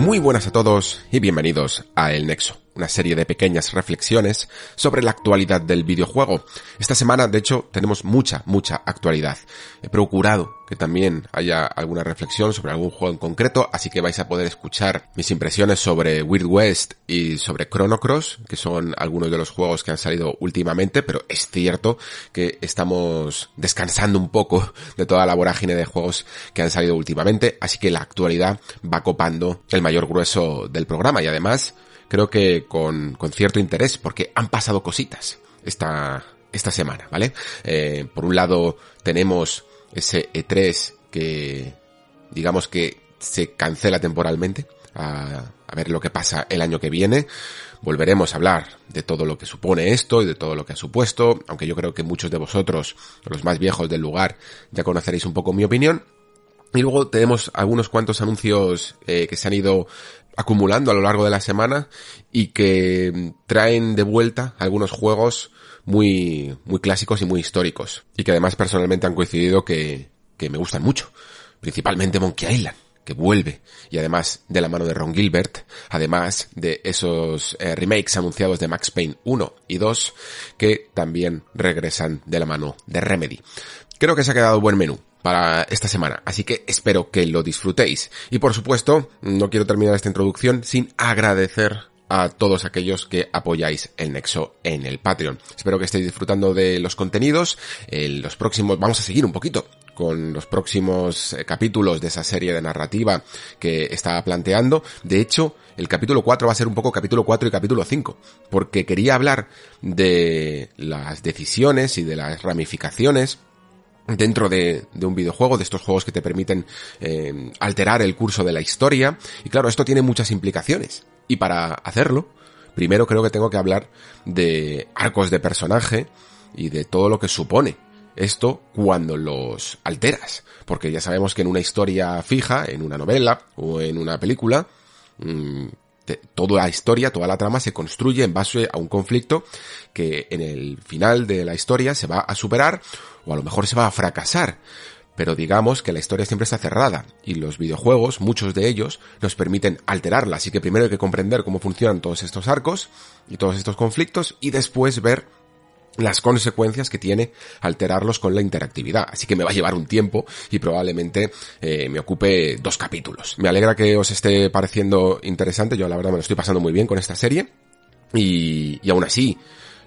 Muy buenas a todos y bienvenidos a El Nexo, una serie de pequeñas reflexiones sobre la actualidad del videojuego. Esta semana, de hecho, tenemos mucha, mucha actualidad. He procurado que también haya alguna reflexión sobre algún juego en concreto, así que vais a poder escuchar mis impresiones sobre Weird West y sobre Chrono Cross, que son algunos de los juegos que han salido últimamente, pero es cierto que estamos descansando un poco de toda la vorágine de juegos que han salido últimamente, así que la actualidad va copando el mayor grueso del programa y además creo que con, con cierto interés porque han pasado cositas esta, esta semana, ¿vale? Eh, por un lado tenemos ese E3 que digamos que se cancela temporalmente a, a, ver lo que pasa el año que viene. Volveremos a hablar de todo lo que supone esto y de todo lo que ha supuesto, aunque yo creo que muchos de vosotros, los más viejos del lugar, ya conoceréis un poco mi opinión. Y luego tenemos algunos cuantos anuncios eh, que se han ido acumulando a lo largo de la semana y que traen de vuelta algunos juegos muy, muy clásicos y muy históricos. Y que además personalmente han coincidido que, que me gustan mucho. Principalmente Monkey Island que vuelve y además de la mano de Ron Gilbert, además de esos eh, remakes anunciados de Max Payne 1 y 2 que también regresan de la mano de Remedy. Creo que se ha quedado buen menú para esta semana, así que espero que lo disfrutéis. Y por supuesto, no quiero terminar esta introducción sin agradecer a todos aquellos que apoyáis el Nexo en el Patreon. Espero que estéis disfrutando de los contenidos. En los próximos, vamos a seguir un poquito con los próximos capítulos de esa serie de narrativa que estaba planteando. De hecho, el capítulo 4 va a ser un poco capítulo 4 y capítulo 5, porque quería hablar de las decisiones y de las ramificaciones dentro de, un videojuego, de estos juegos que te permiten eh, alterar el curso de la historia. Y claro, esto tiene muchas implicaciones. Y para hacerlo, primero creo que tengo que hablar de arcos de personaje y de todo lo que supone esto cuando los alteras. Porque ya sabemos que en una historia fija, en una novela o en una película, mmm, toda la historia, toda la trama se construye en base a un conflicto que en el final de la historia se va a superar o a lo mejor se va a fracasar. Pero digamos que la historia siempre está cerrada y los videojuegos, muchos de ellos, nos permiten alterarla. Así que primero hay que comprender cómo funcionan todos estos arcos y todos estos conflictos y después ver las consecuencias que tiene alterarlos con la interactividad. Así que me va a llevar un tiempo y probablemente eh, me ocupe dos capítulos. Me alegra que os esté pareciendo interesante. Yo la verdad me lo estoy pasando muy bien con esta serie. Y, y aún así,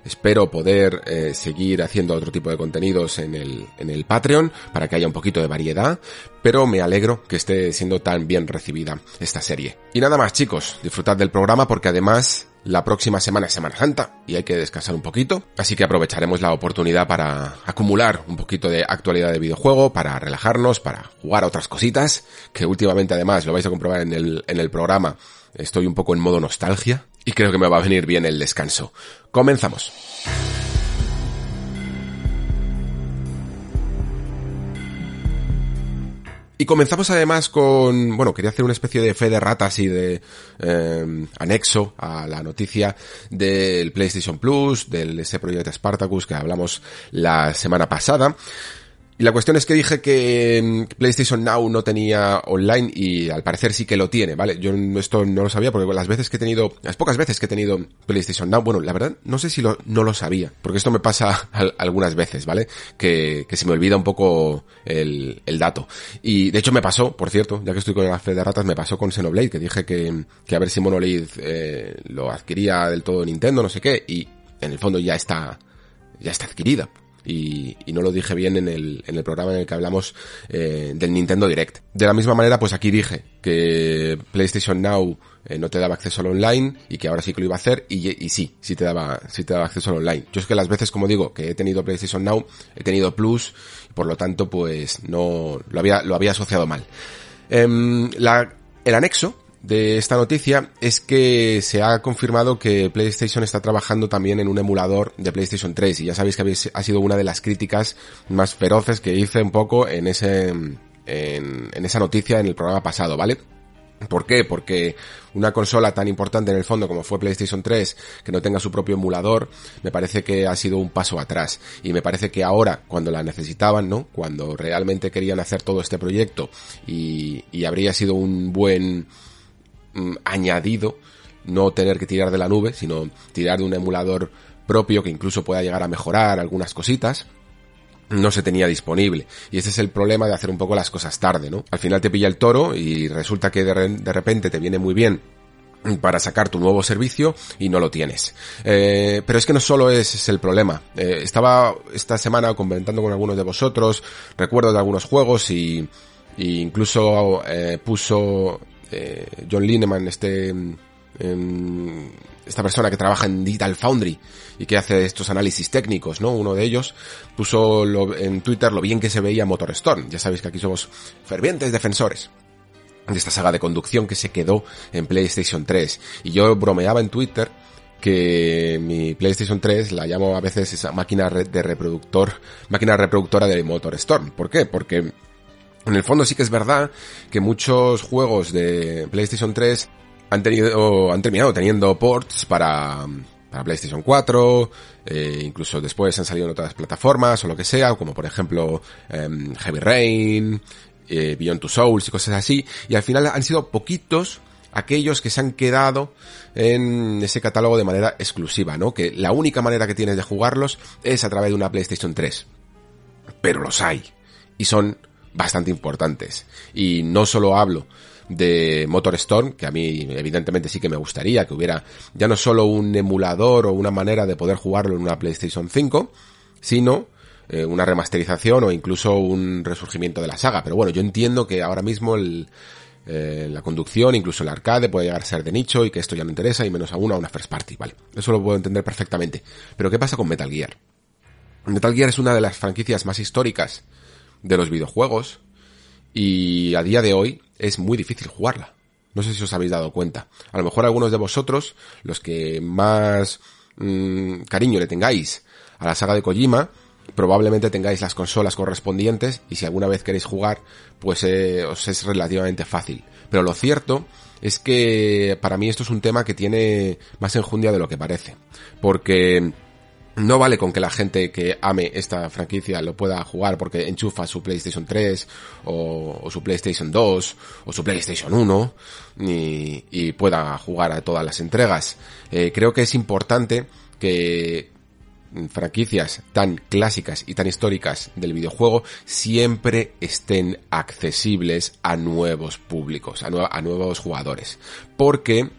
espero poder eh, seguir haciendo otro tipo de contenidos en el, en el Patreon para que haya un poquito de variedad, pero me alegro que esté siendo tan bien recibida esta serie. Y nada más chicos, disfrutad del programa porque además la próxima semana es Semana Santa y hay que descansar un poquito, así que aprovecharemos la oportunidad para acumular un poquito de actualidad de videojuego, para relajarnos, para jugar a otras cositas, que últimamente además lo vais a comprobar en el, en el programa, estoy un poco en modo nostalgia y creo que me va a venir bien el descanso. Comenzamos. Y comenzamos además con, bueno, quería hacer una especie de fe de ratas y de eh, anexo a la noticia del PlayStation Plus, del ese proyecto Spartacus que hablamos la semana pasada. Y la cuestión es que dije que PlayStation Now no tenía online y al parecer sí que lo tiene, ¿vale? Yo esto no lo sabía porque las veces que he tenido, las pocas veces que he tenido PlayStation Now, bueno, la verdad no sé si lo, no lo sabía, porque esto me pasa algunas veces, ¿vale? Que, que se me olvida un poco el, el dato. Y de hecho me pasó, por cierto, ya que estoy con la fe de ratas, me pasó con Xenoblade, que dije que, que a ver si Monolith eh, lo adquiría del todo Nintendo, no sé qué, y en el fondo ya está, ya está adquirida y, no lo dije bien en el, en el programa en el que hablamos eh, del Nintendo Direct. De la misma manera, pues aquí dije que PlayStation Now eh, no te daba acceso al online y que ahora sí que lo iba a hacer y, y sí, sí te daba, sí te daba acceso al online. Yo es que las veces, como digo, que he tenido PlayStation Now, he tenido Plus, y por lo tanto, pues no, lo había, lo había asociado mal. Em, la, el anexo de esta noticia es que se ha confirmado que PlayStation está trabajando también en un emulador de PlayStation 3 y ya sabéis que ha sido una de las críticas más feroces que hice un poco en ese en, en esa noticia en el programa pasado, ¿vale? ¿Por qué? Porque una consola tan importante en el fondo como fue PlayStation 3, que no tenga su propio emulador, me parece que ha sido un paso atrás. Y me parece que ahora, cuando la necesitaban, ¿no? Cuando realmente querían hacer todo este proyecto y, y habría sido un buen, Mm, añadido no tener que tirar de la nube, sino tirar de un emulador propio que incluso pueda llegar a mejorar algunas cositas no se tenía disponible. Y ese es el problema de hacer un poco las cosas tarde, ¿no? Al final te pilla el toro y resulta que de, repente te viene muy bien para sacar tu nuevo servicio y no lo tienes. Eh, pero es que no solo es, el problema. Eh, estaba esta semana comentando con algunos de vosotros, recuerdo de algunos juegos y, y incluso eh, puso este, John Lineman, este, esta persona que trabaja en Digital Foundry y que hace estos análisis técnicos, ¿no? Uno de ellos puso en Twitter lo bien que se veía Motor Storm. Ya sabéis que aquí somos fervientes defensores de esta saga de conducción que se quedó en PlayStation 3. Y yo bromeaba en Twitter que mi PlayStation 3 la llamo a veces esa máquina de reproductor, máquina reproductora de Motor Storm. ¿Por qué? Porque en el fondo sí que es verdad que muchos juegos de PlayStation 3 han tenido, han terminado teniendo ports para, para PlayStation 4, eh, incluso después han salido en otras plataformas o lo que sea, como por ejemplo em, Heavy Rain, eh, Beyond Two Souls y cosas así, y al final han sido poquitos aquellos que se han quedado en ese catálogo de manera exclusiva, ¿no? Que la única manera que tienes de jugarlos es a través de una PlayStation 3. Pero los hay. Y son bastante importantes. Y no solo hablo de Motor Storm, que a mí evidentemente sí que me gustaría que hubiera ya no solo un emulador o una manera de poder jugarlo en una PlayStation 5, sino eh, una remasterización o incluso un resurgimiento de la saga. Pero bueno, yo entiendo que ahora mismo el, eh, la conducción, incluso el arcade puede llegar a ser de nicho y que esto ya no interesa y menos aún a una first party, ¿vale? Eso lo puedo entender perfectamente. Pero ¿qué pasa con Metal Gear? Metal Gear es una de las franquicias más históricas de los videojuegos y a día de hoy es muy difícil jugarla. No sé si os habéis dado cuenta. A lo mejor algunos de vosotros, los que más mm, cariño le tengáis a la saga de Kojima, probablemente tengáis las consolas correspondientes y si alguna vez queréis jugar, pues eh, os es relativamente fácil. Pero lo cierto es que para mí esto es un tema que tiene más enjundia de lo que parece. Porque no vale con que la gente que ame esta franquicia lo pueda jugar porque enchufa su PlayStation 3 o, su PlayStation 2 o su PlayStation 1 y, pueda jugar a todas las entregas. Eh, creo que es importante que franquicias tan clásicas y tan históricas del videojuego siempre estén accesibles a nuevos públicos, a, nuevos jugadores. Porque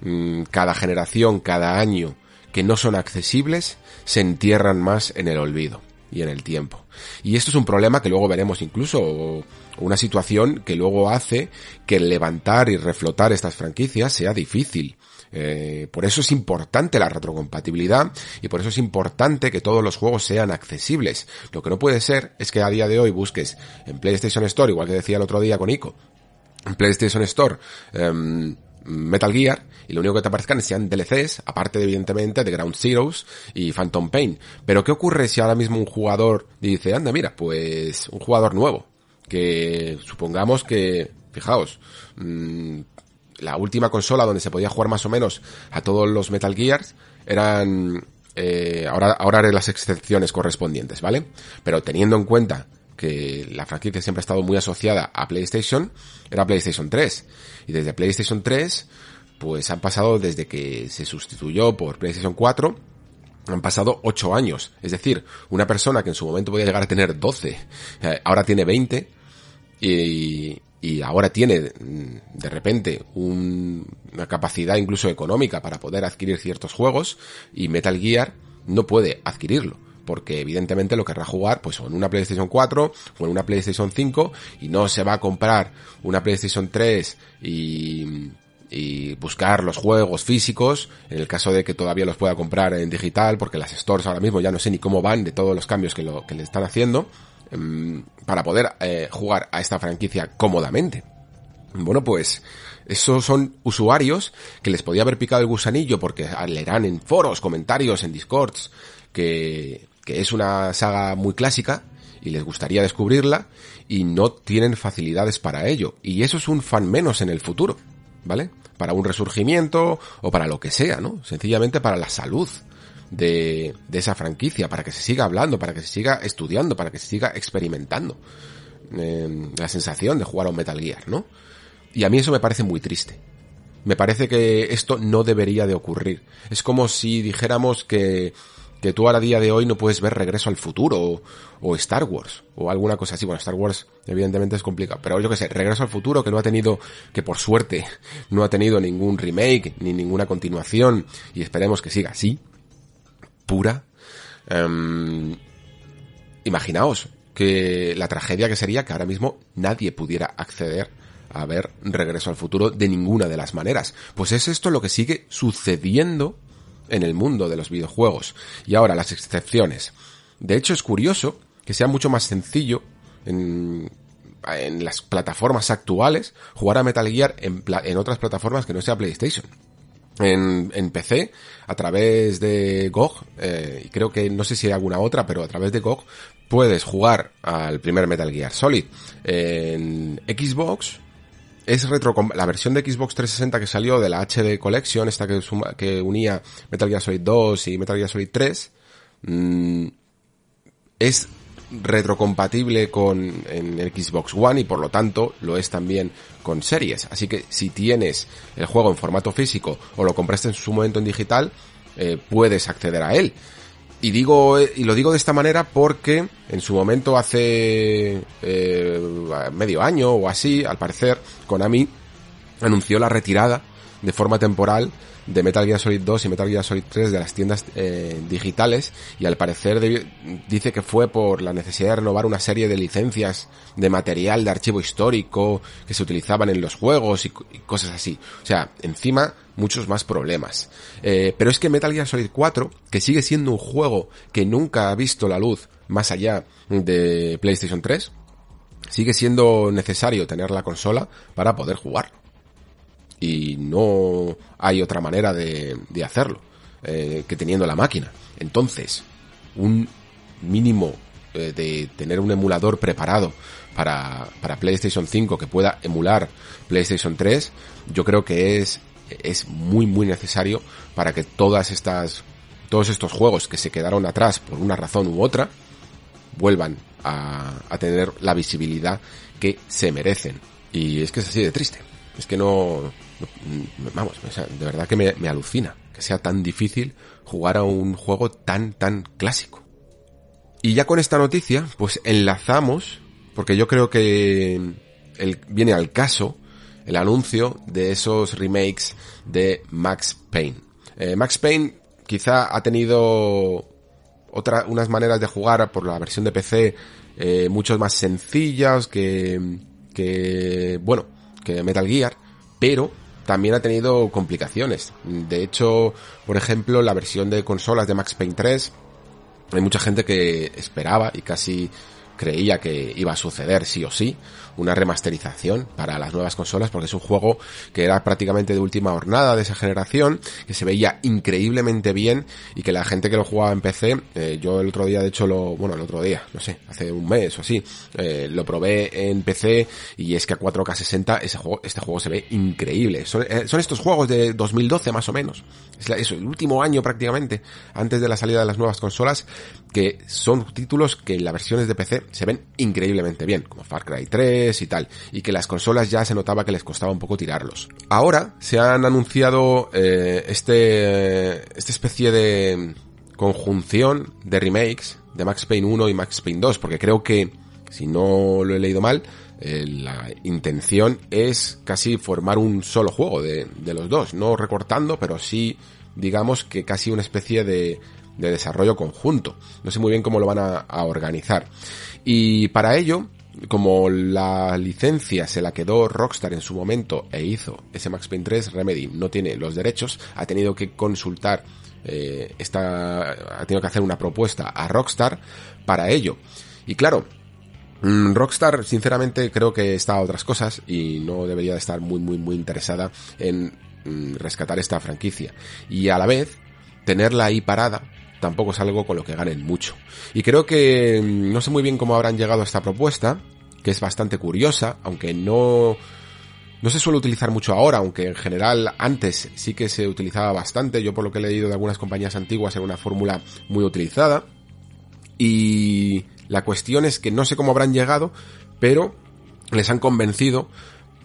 mm, cada generación, cada año que no son accesibles, se entierran más en el olvido y en el tiempo. Y esto es un problema que luego veremos incluso, una situación que luego hace que levantar y reflotar estas franquicias sea difícil. Eh, por eso es importante la retrocompatibilidad y por eso es importante que todos los juegos sean accesibles. Lo que no puede ser es que a día de hoy busques en PlayStation Store, igual que decía el otro día con Ico, en PlayStation Store, em, Metal Gear y lo único que te aparezcan sean DLCs, aparte evidentemente de Ground Zeroes y Phantom Pain. Pero ¿qué ocurre si ahora mismo un jugador dice, anda, mira, pues un jugador nuevo, que supongamos que, fijaos, mmm, la última consola donde se podía jugar más o menos a todos los Metal Gears eran, eh, ahora, ahora haré las excepciones correspondientes, ¿vale? Pero teniendo en cuenta que la franquicia siempre ha estado muy asociada a PlayStation, era PlayStation 3. Y desde PlayStation 3, pues han pasado desde que se sustituyó por PlayStation 4, han pasado 8 años. Es decir, una persona que en su momento podía llegar a tener 12, eh, ahora tiene 20 y, y ahora tiene mm, de repente una capacidad incluso económica para poder adquirir ciertos juegos y Metal Gear no puede adquirirlo porque evidentemente lo querrá jugar pues o en una PlayStation 4 o en una PlayStation 5 y no se va a comprar una PlayStation 3 y y buscar los juegos físicos, en el caso de que todavía los pueda comprar en digital, porque las stores ahora mismo ya no sé ni cómo van de todos los cambios que, lo, que le están haciendo, em, para poder eh, jugar a esta franquicia cómodamente. Bueno, pues esos son usuarios que les podía haber picado el gusanillo porque leerán en foros, comentarios, en discords, que, que es una saga muy clásica y les gustaría descubrirla y no tienen facilidades para ello. Y eso es un fan menos en el futuro, ¿vale? para un resurgimiento o para lo que sea, ¿no? Sencillamente para la salud de, de esa franquicia, para que se siga hablando, para que se siga estudiando, para que se siga experimentando eh, la sensación de jugar a un Metal Gear, ¿no? Y a mí eso me parece muy triste. Me parece que esto no debería de ocurrir. Es como si dijéramos que que tú a día de hoy no puedes ver Regreso al Futuro o, Star Wars o alguna cosa así. Bueno, Star Wars evidentemente es complicado, pero yo que sé, Regreso al Futuro que no ha tenido, que por suerte no ha tenido ningún remake ni ninguna continuación y esperemos que siga así, pura. Em, imaginaos que la tragedia que sería que ahora mismo nadie pudiera acceder a ver Regreso al Futuro de ninguna de las maneras. Pues es esto lo que sigue sucediendo en el mundo de los videojuegos. Y ahora las excepciones. De hecho es curioso que sea mucho más sencillo en, en las plataformas actuales jugar a Metal Gear en, en otras plataformas que no sea PlayStation. En, PC, a través de GOG, eh, y creo que no sé si hay alguna otra, pero a través de GOG puedes jugar al primer Metal Gear Solid. En Xbox es retro la versión de Xbox 360 que salió de la HD Collection, esta que, unía Metal Gear Solid 2 y Metal Gear Solid 3, mm, es retrocompatible con el Xbox One y por lo tanto lo es también con series. Así que si tienes el juego en formato físico o lo compraste en su momento en digital, eh, puedes acceder a él. Y digo, y lo digo de esta manera porque en su momento hace eh, medio año o así, al parecer, Konami anunció la retirada de forma temporal de Metal Gear Solid 2 y Metal Gear Solid 3 de las tiendas eh, digitales y al parecer dice que fue por la necesidad de renovar una serie de licencias de material de archivo histórico que se utilizaban en los juegos y, cosas así. O sea, encima muchos más problemas. Eh, pero es que Metal Gear Solid 4, que sigue siendo un juego que nunca ha visto la luz más allá de PlayStation 3, sigue siendo necesario tener la consola para poder jugar y no hay otra manera de, de hacerlo eh, que teniendo la máquina. Entonces, un mínimo eh, de tener un emulador preparado para, para PlayStation 5 que pueda emular PlayStation 3, yo creo que es, es muy muy necesario para que todas estas, todos estos juegos que se quedaron atrás por una razón u otra, vuelvan a, a tener la visibilidad que se merecen. Y es que es así de triste. Es que no, vamos, de verdad que me, alucina que sea tan difícil jugar a un juego tan, tan clásico. Y ya con esta noticia, pues enlazamos, porque yo creo que viene al caso el anuncio de esos remakes de Max Payne. Eh, Max Payne quizá ha tenido otra, unas maneras de jugar por la versión de PC eh, mucho más sencillas que, que, bueno, que Metal Gear, pero también ha tenido complicaciones. De hecho, por ejemplo, la versión de consolas de Max Payne 3, hay mucha gente que esperaba y casi creía que iba a suceder sí o sí una remasterización para las nuevas consolas porque es un juego que era prácticamente de última jornada de esa generación, que se veía increíblemente bien y que la gente que lo jugaba en PC, eh, yo el otro día de hecho lo, bueno el otro día, no sé, hace un mes o así, eh, lo probé en PC y es que a 4K 60 ese juego, este juego se ve increíble. Son, eh, estos juegos de 2012 más o menos. Es eso, el último año prácticamente, antes de la salida de las nuevas consolas, que son títulos que en las versiones de PC se ven increíblemente bien, como Far Cry 3 y tal, y que las consolas ya se notaba que les costaba un poco tirarlos. Ahora se han anunciado eh, este, esta especie de conjunción de remakes de Max Payne 1 y Max Payne 2, porque creo que, si no lo he leído mal, eh, la intención es casi formar un solo juego de, de los dos, no recortando, pero sí digamos que casi una especie de, de desarrollo conjunto. No sé muy bien cómo lo van a, organizar. Y para ello, como la licencia se la quedó Rockstar en su momento e hizo ese Max Payne 3, Remedy no tiene los derechos, ha tenido que consultar eh, ha tenido que hacer una propuesta a Rockstar para ello. Y claro, mm, Rockstar, sinceramente, creo que está a otras cosas y no debería de estar muy, muy, muy interesada en mm, rescatar esta franquicia. Y a la vez, tenerla ahí parada tampoco es algo con lo que ganen mucho. Y creo que mm, no sé muy bien cómo habrán llegado a esta propuesta, que es bastante curiosa, aunque no no se suele utilizar mucho ahora, aunque en general antes sí que se utilizaba bastante. Yo por lo que he leído de algunas compañías antiguas era una fórmula muy utilizada. Y la cuestión es que no sé cómo habrán llegado, pero les han convencido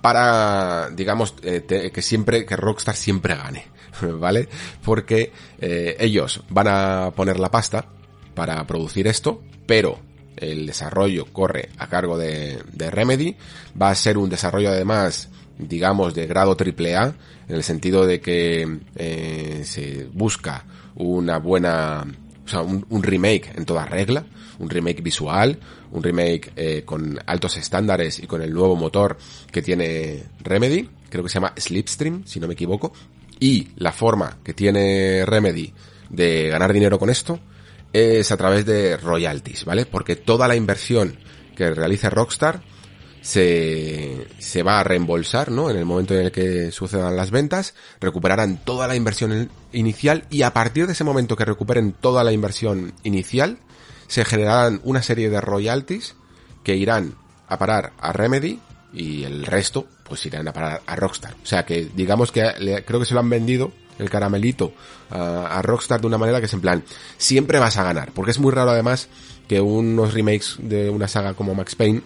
para, digamos, eh, que siempre, que Rockstar siempre gane, ¿vale? Porque eh, ellos van a poner la pasta para producir esto, pero el desarrollo corre a cargo de, de Remedy, va a ser un desarrollo además digamos, de grado triple A, en el sentido de que eh, se busca una buena, o sea, un, remake en toda regla, un remake visual, un remake eh, con altos estándares y con el nuevo motor que tiene Remedy, creo que se llama Slipstream, si no me equivoco, y la forma que tiene Remedy de ganar dinero con esto es a través de royalties, ¿vale? Porque toda la inversión que realice Rockstar se, se va a reembolsar, ¿no? En el momento en el que sucedan las ventas, recuperarán toda la inversión inicial y a partir de ese momento que recuperen toda la inversión inicial, se generarán una serie de royalties que irán a parar a Remedy y el resto pues irán a parar a Rockstar. O sea que digamos que creo que se lo han vendido el caramelito a, a, Rockstar de una manera que es en plan, siempre vas a ganar, porque es muy raro además que unos remakes de una saga como Max Payne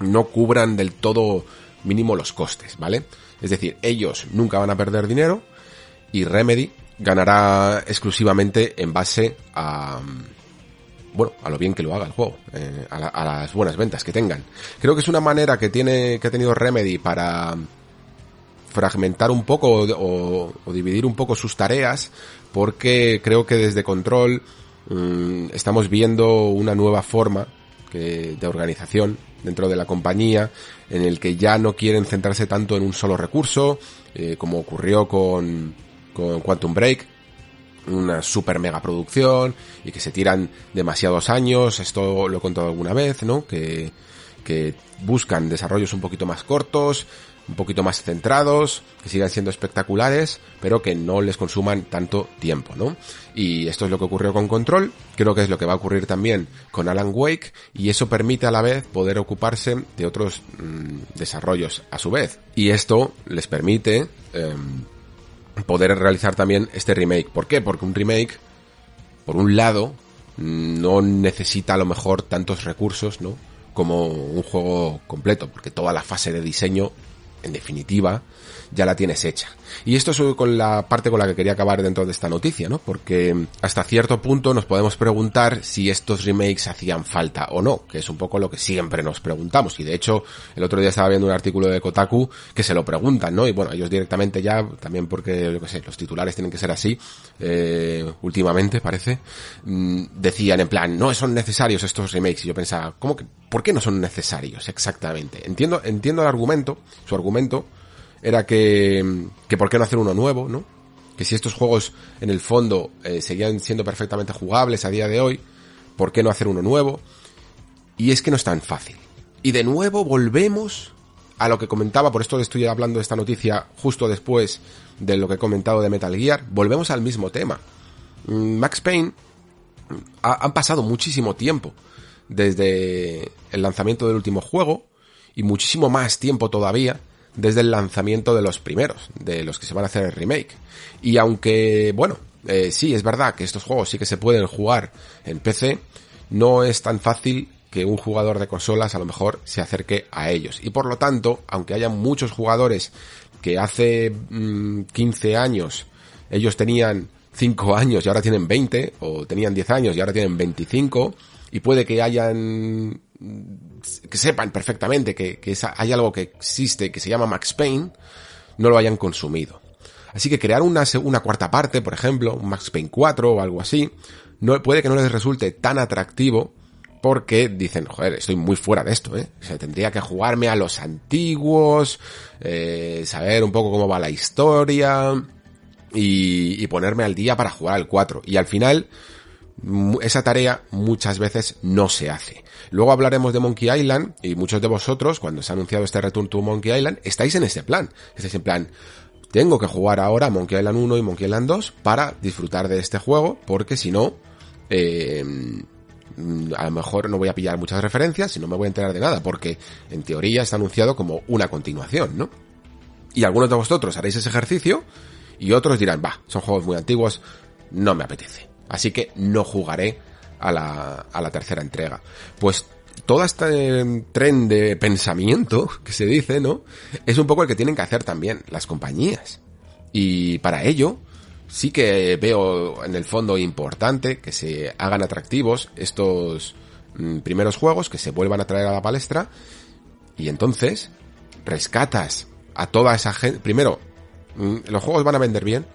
no cubran del todo mínimo los costes, ¿vale? Es decir, ellos nunca van a perder dinero y Remedy ganará exclusivamente en base a bueno, a lo bien que lo haga el juego, eh, a, las buenas ventas que tengan. Creo que es una manera que tiene, que ha tenido Remedy para fragmentar un poco o, dividir un poco sus tareas, porque creo que desde Control mm, estamos viendo una nueva forma de organización dentro de la compañía, en el que ya no quieren centrarse tanto en un solo recurso, eh, como ocurrió con, con Quantum Break, una super mega producción y que se tiran demasiados años, esto lo he contado alguna vez, ¿no? Que, que buscan desarrollos un poquito más cortos, un poquito más centrados, que sigan siendo espectaculares, pero que no les consuman tanto tiempo, ¿no? Y esto es lo que ocurrió con Control, creo que es lo que va a ocurrir también con Alan Wake, y eso permite a la vez poder ocuparse de otros mm, desarrollos a su vez. Y esto les permite em, poder realizar también este remake. ¿Por qué? Porque un remake, por un lado, no necesita a lo mejor tantos recursos, ¿no? Como un juego completo, porque toda la fase de diseño en definitiva, ya la tienes hecha. Y esto es con la parte con la que quería acabar dentro de esta noticia, ¿no? Porque hasta cierto punto nos podemos preguntar si estos remakes hacían falta o no, que es un poco lo que siempre nos preguntamos. Y de hecho, el otro día estaba viendo un artículo de Kotaku que se lo preguntan, ¿no? Y bueno, ellos directamente ya, también porque, yo qué sé, los titulares tienen que ser así, eh, últimamente parece, mm, decían en plan, no son necesarios estos remakes. Y yo pensaba, ¿cómo que, por qué no son necesarios exactamente? Entiendo, entiendo el argumento, su argumento, era que, que por qué no hacer uno nuevo, ¿no? Que si estos juegos en el fondo eh, seguían siendo perfectamente jugables a día de hoy, ¿por qué no hacer uno nuevo? Y es que no es tan fácil. Y de nuevo volvemos a lo que comentaba, por esto estoy hablando de esta noticia justo después de lo que he comentado de Metal Gear, volvemos al mismo tema. Mm, Max Payne ha, han pasado muchísimo tiempo desde el lanzamiento del último juego y muchísimo más tiempo todavía desde el lanzamiento de los primeros, de los que se van a hacer el remake. Y aunque, bueno, eh, sí, es verdad que estos juegos sí que se pueden jugar en PC, no es tan fácil que un jugador de consolas a lo mejor se acerque a ellos. Y por lo tanto, aunque haya muchos jugadores que hace 15 mm, años ellos tenían 5 años y ahora tienen 20, o tenían 10 años y ahora tienen 25, y puede que hayan que sepan perfectamente que, hay algo que existe que se llama Max Payne, no lo hayan consumido. Así que crear una, una cuarta parte, por ejemplo, un Max Payne 4 o algo así, no, puede que no les resulte tan atractivo porque dicen, joder, estoy muy fuera de esto, ¿eh? O sea, tendría que jugarme a los antiguos, eh, saber un poco cómo va la historia y, y ponerme al día para jugar al 4. Y al final, esa tarea muchas veces no se hace. Luego hablaremos de Monkey Island y muchos de vosotros, cuando se ha anunciado este Return to Monkey Island, estáis en ese plan. Estáis en plan, tengo que jugar ahora Monkey Island 1 y Monkey Island 2 para disfrutar de este juego, porque si no, Mm, a lo mejor no voy a pillar muchas referencias y no me voy a enterar de nada, porque en teoría está anunciado como una continuación, ¿no? Y algunos de vosotros haréis ese ejercicio y otros dirán, va, son juegos muy antiguos, no me apetece. Así que no jugaré a la, a la tercera entrega. Pues todo este tren de pensamiento que se dice, ¿no? Es un poco el que tienen que hacer también las compañías. Y para ello, sí que veo en el fondo importante que se hagan atractivos estos mm, primeros juegos, que se vuelvan a traer a la palestra, y entonces rescatas a toda esa gente. Primero, mm, los juegos van a vender bien,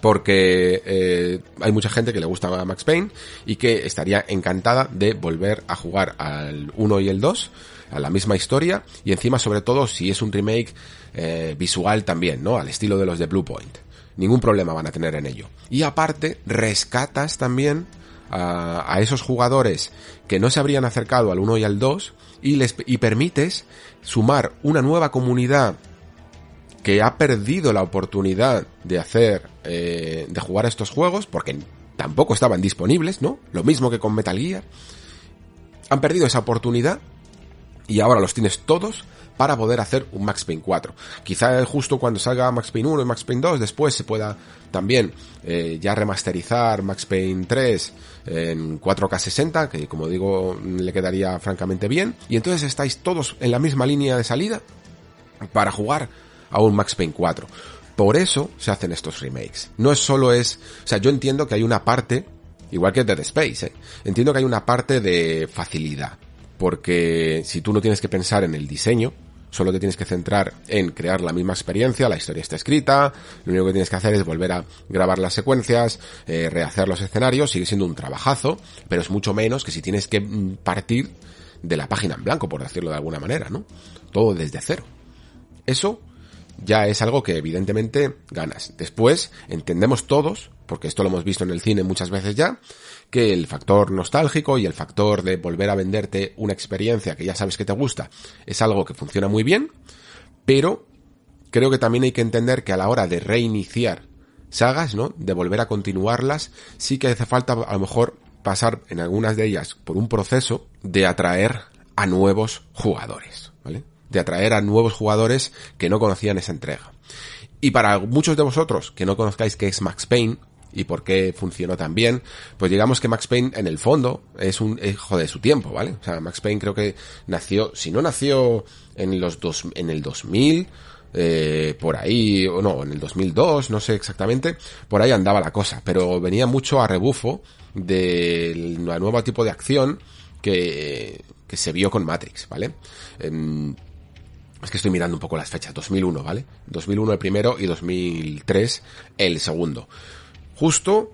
porque eh, hay mucha gente que le gusta a Max Payne y que estaría encantada de volver a jugar al 1 y el 2 a la misma historia y encima sobre todo si es un remake eh, visual también, ¿no? Al estilo de los de Blue Point ningún problema van a tener en ello. Y aparte, rescatas también a, esos jugadores que no se habrían acercado al 1 y al 2 y les y permites sumar una nueva comunidad que ha perdido la oportunidad de hacer eh, de jugar estos juegos porque tampoco estaban disponibles, ¿no? Lo mismo que con Metal Gear. Han perdido esa oportunidad y ahora los tienes todos para poder hacer un Max Payne 4. Quizá justo cuando salga Max Payne 1 y Max Payne 2 después se pueda también eh, ya remasterizar Max Payne 3 en 4K 60, que como digo le quedaría francamente bien. Y entonces estáis todos en la misma línea de salida para jugar a un Max Payne 4. Por eso se hacen estos remakes. No es solo es, o sea, yo entiendo que hay una parte, igual que Dead Space, ¿eh? entiendo que hay una parte de facilidad. Porque si tú no tienes que pensar en el diseño, Solo te tienes que centrar en crear la misma experiencia, la historia está escrita, lo único que tienes que hacer es volver a grabar las secuencias, eh, rehacer los escenarios, sigue siendo un trabajazo, pero es mucho menos que si tienes que mm, partir de la página en blanco, por decirlo de alguna manera, ¿no? Todo desde cero. Eso ya es algo que evidentemente ganas. Después entendemos todos, porque esto lo hemos visto en el cine muchas veces ya, que el factor nostálgico y el factor de volver a venderte una experiencia que ya sabes que te gusta es algo que funciona muy bien, pero creo que también hay que entender que a la hora de reiniciar sagas, ¿no? De volver a continuarlas, sí que hace falta a lo mejor pasar en algunas de ellas por un proceso de atraer a nuevos jugadores, ¿vale? De atraer a nuevos jugadores que no conocían esa entrega. Y para muchos de vosotros que no conozcáis qué es Max Payne, y por qué funcionó tan bien, pues digamos que Max Payne en el fondo es un hijo de su tiempo, ¿vale? O sea, Max Payne creo que nació, si no nació en los dos, en el 2000, eh, por ahí, o no, en el 2002, no sé exactamente, por ahí andaba la cosa, pero venía mucho a rebufo del nuevo tipo de acción que, que se vio con Matrix, ¿vale? Em, es que estoy mirando un poco las fechas, 2001, ¿vale? 2001 el primero y 2003 el segundo justo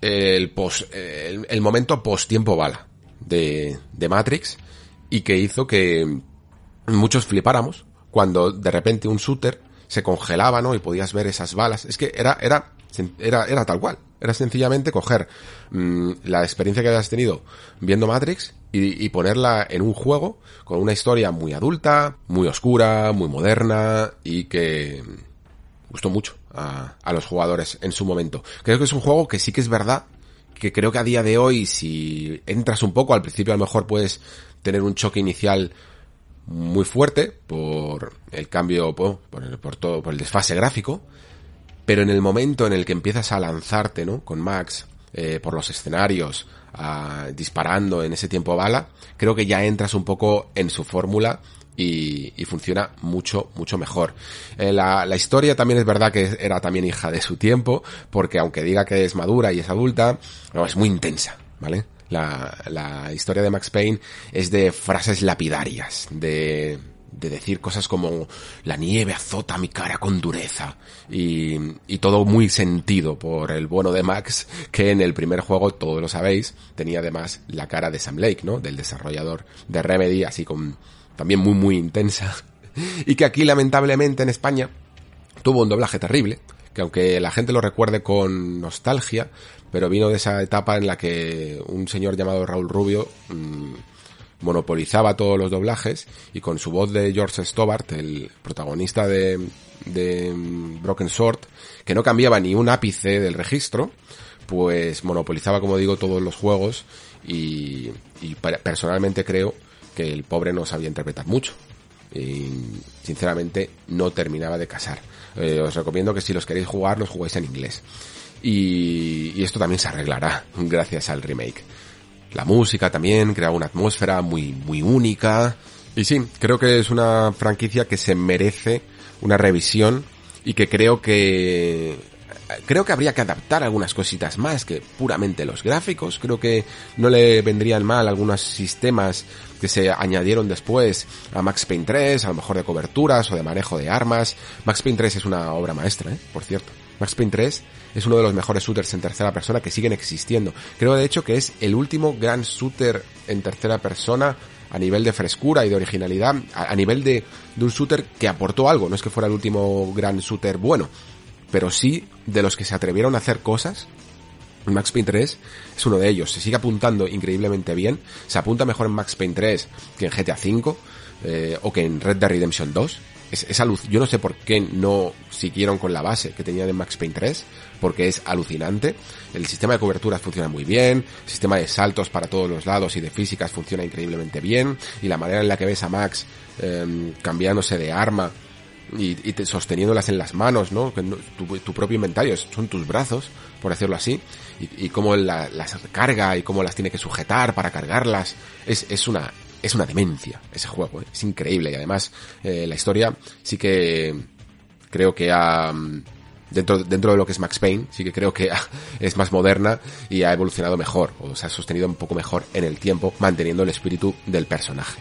el, post, el, momento post tiempo bala de, de Matrix y que hizo que muchos flipáramos cuando de repente un shooter se congelaba, ¿no? Y podías ver esas balas. Es que era, era, era, era tal cual. Era sencillamente coger mm, la experiencia que habías tenido viendo Matrix y, ponerla en un juego con una historia muy adulta, muy oscura, muy moderna y que gustó mucho a, los jugadores en su momento. Creo que es un juego que sí que es verdad que creo que a día de hoy, si entras un poco, al principio a lo mejor puedes tener un choque inicial muy fuerte por el cambio, por, por, todo, por el desfase gráfico, pero en el momento en el que empiezas a lanzarte, ¿no? Con Max, eh, por los escenarios, disparando en ese tiempo bala, creo que ya entras un poco en su fórmula y, funciona mucho, mucho mejor. Eh, la, historia también es verdad que era también hija de su tiempo, porque aunque diga que es madura y es adulta, no, es muy intensa, ¿vale? La historia de Max Payne es de frases lapidarias, de, de decir cosas como la nieve azota mi cara con dureza y, y, todo muy sentido por el bueno de Max que en el primer juego, todos lo sabéis, tenía además la cara de Sam Lake, ¿no? Del desarrollador de Remedy, así con también muy muy intensa y que aquí lamentablemente en España tuvo un doblaje terrible que aunque la gente lo recuerde con nostalgia, pero vino de esa etapa en la que un señor llamado Raúl Rubio mmm, monopolizaba todos los doblajes y con su voz de George Stobart, el protagonista de, de Broken Sword, que no cambiaba ni un ápice del registro, pues monopolizaba, como digo, todos los juegos y, personalmente creo que el pobre no sabía interpretar mucho. Y sinceramente no terminaba de casar. Eh, os recomiendo que si los queréis jugar, los juguéis en inglés. Y esto también se arreglará gracias al remake. La música también crea una atmósfera muy, muy única. Y sí, creo que es una franquicia que se merece una revisión y que creo que creo que habría que adaptar algunas cositas más que puramente los gráficos. Creo que no le vendrían mal algunos sistemas que se añadieron después a Max Payne 3, a lo mejor de coberturas o de manejo de armas. Max Payne 3 es una obra maestra, ¿eh? por cierto. Max Payne 3 es uno de los mejores shooters en tercera persona que siguen existiendo. Creo de hecho que es el último gran shooter en tercera persona a nivel de frescura y de originalidad, a, nivel de, un shooter que aportó algo, no es que fuera el último gran shooter bueno, pero sí de los que se atrevieron a hacer cosas. Max Payne 3 es uno de ellos, se sigue apuntando increíblemente bien, se apunta mejor en Max Payne 3 que en GTA V eh, o que en Red Dead Redemption 2. Es, es yo no sé por qué no siguieron con la base que tenían en Max Payne 3, porque es alucinante. El sistema de coberturas funciona muy bien, el sistema de saltos para todos los lados y de físicas funciona increíblemente bien, y la manera en la que ves a Max eh, cambiándose de arma y, y te, sosteniéndolas en las manos, ¿no? Tu, propio inventario, son tus brazos, por decirlo así, y, y cómo la, las carga y cómo las tiene que sujetar para cargarlas, es, es una es una demencia ese juego, ¿eh? es increíble y además eh, la historia sí que creo que ha dentro, dentro de lo que es Max Payne, sí que creo que es más moderna y ha evolucionado mejor, o se ha sostenido un poco mejor en el tiempo, manteniendo el espíritu del personaje.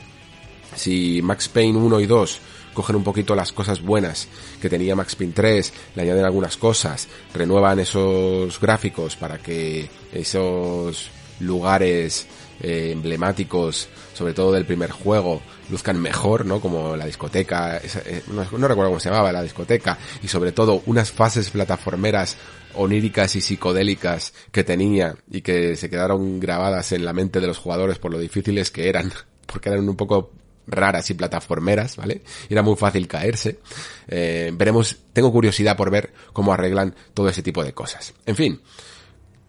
Si Max Payne 1 y 2 cogen un poquito las cosas buenas que tenía Max Payne 3, le añaden algunas cosas, renuevan esos gráficos para que esos lugares eh, emblemáticos, sobre todo del primer juego, luzcan mejor, ¿no? Como la discoteca, eh, no, recuerdo cómo se llamaba, la discoteca, y sobre todo unas fases plataformeras oníricas y psicodélicas que tenía y que se quedaron grabadas en la mente de los jugadores por lo difíciles que eran, porque eran un poco raras y plataformeras, ¿vale? Era muy fácil caerse. Eh, veremos, tengo curiosidad por ver cómo arreglan todo ese tipo de cosas. En fin,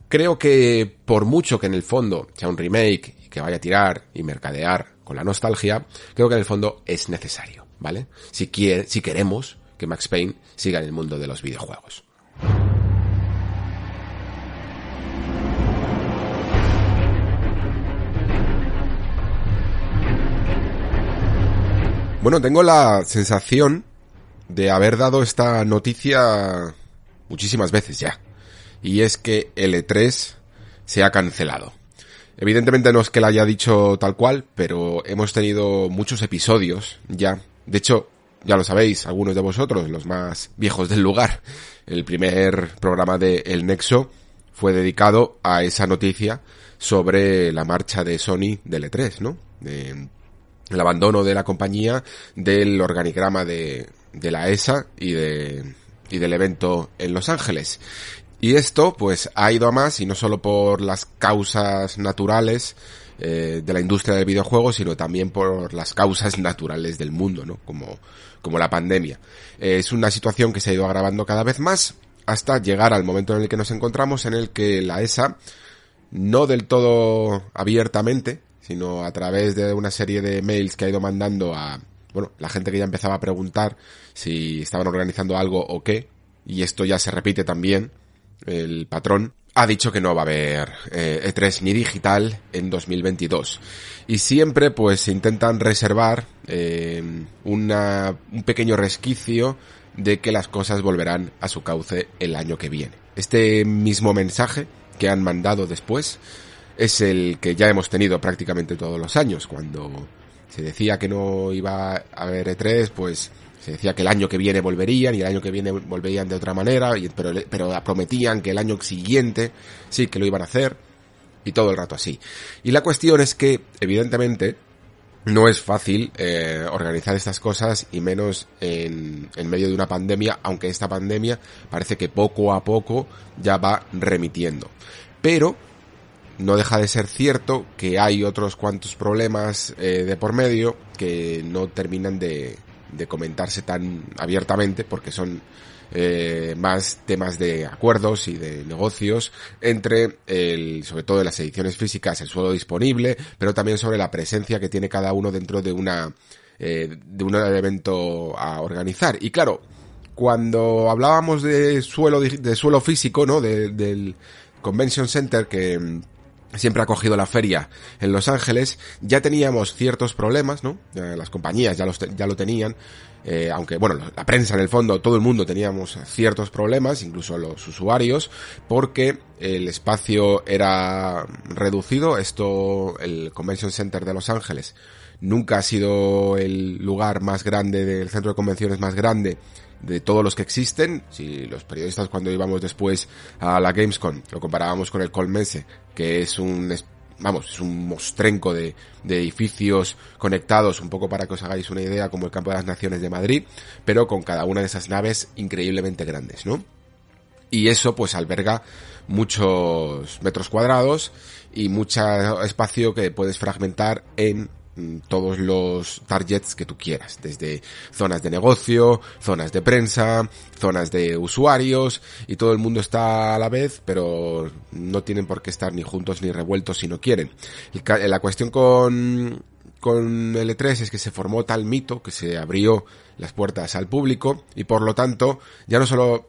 creo que por mucho que en el fondo sea un remake y que vaya a tirar y mercadear con la nostalgia, creo que en el fondo es necesario, ¿vale? Si quiere, si queremos que Max Payne siga en el mundo de los videojuegos. Bueno, tengo la sensación de haber dado esta noticia muchísimas veces ya. Y es que el E3 se ha cancelado. Evidentemente no es que la haya dicho tal cual, pero hemos tenido muchos episodios ya. De hecho, ya lo sabéis, algunos de vosotros, los más viejos del lugar. El primer programa de El Nexo fue dedicado a esa noticia sobre la marcha de Sony del E3, ¿no? El abandono de la compañía, del organigrama de, de la ESA y de, y del evento en Los Ángeles. Y esto, pues, ha ido a más, y no solo por las causas naturales eh, de la industria del videojuego, sino también por las causas naturales del mundo, ¿no? Como, como la pandemia. Es una situación que se ha ido agravando cada vez más, hasta llegar al momento en el que nos encontramos, en el que la ESA, no del todo abiertamente, sino a través de una serie de mails que ha ido mandando a, bueno, la gente que ya empezaba a preguntar si estaban organizando algo o qué, y esto ya se repite también, el patrón, ha dicho que no va a haber eh, E3 ni digital en 2022. Y siempre pues intentan reservar eh, una, un pequeño resquicio de que las cosas volverán a su cauce el año que viene. Este mismo mensaje que han mandado después es el que ya hemos tenido prácticamente todos los años, cuando se decía que no iba a haber E3, pues se decía que el año que viene volverían y el año que viene volverían de otra manera, pero, pero prometían que el año siguiente sí que lo iban a hacer y todo el rato así. Y la cuestión es que, evidentemente, no es fácil eh, organizar estas cosas y menos en, en, medio de una pandemia, aunque esta pandemia parece que poco a poco ya va remitiendo. Pero no deja de ser cierto que hay otros cuantos problemas eh, de por medio que no terminan de, de comentarse tan abiertamente porque son eh, más temas de acuerdos y de negocios entre el, sobre todo en las ediciones físicas, el suelo disponible, pero también sobre la presencia que tiene cada uno dentro de una, eh, de un evento a organizar. Y claro, cuando hablábamos de suelo, de suelo físico, ¿no? del Convention Center que siempre ha cogido la feria en Los Ángeles, ya teníamos ciertos problemas, ¿no? Las compañías ya, los ya lo tenían, eh, aunque bueno, la prensa en el fondo, todo el mundo teníamos ciertos problemas, incluso los usuarios, porque el espacio era reducido. Esto, el Convention Center de Los Ángeles, nunca ha sido el lugar más grande del centro de convenciones más grande de todos los que existen. Si los periodistas cuando íbamos después a la Gamescom lo comparábamos con el Colmense, que es un vamos, es un mostrenco de, de, edificios conectados, un poco para que os hagáis una idea, como el Campo de las Naciones de Madrid, pero con cada una de esas naves increíblemente grandes, ¿no? Y eso pues alberga muchos metros cuadrados y mucho espacio que puedes fragmentar en todos los targets que tú quieras, desde zonas de negocio, zonas de prensa, zonas de usuarios, y todo el mundo está a la vez, pero no tienen por qué estar ni juntos ni revueltos si no quieren. La cuestión con, con L3 es que se formó tal mito que se abrió las puertas al público y por lo tanto ya no solo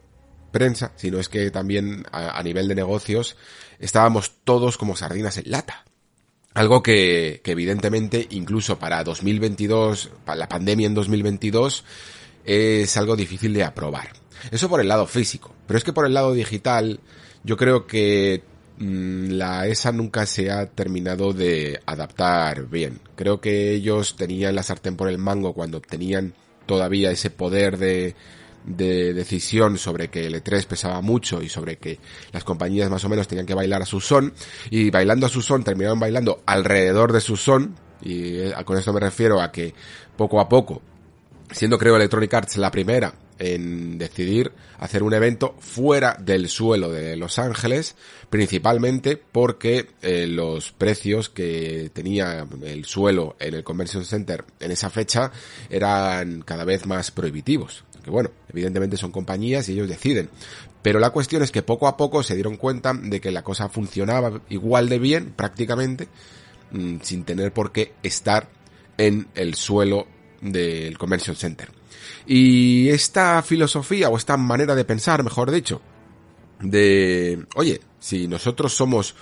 prensa, sino es que también a nivel de negocios estábamos todos como sardinas en lata algo que, que evidentemente incluso para 2022, para la pandemia en 2022, es algo difícil de aprobar. Eso por el lado físico. Pero es que por el lado digital, yo creo que mm, la ESA nunca se ha terminado de adaptar bien. Creo que ellos tenían la sartén por el mango cuando tenían todavía ese poder de, de decisión sobre que el E3 pesaba mucho y sobre que las compañías más o menos tenían que bailar a su son y bailando a su son terminaron bailando alrededor de su son y eh, con esto me refiero a que poco a poco siendo creo Electronic Arts la primera en decidir hacer un evento fuera del suelo de Los Ángeles, principalmente porque eh, los precios que tenía el suelo en el Convention Center en esa fecha eran cada vez más prohibitivos que bueno, evidentemente son compañías y ellos deciden. Pero la cuestión es que poco a poco se dieron cuenta de que la cosa funcionaba igual de bien, prácticamente, mm, sin tener por qué estar en el suelo del Convention Center. Y esta filosofía, o esta manera de pensar, mejor dicho, de, oye, si nosotros somos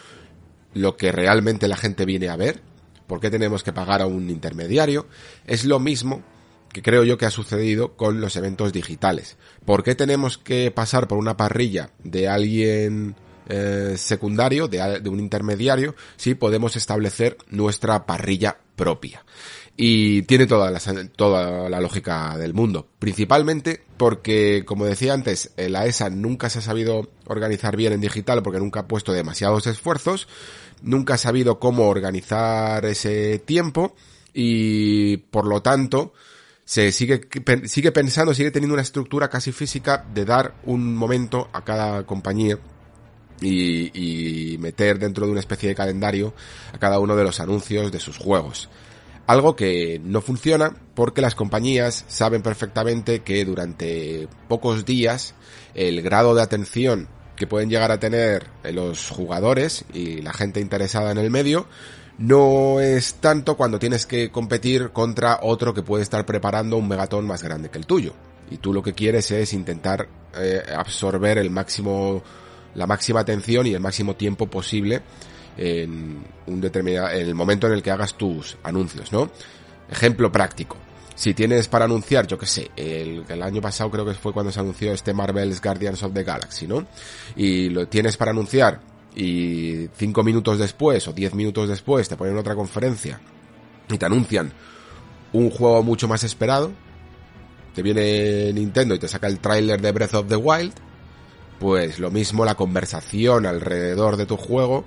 lo que realmente la gente viene a ver, ¿por qué tenemos que pagar a un intermediario? Es lo mismo que creo yo que ha sucedido con los eventos digitales. ¿Por qué tenemos que pasar por una parrilla de alguien eh, secundario, de, de un intermediario, si podemos establecer nuestra parrilla propia? Y tiene toda la, toda la lógica del mundo. Principalmente porque, como decía antes, la ESA nunca se ha sabido organizar bien en digital porque nunca ha puesto demasiados esfuerzos, nunca ha sabido cómo organizar ese tiempo y, por lo tanto, se sigue, sigue pensando, sigue teniendo una estructura casi física de dar un momento a cada compañía y, y, meter dentro de una especie de calendario a cada uno de los anuncios de sus juegos. Algo que no funciona porque las compañías saben perfectamente que durante pocos días el grado de atención que pueden llegar a tener los jugadores y la gente interesada en el medio no es tanto cuando tienes que competir contra otro que puede estar preparando un megatón más grande que el tuyo. Y tú lo que quieres es intentar eh, absorber el máximo, la máxima atención y el máximo tiempo posible en un determinado, en el momento en el que hagas tus anuncios, ¿no? Ejemplo práctico. Si tienes para anunciar, yo que sé, el, el, año pasado creo que fue cuando se anunció este Marvel's Guardians of the Galaxy, ¿no? Y lo tienes para anunciar y cinco minutos después o diez minutos después te ponen otra conferencia y te anuncian un juego mucho más esperado, te viene Nintendo y te saca el tráiler de Breath of the Wild, pues lo mismo la conversación alrededor de tu juego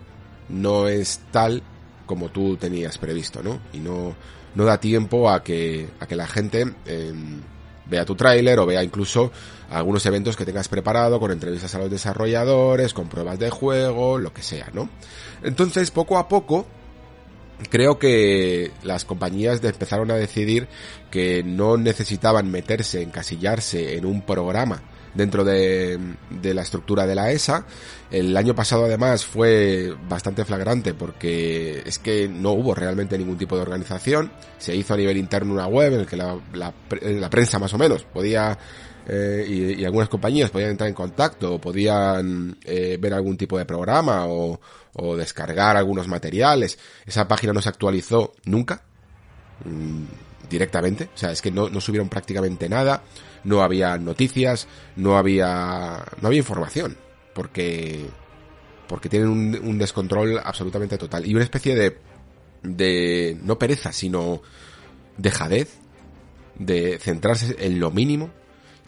no es tal como tú tenías previsto, ¿no? Y no, no da tiempo a que, a que la gente em, vea tu tráiler o vea incluso algunos eventos que tengas preparado con entrevistas a los desarrolladores, con pruebas de juego, lo que sea, ¿no? Entonces, poco a poco, creo que las compañías empezaron a decidir que no necesitaban meterse, encasillarse en un programa dentro de, de, la estructura de la ESA. El año pasado además fue bastante flagrante porque es que no hubo realmente ningún tipo de organización. Se hizo a nivel interno una web en la que la, la, la prensa más o menos podía eh, y, y, algunas compañías podían entrar en contacto o podían eh, ver algún tipo de programa o, o, descargar algunos materiales. Esa página no se actualizó nunca mmm, directamente, o sea, es que no, no subieron prácticamente nada, no había noticias, no había no había información, porque porque tienen un, un descontrol absolutamente total y una especie de de no pereza, sino dejadez de centrarse en lo mínimo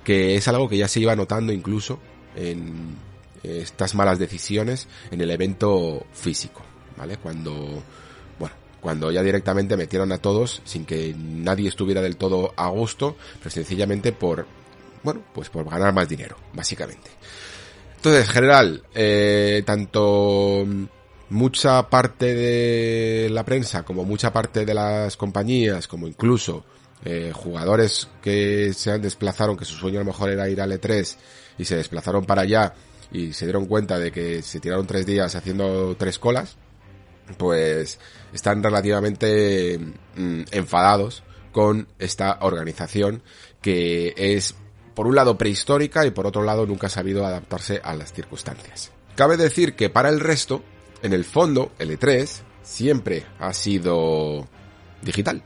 que es algo que ya se iba notando incluso en estas malas decisiones en el evento físico, ¿vale? Cuando, cuando ya directamente metieron a todos sin que nadie estuviera del todo a gusto, pero sencillamente por, bueno, pues por ganar más dinero, básicamente. Entonces, en general, eh, tanto mucha parte de la prensa como mucha parte de las compañías, como incluso eh, jugadores que se han desplazaron, que su sueño a lo mejor era ir al E3 y se desplazaron para allá y se dieron cuenta de que se tiraron tres días haciendo tres colas, pues están relativamente mm, enfadados con esta organización que es por un lado prehistórica y por otro lado nunca ha sabido adaptarse a las circunstancias. Cabe decir que para el resto, en el fondo, el E3 siempre ha sido digital.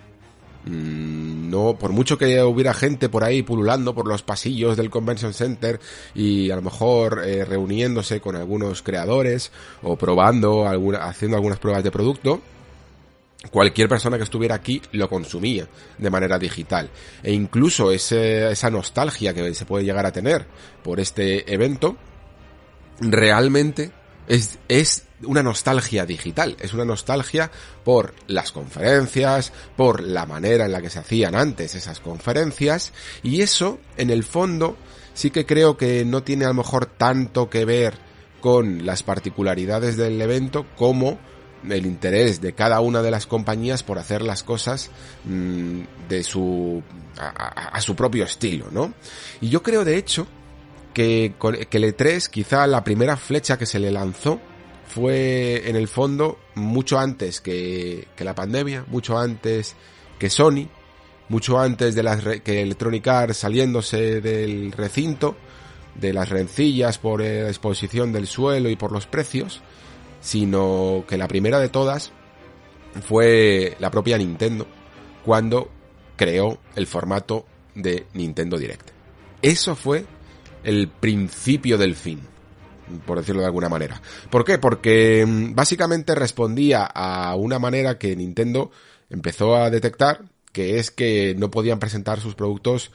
No, por mucho que hubiera gente por ahí pululando por los pasillos del Convention Center y a lo mejor eh, reuniéndose con algunos creadores o probando, alguna, haciendo algunas pruebas de producto, cualquier persona que estuviera aquí lo consumía de manera digital. E incluso ese, esa nostalgia que se puede llegar a tener por este evento, realmente es, es una nostalgia digital, es una nostalgia por las conferencias, por la manera en la que se hacían antes esas conferencias, y eso, en el fondo, sí que creo que no tiene a lo mejor tanto que ver con las particularidades del evento como el interés de cada una de las compañías por hacer las cosas mmm, de su a, su propio estilo, ¿no? Y yo creo de hecho que, que el E3 quizá la primera flecha que se le lanzó fue en el fondo mucho antes que, la pandemia, mucho antes que Sony, mucho antes de las que Electronic Arts saliéndose del recinto, de las rencillas por la exposición del suelo y por los precios, sino que la primera de todas fue la propia Nintendo cuando creó el formato de Nintendo Direct. Eso fue el principio del fin por decirlo de alguna manera. ¿Por qué? Porque mm, básicamente respondía a una manera que Nintendo empezó a detectar, que es que no podían presentar sus productos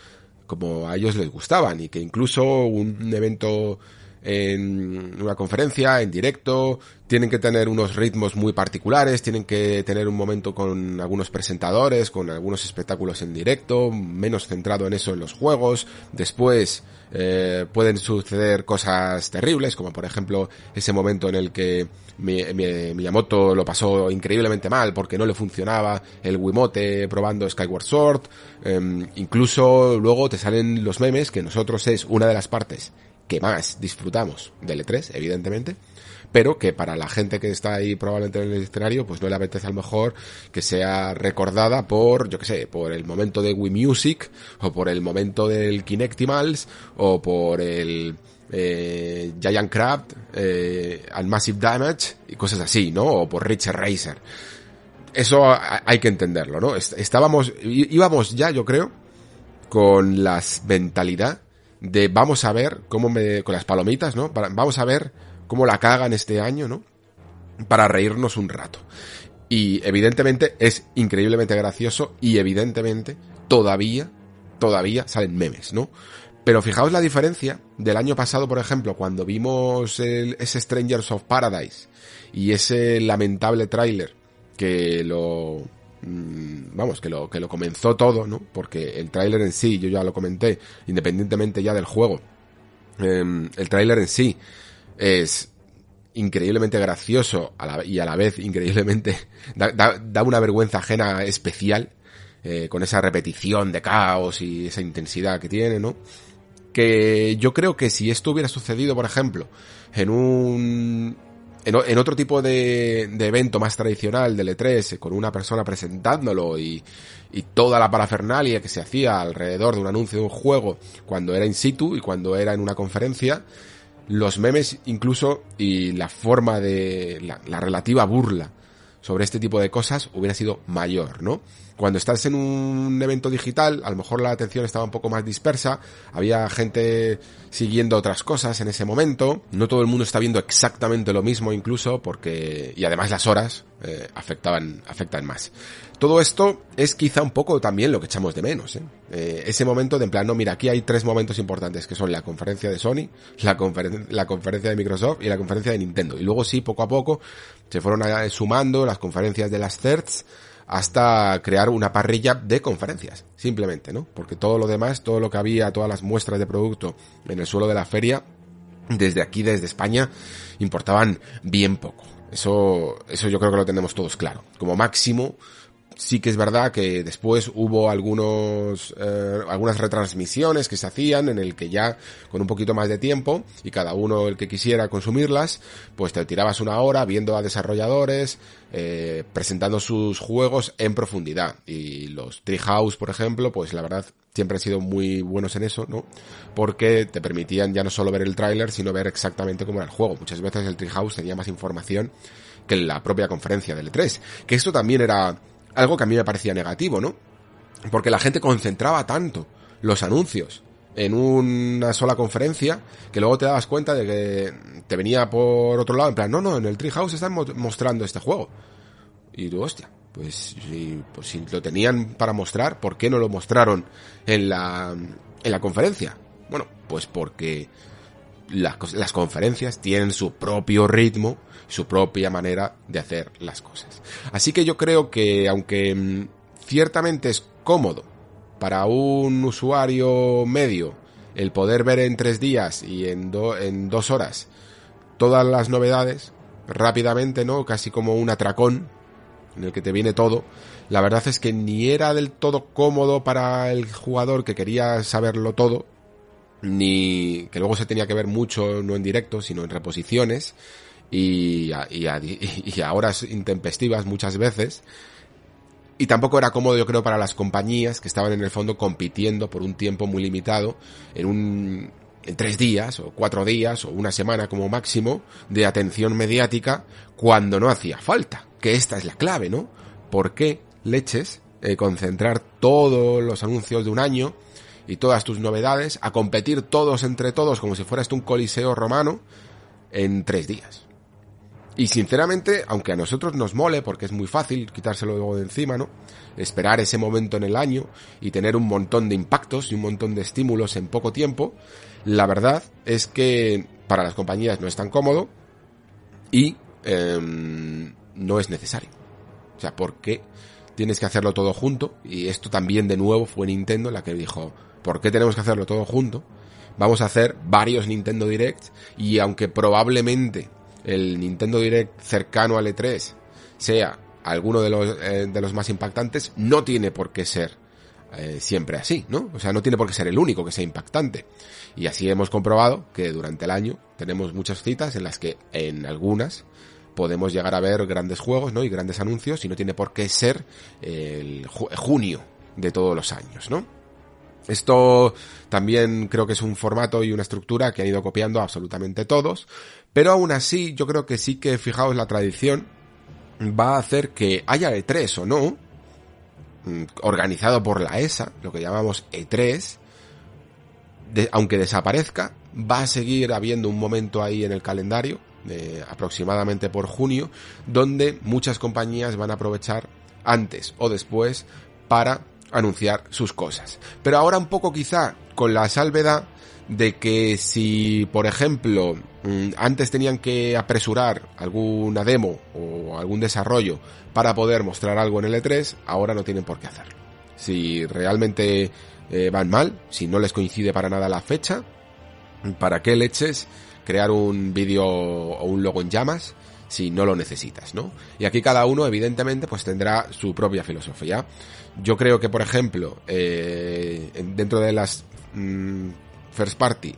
como a ellos les gustaban y que incluso un evento en una conferencia, en directo, tienen que tener unos ritmos muy particulares, tienen que tener un momento con algunos presentadores, con algunos espectáculos en directo, menos centrado en eso en los juegos, después eh, pueden suceder cosas terribles, como por ejemplo ese momento en el que mi, mi, Miyamoto lo pasó increíblemente mal porque no le funcionaba el Wiimote probando Skyward Sword, eh, incluso luego te salen los memes que nosotros es una de las partes que más disfrutamos del E3, evidentemente, pero que para la gente que está ahí probablemente en el escenario, pues no le apetece a lo mejor que sea recordada por, yo que sé, por el momento de Wii Music, o por el momento del Kinectimals, o por el eh, Giant Crab, eh, and Massive Damage, y cosas así, ¿no? O por Richard Racer. Eso hay que entenderlo, ¿no? Estábamos, íbamos ya, yo creo, con la mentalidad de vamos a ver cómo me, con las palomitas, ¿no? Vamos a ver cómo la cagan este año, ¿no? Para reírnos un rato. Y evidentemente es increíblemente gracioso y evidentemente todavía, todavía salen memes, ¿no? Pero fijaos la diferencia del año pasado, por ejemplo, cuando vimos el, ese Strangers of Paradise y ese lamentable tráiler que lo vamos, que lo que lo comenzó todo, ¿no? Porque el tráiler en sí, yo ya lo comenté, independientemente ya del juego, em, el tráiler en sí es increíblemente gracioso y a la vez increíblemente da, una vergüenza ajena especial eh, con esa repetición de caos y esa intensidad que tiene, ¿no? que yo creo que si esto hubiera sucedido, por ejemplo, en un en, otro tipo de, evento más tradicional del E3, con una persona presentándolo y, toda la parafernalia que se hacía alrededor de un anuncio de un juego cuando era in situ y cuando era en una conferencia, los memes incluso y la forma de la relativa burla sobre este tipo de cosas hubiera sido mayor, ¿no? Cuando estás en un evento digital, a lo mejor la atención estaba un poco más dispersa, había gente siguiendo otras cosas en ese momento, no todo el mundo está viendo exactamente lo mismo incluso, porque, y además las horas eh, afectaban, afectan más. Todo esto es quizá un poco también lo que echamos de menos, ¿eh? Eh, ese momento de en plan, no, mira, aquí hay tres momentos importantes, que son la conferencia de Sony, la, la conferencia de Microsoft y la conferencia de Nintendo. Y luego sí, poco a poco, se fueron sumando las conferencias de las CERTs, hasta crear una parrilla de conferencias, simplemente, ¿no? Porque todo lo demás, todo lo que había, todas las muestras de producto en el suelo de la feria, desde aquí, desde España, importaban bien poco. Eso, eso yo creo que lo tenemos todos claro. Como máximo, sí que es verdad que después hubo algunos eh, algunas retransmisiones que se hacían en el que ya con un poquito más de tiempo y cada uno el que quisiera consumirlas pues te tirabas una hora viendo a desarrolladores eh, presentando sus juegos en profundidad y los Treehouse por ejemplo pues la verdad siempre han sido muy buenos en eso, ¿no? Porque te permitían ya no solo ver el tráiler, sino ver exactamente cómo era el juego. Muchas veces el Treehouse tenía más información que la propia conferencia del E3. Que esto también era algo que a mí me parecía negativo, ¿no? Porque la gente concentraba tanto los anuncios en una sola conferencia que luego te dabas cuenta de que te venía por otro lado en plan, no, no, en el Treehouse están mostrando este juego. Y tú, hostia, pues si, pues si lo tenían para mostrar, ¿por qué no lo mostraron en la, en la conferencia? Bueno, pues porque las conferencias tienen su propio ritmo, su propia manera de hacer las cosas. Así que yo creo que aunque mm, ciertamente es cómodo para un usuario medio el poder ver en tres días y en, en dos horas todas las novedades rápidamente, ¿no? Casi como un atracón en el que te viene todo. La verdad es que ni era del todo cómodo para el jugador que quería saberlo todo, ni que luego se tenía que ver mucho no en directo, sino en reposiciones y a, y, y a horas intempestivas muchas veces. Y tampoco era cómodo, yo creo, para las compañías que estaban en el fondo compitiendo por un tiempo muy limitado en un, en tres días o cuatro días o una semana como máximo de atención mediática cuando no hacía falta. Que esta es la clave, ¿no? ¿Por qué leches eh, concentrar todos los anuncios de un año y todas tus novedades a competir todos entre todos como si fueras un coliseo romano en tres días? Y sinceramente, aunque a nosotros nos mole, porque es muy fácil quitárselo luego de encima, ¿no? Esperar ese momento en el año y tener un montón de impactos y un montón de estímulos en poco tiempo, la verdad es que para las compañías no es tan cómodo y em, no es necesario. O sea, ¿por qué tienes que hacerlo todo junto? Y esto también de nuevo fue Nintendo la que dijo, ¿por qué tenemos que hacerlo todo junto? Vamos a hacer varios Nintendo Directs y aunque probablemente el Nintendo Direct cercano al E3 sea alguno de los, eh, de los más impactantes, no tiene por qué ser eh, siempre así, ¿no? O sea, no tiene por qué ser el único que sea impactante. Y así hemos comprobado que durante el año tenemos muchas citas en las que en algunas podemos llegar a ver grandes juegos, ¿no? Y grandes anuncios y no tiene por qué ser el junio de todos los años, ¿no? Esto también creo que es un formato y una estructura que han ido copiando absolutamente todos, pero aún así yo creo que sí que, fijaos, la tradición va a hacer que haya E3 o no, mm, organizado por la ESA, lo que llamamos E3, aunque desaparezca, va a seguir habiendo un momento ahí en el calendario aproximadamente por junio, donde muchas compañías van a aprovechar antes o después para anunciar sus cosas. Pero ahora un poco quizá con la salvedad de que si, por ejemplo, mm, antes tenían que apresurar alguna demo o algún desarrollo para poder mostrar algo en el E3, ahora no tienen por qué hacerlo. Si realmente eh, van mal, si no les coincide para nada la fecha, ¿para qué leches crear un vídeo o un logo en llamas si no lo necesitas, ¿no? Y aquí cada uno, evidentemente, pues tendrá su propia filosofía. Yo creo que, por ejemplo, eh, dentro de las mm, first party,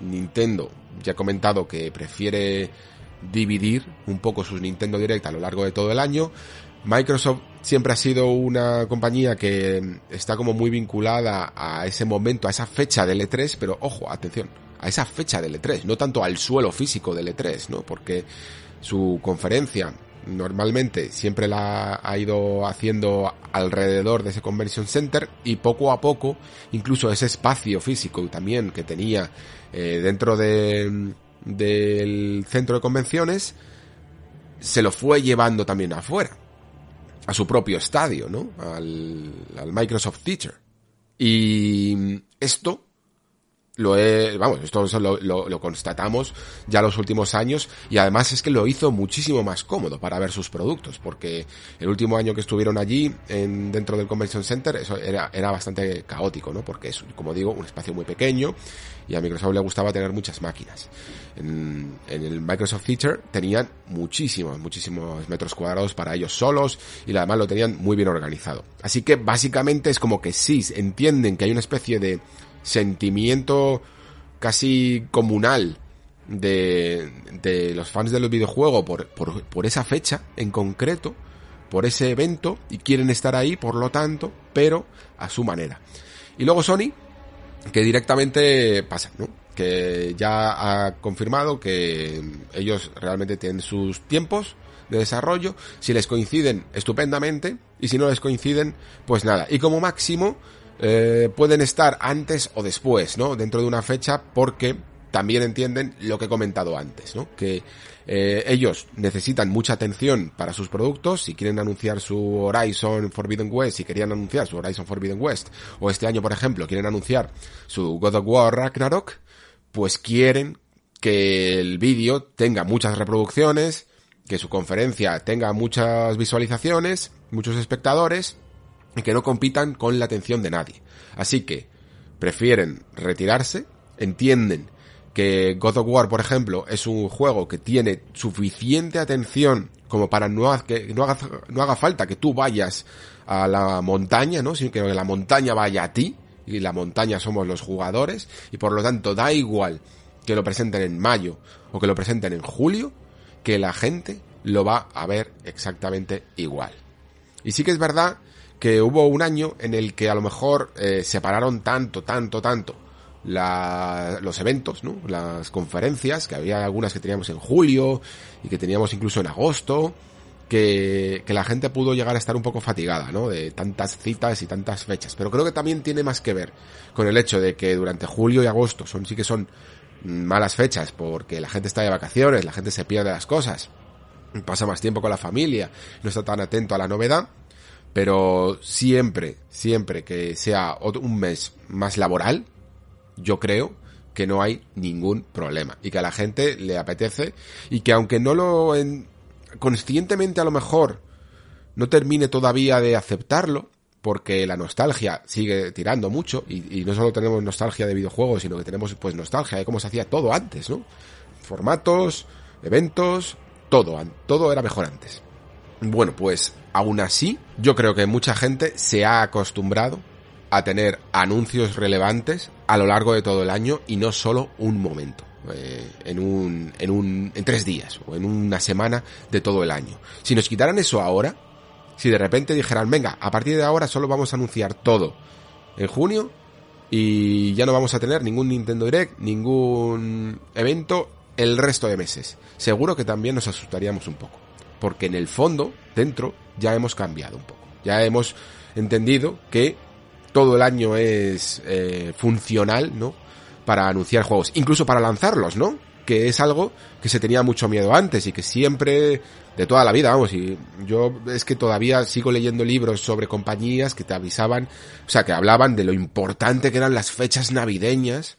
Nintendo ya ha comentado que prefiere dividir un poco sus Nintendo Direct a lo largo de todo el año. Microsoft siempre ha sido una compañía que está como muy vinculada a ese momento, a esa fecha del E3, pero ojo, atención, a esa fecha del E3, no tanto al suelo físico del E3, ¿no? Porque su conferencia normalmente siempre la ha ido haciendo alrededor de ese convention center y poco a poco incluso ese espacio físico también que tenía eh, dentro de, del centro de convenciones se lo fue llevando también afuera a su propio estadio, ¿no? Al, al Microsoft Teacher. Y esto lo he, vamos, esto lo, lo, constatamos ya los últimos años y además es que lo hizo muchísimo más cómodo para ver sus productos porque el último año que estuvieron allí en, dentro del Convention Center eso era, era bastante caótico, ¿no? Porque es, como digo, un espacio muy pequeño y a Microsoft le gustaba tener muchas máquinas. En, el Microsoft Feature tenían muchísimos, muchísimos metros cuadrados para ellos solos y además lo tenían muy bien organizado. Así que básicamente es como que sí, entienden que hay una especie de sentimiento casi comunal de, de los fans de los videojuegos por, por, por esa fecha en concreto, por ese evento, y quieren estar ahí, por lo tanto, pero a su manera. Y luego Sony, que directamente pasa, ¿no? Que ya ha confirmado que ellos realmente tienen sus tiempos de desarrollo, si les coinciden, estupendamente, y si no les coinciden, pues nada. Y como máximo, eh, pueden estar antes o después, ¿no? Dentro de una fecha porque también entienden lo que he comentado antes, ¿no? Que eh, ellos necesitan mucha atención para sus productos. Si quieren anunciar su Horizon Forbidden West, si querían anunciar su Horizon Forbidden West, o este año, por ejemplo, quieren anunciar su God of War Ragnarok, pues quieren que el vídeo tenga muchas reproducciones, que su conferencia tenga muchas visualizaciones, muchos espectadores, y que no compitan con la atención de nadie. Así que prefieren retirarse, entienden que God of War, por ejemplo, es un juego que tiene suficiente atención como para no, que no haga, falta que tú vayas a la montaña, ¿no? Sino que la montaña vaya a ti, y la montaña somos los jugadores, y por lo tanto da igual que lo presenten en mayo o que lo presenten en julio, que la gente lo va a ver exactamente igual. Y sí que es verdad que hubo un año en el que a lo mejor eh, separaron tanto, tanto, tanto la, los eventos, ¿no? Las conferencias, que había algunas que teníamos en julio y que teníamos incluso en agosto, que, la gente pudo llegar a estar un poco fatigada, ¿no? De tantas citas y tantas fechas. Pero creo que también tiene más que ver con el hecho de que durante julio y agosto son, sí que son malas fechas porque la gente está de vacaciones, la gente se pierde las cosas, pasa más tiempo con la familia, no está tan atento a la novedad pero siempre, siempre que sea un mes más laboral, yo creo que no hay ningún problema y que a la gente le apetece y que aunque no lo en, conscientemente a lo mejor no termine todavía de aceptarlo, porque la nostalgia sigue tirando mucho y, y, no solo tenemos nostalgia de videojuegos, sino que tenemos pues nostalgia de cómo se hacía todo antes, ¿no? Formatos, eventos, todo, todo era mejor antes. Bueno, pues aún así, yo creo que mucha gente se ha acostumbrado a tener anuncios relevantes a lo largo de todo el año y no solo un momento. Eh, en un, en un, en tres días o en una semana de todo el año. Si nos quitaran eso ahora, si de repente dijeran, venga, a partir de ahora solo vamos a anunciar todo en junio y ya no vamos a tener ningún Nintendo Direct, ningún evento el resto de meses. Seguro que también nos asustaríamos un poco porque en el fondo, dentro, ya hemos cambiado un poco. Ya hemos entendido que todo el año es eh, funcional, ¿no? Para anunciar juegos, incluso para lanzarlos, ¿no? que es algo que se tenía mucho miedo antes y que siempre, de toda la vida, vamos, y yo es que todavía sigo leyendo libros sobre compañías que te avisaban, o sea, que hablaban de lo importante que eran las fechas navideñas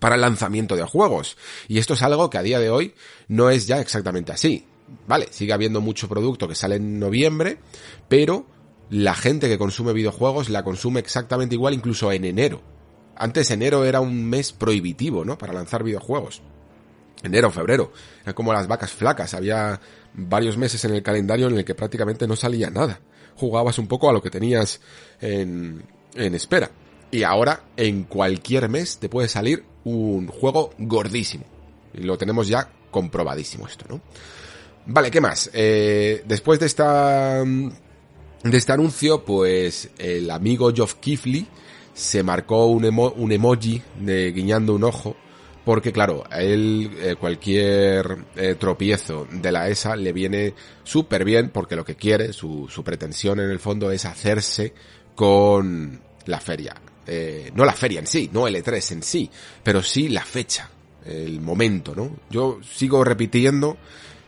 para el lanzamiento de juegos. Y esto es algo que a día de hoy no es ya exactamente así. Vale, sigue habiendo mucho producto que sale en noviembre, pero la gente que consume videojuegos la consume exactamente igual incluso en enero. Antes enero era un mes prohibitivo, ¿no? Para lanzar videojuegos. Enero, febrero. Era como las vacas flacas. Había varios meses en el calendario en el que prácticamente no salía nada. Jugabas un poco a lo que tenías en, en espera. Y ahora, en cualquier mes, te puede salir un juego gordísimo. Y lo tenemos ya comprobadísimo esto, ¿no? Vale, ¿qué más? Eh, después de esta de este anuncio, pues el amigo Geoff Keighley se marcó un, un emoji de guiñando un ojo, porque claro, a él eh, cualquier eh, tropiezo de la ESA le viene súper bien, porque lo que quiere, su, su pretensión en el fondo es hacerse con la feria. Eh, no la feria en sí, no el E3 en sí, pero sí la fecha, el momento, ¿no? Yo sigo repitiendo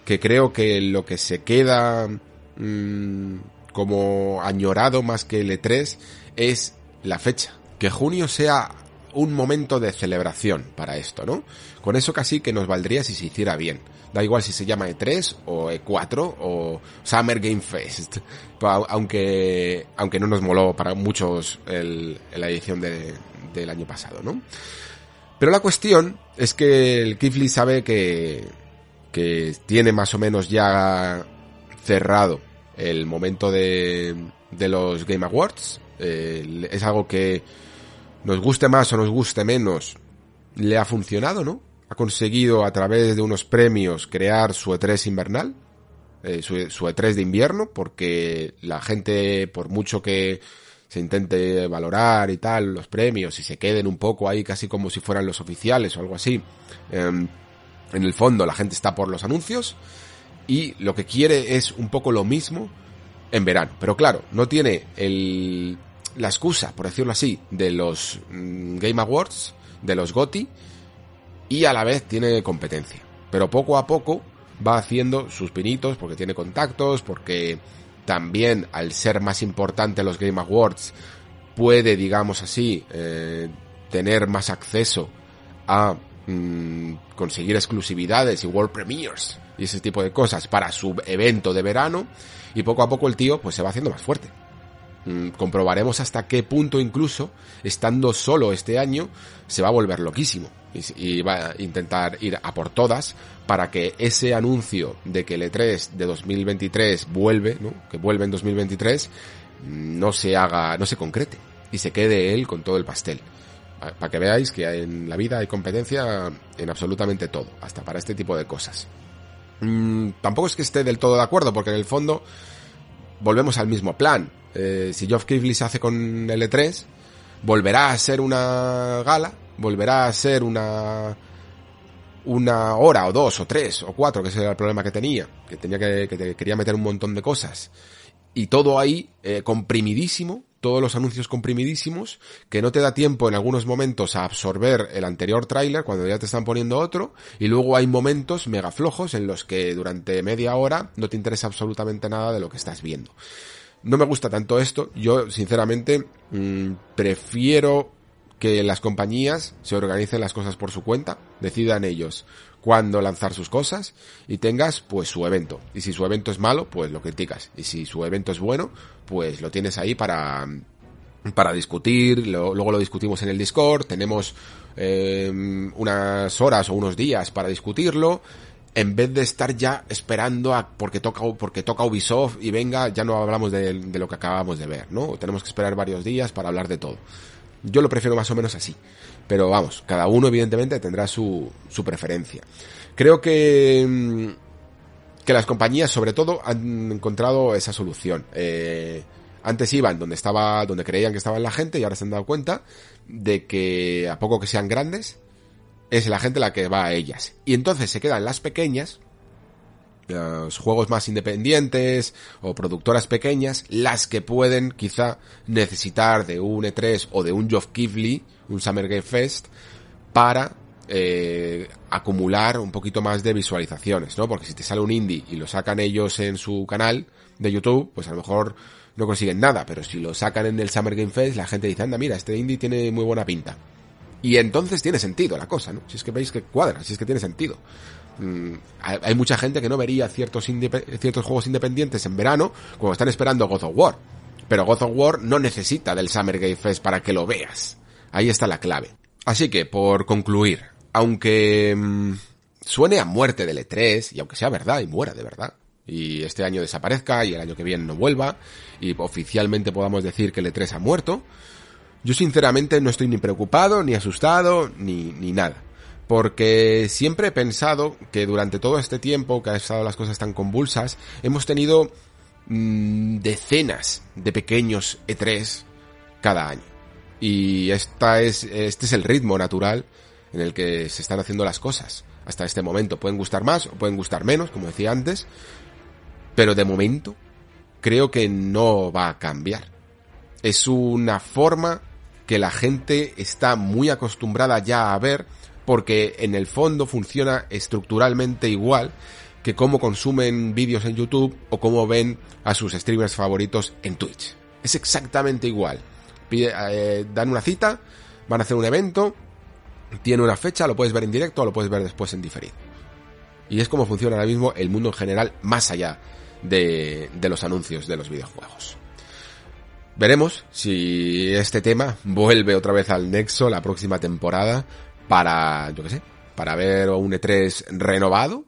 que creo que lo que se queda mmm, como añorado más que el E3 es la fecha. Que junio sea un momento de celebración para esto, ¿no? Con eso casi que nos valdría si se hiciera bien. Da igual si se llama E3 o E4 o Summer Game Fest. Aunque, aunque no nos moló para muchos el, la edición de, del año pasado, ¿no? Pero la cuestión es que el Kifli sabe que, que tiene más o menos ya cerrado el momento de, de los Game Awards. Eh, es algo que nos guste más o nos guste menos, le ha funcionado, ¿no? Ha conseguido a través de unos premios crear su E3 invernal, eh, su, su E3 de invierno, porque la gente, por mucho que se intente valorar y tal los premios y se queden un poco ahí casi como si fueran los oficiales o algo así, eh, en el fondo la gente está por los anuncios y lo que quiere es un poco lo mismo en verano. Pero claro, no tiene el, la excusa, por decirlo así, de los mm, Game Awards, de los GOTY, y a la vez tiene competencia. Pero poco a poco va haciendo sus pinitos porque tiene contactos, porque también al ser más importante los Game Awards puede, digamos así, eh, tener más acceso a mmm, conseguir exclusividades y world premiers y ese tipo de cosas para su evento de verano y poco a poco el tío pues se va haciendo más fuerte. Mm, comprobaremos hasta qué punto incluso, estando solo este año, se va a volver loquísimo y, va a intentar ir a por todas para que ese anuncio de que el E3 de 2023 vuelve, ¿no? que vuelve en 2023, no se haga, no se concrete y se quede él con todo el pastel. Para que veáis que en la vida hay competencia en absolutamente todo, hasta para este tipo de cosas. Mm, tampoco es que esté del todo de acuerdo, porque en el fondo volvemos al mismo plan. Eh, si Geoff Keighley se hace con el E3, volverá a ser una gala, volverá a ser una una hora o dos o tres o cuatro, que ese era el problema que tenía, que tenía que, que quería meter un montón de cosas. Y todo ahí eh, comprimidísimo, todos los anuncios comprimidísimos, que no te da tiempo en algunos momentos a absorber el anterior tráiler cuando ya te están poniendo otro, y luego hay momentos mega flojos en los que durante media hora no te interesa absolutamente nada de lo que estás viendo. No me gusta tanto esto, yo sinceramente mmm, prefiero que las compañías se organicen las cosas por su cuenta, decidan ellos cuándo lanzar sus cosas y tengas pues su evento. Y si su evento es malo, pues lo criticas. Y si su evento es bueno, pues lo tienes ahí para para discutir, lo, luego lo discutimos en el Discord, tenemos eh, unas horas o unos días para discutirlo, en vez de estar ya esperando a porque toca porque toca Ubisoft y venga, ya no hablamos de, de lo que acabamos de ver, ¿no? Tenemos que esperar varios días para hablar de todo. Yo lo prefiero más o menos así. Pero vamos, cada uno evidentemente tendrá su, su preferencia. Creo que, que las compañías sobre todo han encontrado esa solución. Eh, antes iban donde estaba, donde creían que estaba la gente y ahora se han dado cuenta de que a poco que sean grandes, es la gente la que va a ellas. Y entonces se quedan las pequeñas, los juegos más independientes o productoras pequeñas, las que pueden quizá necesitar de un E3 o de un Geoff Keighley, un Summer Game Fest, para eh, acumular un poquito más de visualizaciones, ¿no? Porque si te sale un indie y lo sacan ellos en su canal de YouTube, pues a lo mejor no consiguen nada, pero si lo sacan en el Summer Game Fest, la gente dice, anda, mira, este indie tiene muy buena pinta. Y entonces tiene sentido la cosa, ¿no? Si es que veis que cuadra, si es que tiene sentido. Mm, hay mucha gente que no vería ciertos, juegos independientes en verano cuando están esperando God of War. Pero God of War no necesita del Summer Game Fest para que lo veas. Ahí está la clave. Así que, por concluir, aunque mm, suene a muerte del E3, y aunque sea verdad y muera de verdad, y este año desaparezca y el año que viene no vuelva, y oficialmente podamos decir que el E3 ha muerto, yo sinceramente no estoy ni preocupado, ni asustado, ni, ni nada. Porque siempre he pensado que durante todo este tiempo que han estado las cosas tan convulsas, hemos tenido mm, decenas de pequeños E3 cada año. Y esta es, este es el ritmo natural en el que se están haciendo las cosas. Hasta este momento pueden gustar más o pueden gustar menos, como decía antes, pero de momento creo que no va a cambiar. Es una forma que la gente está muy acostumbrada ya a ver porque en el fondo funciona estructuralmente igual que cómo consumen vídeos en YouTube o cómo ven a sus streamers favoritos en Twitch. Es exactamente igual. Eh, dan una cita, van a hacer un evento, tiene una fecha, lo puedes ver en directo o lo puedes ver después en diferido. Y es como funciona ahora mismo el mundo en general, más allá de los anuncios de los videojuegos. Veremos si este tema vuelve otra vez al Nexo la próxima temporada para, yo qué sé, para ver un E3 renovado,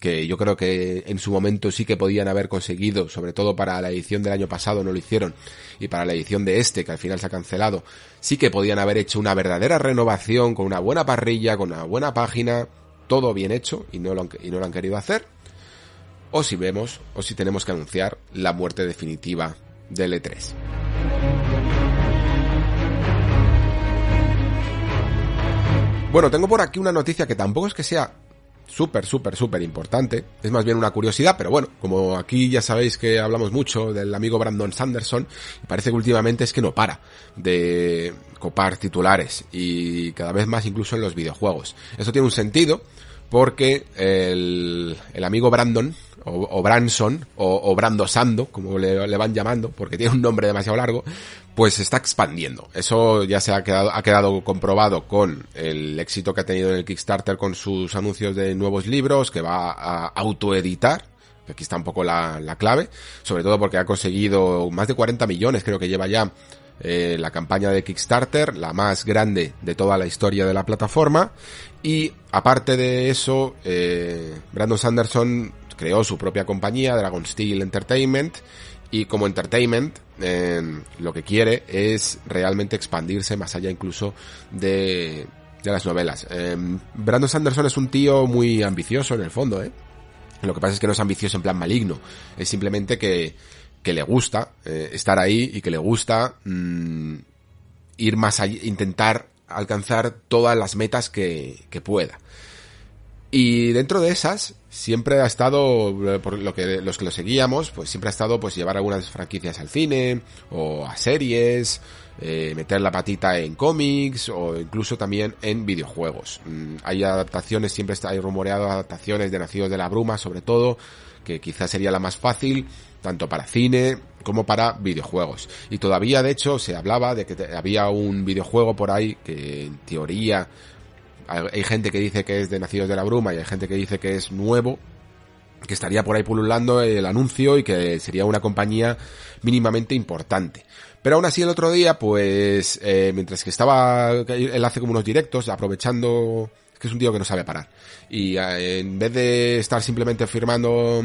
que yo creo que en su momento sí que podían haber conseguido, sobre todo para la edición del año pasado no lo hicieron, y para la edición de este, que al final se ha cancelado, sí que podían haber hecho una verdadera renovación con una buena parrilla, con una buena página, todo bien hecho, y no lo y no lo han querido hacer. O si vemos, o si tenemos que anunciar la muerte definitiva del E3. Bueno, tengo por aquí una noticia que tampoco es que sea súper, súper, súper importante. Es más bien una curiosidad, pero bueno, como aquí ya sabéis que hablamos mucho del amigo Brandon Sanderson, parece que últimamente es que no para de copar titulares y cada vez más incluso en los videojuegos. Eso tiene un sentido porque el, el amigo Brandon, o, Branson, o, Brando Sando, como le, van llamando, porque tiene un nombre demasiado largo, pues se está expandiendo. Eso ya se ha quedado, ha quedado comprobado con el éxito que ha tenido en el Kickstarter con sus anuncios de nuevos libros, que va a autoeditar, aquí está un poco la, la clave, sobre todo porque ha conseguido más de 40 millones, creo que lleva ya eh, la campaña de Kickstarter, la más grande de toda la historia de la plataforma. Y aparte de eso, eh, Brandon Sanderson creó su propia compañía, Dragon Steel Entertainment, y como entertainment eh, lo que quiere es realmente expandirse más allá incluso de, de las novelas. Eh, Brandon Sanderson es un tío muy ambicioso en el fondo, ¿eh? Lo que pasa es que no es ambicioso en plan maligno, es simplemente que, que le gusta eh, estar ahí y que le gusta mm, ir más allá, intentar alcanzar todas las metas que, que pueda. Y dentro de esas, siempre ha estado, eh, por lo que los que lo seguíamos, pues siempre ha estado pues llevar algunas franquicias al cine, o a series, eh, meter la patita en cómics, o incluso también en videojuegos. Mm, hay adaptaciones, siempre hay rumoreado adaptaciones de Nacidos de la Bruma, sobre todo, que quizás sería la más fácil, tanto para cine como para videojuegos. Y todavía, de hecho, se hablaba de que había un videojuego por ahí que en teoría hay gente que dice que es de Nacidos de la Bruma y hay gente que dice que es nuevo, que estaría por ahí pululando el anuncio y que sería una compañía mínimamente importante. Pero aún así el otro día, pues, eh, mientras que estaba, él hace como unos directos, aprovechando, que es un tío que no sabe parar. Y eh, en vez de estar simplemente firmando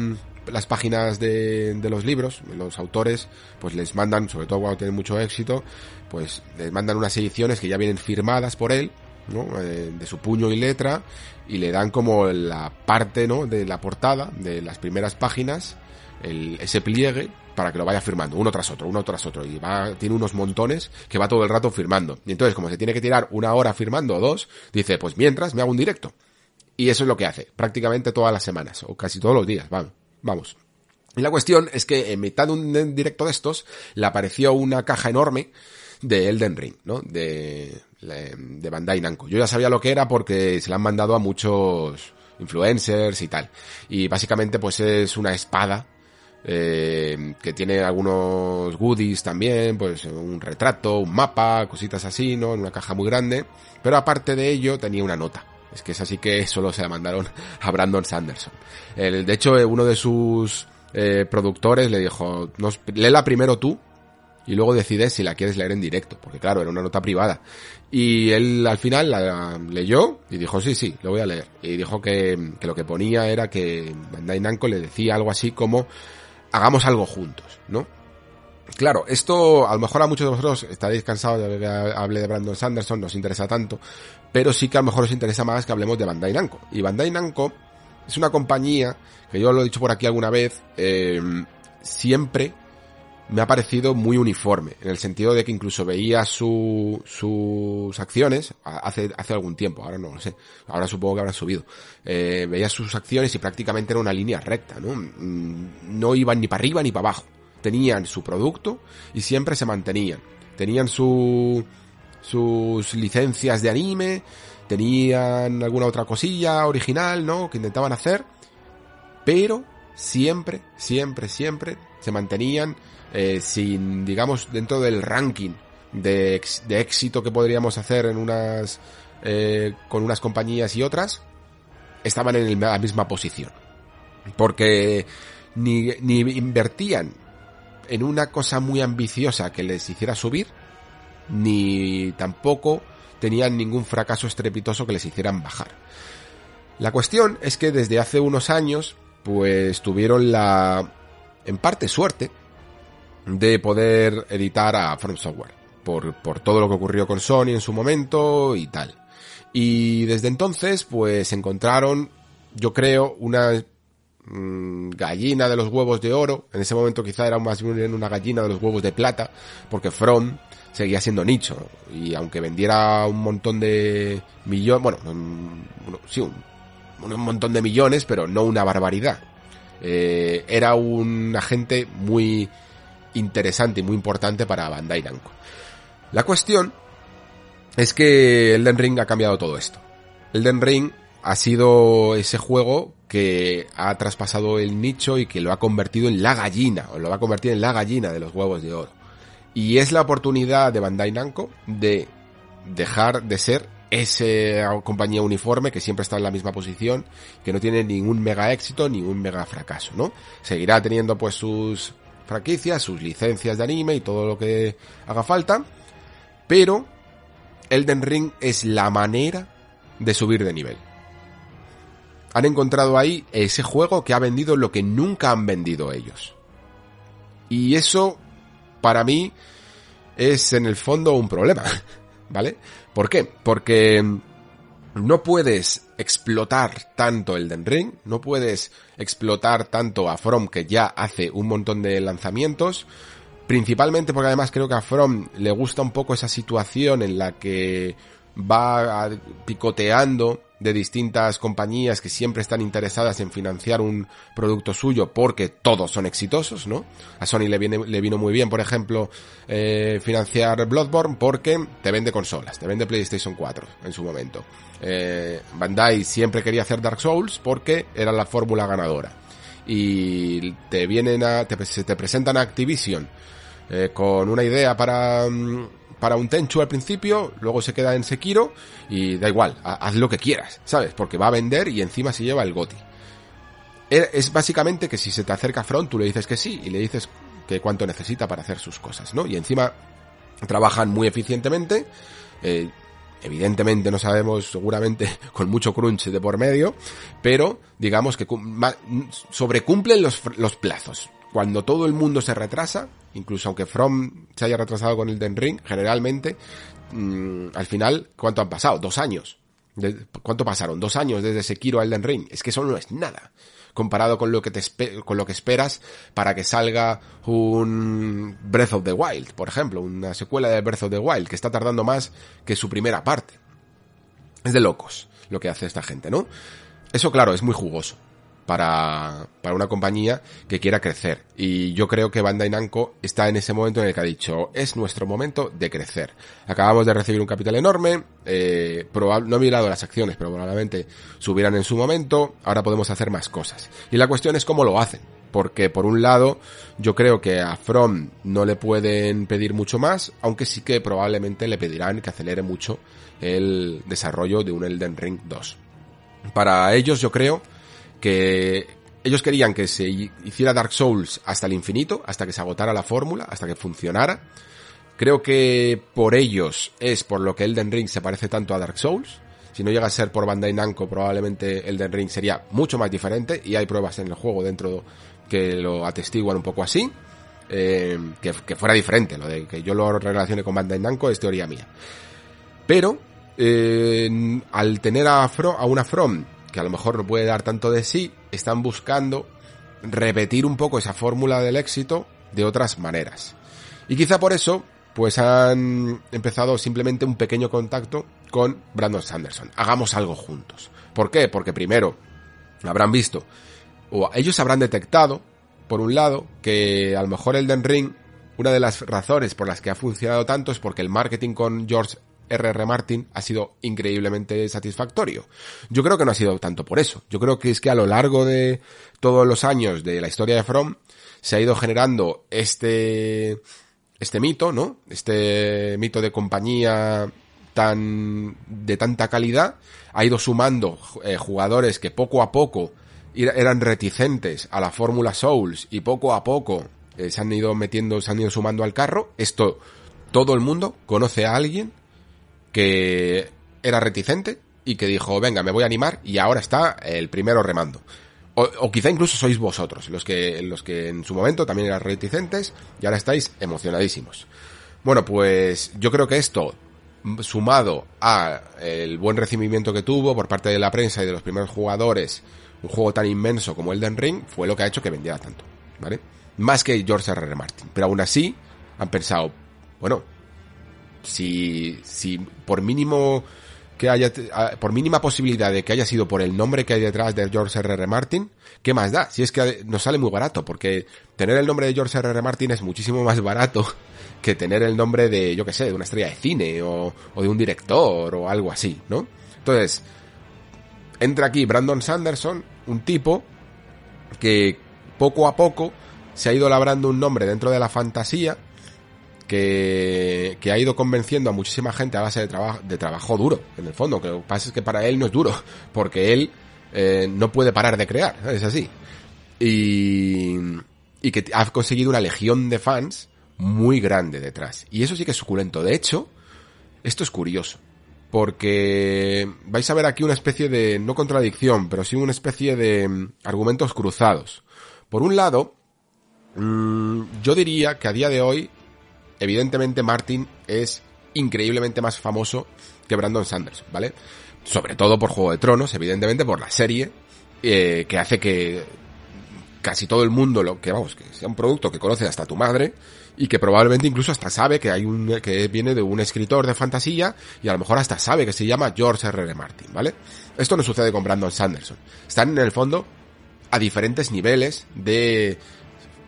las páginas de, de los libros, los autores, pues les mandan, sobre todo cuando tienen mucho éxito, pues les mandan unas ediciones que ya vienen firmadas por él, ¿no? Eh, de su puño y letra y le dan como la parte ¿no? de la portada de las primeras páginas el, ese pliegue para que lo vaya firmando uno tras otro, uno tras otro y va, tiene unos montones que va todo el rato firmando y entonces como se tiene que tirar una hora firmando o dos dice pues mientras me hago un directo y eso es lo que hace prácticamente todas las semanas o casi todos los días vamos, vamos. Y la cuestión es que en mitad de un directo de estos le apareció una caja enorme de Elden Ring, ¿no? De, de Bandai Namco. Yo ya sabía lo que era porque se la han mandado a muchos influencers y tal. Y básicamente pues es una espada eh, que tiene algunos goodies también, pues un retrato, un mapa, cositas así, ¿no? En una caja muy grande. Pero aparte de ello tenía una nota. Es que es así que solo se la mandaron a Brandon Sanderson. El, de hecho, eh, uno de sus eh, productores le dijo, léela primero tú y luego decides si la quieres leer en directo, porque claro, era una nota privada. Y él al final la leyó y dijo, sí, sí, lo voy a leer. Y dijo que, que lo que ponía era que Bandai Namco le decía algo así como, hagamos algo juntos, ¿no? Claro, esto a lo mejor a muchos de vosotros estaréis cansados de que hable de Brandon Sanderson, no os interesa tanto, pero sí que a lo mejor os interesa más que hablemos de Bandai Namco. Y Bandai Namco es una compañía que yo lo he dicho por aquí alguna vez, eh, siempre me ha parecido muy uniforme, en el sentido de que incluso veía su, sus acciones hace, hace algún tiempo, ahora no lo sé, ahora supongo que habrá subido, eh, veía sus acciones y prácticamente era una línea recta, ¿no? Mm, no iban ni para arriba ni para abajo, tenían su producto y siempre se mantenían, tenían su, sus licencias de anime, tenían alguna otra cosilla original, ¿no? Que intentaban hacer, pero siempre, siempre, siempre se mantenían eh, sin, digamos, dentro del ranking de, de, éxito que podríamos hacer en unas, eh, con unas compañías y otras, estaban en la misma posición. Porque ni, ni invertían en una cosa muy ambiciosa que les hiciera subir, ni tampoco tenían ningún fracaso estrepitoso que les hicieran bajar. La cuestión es que desde hace unos años, pues tuvieron la, en parte suerte, de poder editar a From Software. Por, por todo lo que ocurrió con Sony en su momento y tal. Y desde entonces, pues encontraron, yo creo, una mmm, gallina de los huevos de oro. En ese momento quizá era más bien una gallina de los huevos de plata, porque From seguía siendo nicho. Y aunque vendiera un montón de millones, bueno, sí, un, un, montón de millones, pero no una barbaridad. Eh, era un agente muy interesante y muy importante para Bandai Namco. La cuestión es que Elden Ring ha cambiado todo esto. Elden Ring ha sido ese juego que ha traspasado el nicho y que lo ha convertido en la gallina, o lo va a convertir en la gallina de los huevos de oro. Y es la oportunidad de Bandai Namco de dejar de ser esa compañía uniforme que siempre está en la misma posición, que no tiene ningún mega éxito ni un mega fracaso, ¿no? Seguirá teniendo pues sus franquicias, sus licencias de anime y todo lo que haga falta, pero Elden Ring es la manera de subir de nivel. Han encontrado ahí ese juego que ha vendido lo que nunca han vendido ellos. Y eso, para mí, es en el fondo un problema. ¿Vale? ¿Por qué? Porque no puedes explotar tanto el Den Ring, no puedes explotar tanto a From que ya hace un montón de lanzamientos, principalmente porque además creo que a From le gusta un poco esa situación en la que va picoteando de distintas compañías que siempre están interesadas en financiar un producto suyo porque todos son exitosos, ¿no? A Sony le, viene, le vino muy bien, por ejemplo, eh, financiar Bloodborne porque te vende consolas, te vende PlayStation 4 en su momento. Eh, Bandai siempre quería hacer Dark Souls porque era la fórmula ganadora. Y te vienen a, te, se te presentan a Activision eh, con una idea para... Mm, para un Tenchu al principio, luego se queda en Sekiro y da igual, haz lo que quieras, ¿sabes? Porque va a vender y encima se lleva el GOTI. E, es básicamente que si se te acerca Front, tú le dices que sí y le dices que cuánto necesita para hacer sus cosas, ¿no? Y encima trabajan muy eficientemente, eh, evidentemente no sabemos, seguramente con mucho crunch de por medio, pero digamos que sobrecumplen los, los plazos cuando todo el mundo se retrasa, incluso aunque From se haya retrasado con el Den Ring, generalmente, mmm, al final, ¿cuánto han pasado? Dos años. ¿Cuánto pasaron? Dos años desde Sekiro al Den Ring. Es que eso no es nada. Comparado con lo que te con lo que esperas para que salga un Breath of the Wild, por ejemplo, una secuela de Breath of the Wild, que está tardando más que su primera parte. Es de locos lo que hace esta gente, ¿no? Eso, claro, es muy jugoso. Para, para una compañía que quiera crecer. Y yo creo que Bandai Namco está en ese momento en el que ha dicho, es nuestro momento de crecer. Acabamos de recibir un capital enorme, eh, no he mirado las acciones, pero probablemente subirán en su momento, ahora podemos hacer más cosas. Y la cuestión es cómo lo hacen. Porque por un lado, yo creo que a From no le pueden pedir mucho más, aunque sí que probablemente le pedirán que acelere mucho el desarrollo de un Elden Ring 2. Para ellos yo creo que ellos querían que se hiciera Dark Souls hasta el infinito, hasta que se agotara la fórmula, hasta que funcionara. Creo que por ellos es por lo que Elden Ring se parece tanto a Dark Souls. Si no llega a ser por Bandai Namco, probablemente Elden Ring sería mucho más diferente y hay pruebas en el juego dentro que lo atestiguan un poco así. Eh, que, fuera diferente, lo de que yo lo relacione con Bandai Namco es teoría mía. Pero, eh, al tener a, a una From que a lo mejor no puede dar tanto de sí, están buscando repetir un poco esa fórmula del éxito de otras maneras. Y quizá por eso, pues han empezado simplemente un pequeño contacto con Brandon Sanderson. Hagamos algo juntos. ¿Por qué? Porque primero habrán visto, o ellos habrán detectado, por un lado, que a lo mejor Elden Ring, una de las razones por las que ha funcionado tanto es porque el marketing con George R.R. Martin ha sido increíblemente satisfactorio. Yo creo que no ha sido tanto por eso. Yo creo que es que a lo largo de todos los años de la historia de From se ha ido generando este este mito, ¿no? Este mito de compañía tan de tanta calidad ha ido sumando eh, jugadores que poco a poco eran reticentes a la fórmula Souls y poco a poco eh, se han ido metiendo, se han ido sumando al carro. Esto todo el mundo conoce a alguien que era reticente y que dijo, venga, me voy a animar y ahora está el primero remando. O, quizá incluso sois vosotros, los que, los que en su momento también eran reticentes y ahora estáis emocionadísimos. Bueno, pues yo creo que esto, sumado a el buen recibimiento que tuvo por parte de la prensa y de los primeros jugadores, un juego tan inmenso como Elden Ring, fue lo que ha hecho que vendiera tanto, ¿vale? Más que George. R. Martin. Pero aún así, han pensado, bueno, si, si por mínimo que haya, por mínima posibilidad de que haya sido por el nombre que hay detrás de George R.R. R. Martin, ¿qué más da? Si es que nos sale muy barato, porque tener el nombre de George R.R. R. Martin es muchísimo más barato que tener el nombre de, yo que sé, de una estrella de cine o, o de un director o algo así, ¿no? Entonces, entra aquí Brandon Sanderson, un tipo que poco a poco se ha ido labrando un nombre dentro de la fantasía, que, ha ido convenciendo a muchísima gente a base de, trabajo de trabajo duro, en el fondo. Que lo que pasa es que para él no es duro, porque él eh, no puede parar de crear, es así. Y, y que ha conseguido una legión de fans muy grande detrás. Y eso sí que es suculento. De hecho, esto es curioso. Porque vais a ver aquí una especie de, no contradicción, pero sí una especie de mm, argumentos cruzados. Por un lado, mm, yo diría que a día de hoy evidentemente Martin es increíblemente más famoso que Brandon Sanders, ¿vale? Sobre todo por Juego de Tronos, evidentemente por la serie, eh, que hace que casi todo el mundo lo que vamos, que sea un producto que conoce hasta tu madre y que probablemente incluso hasta sabe que hay un que viene de un escritor de fantasía y a lo mejor hasta sabe que se llama George R. R. Martin, ¿vale? Esto no sucede con Brandon Sanderson. Están en el fondo a diferentes niveles de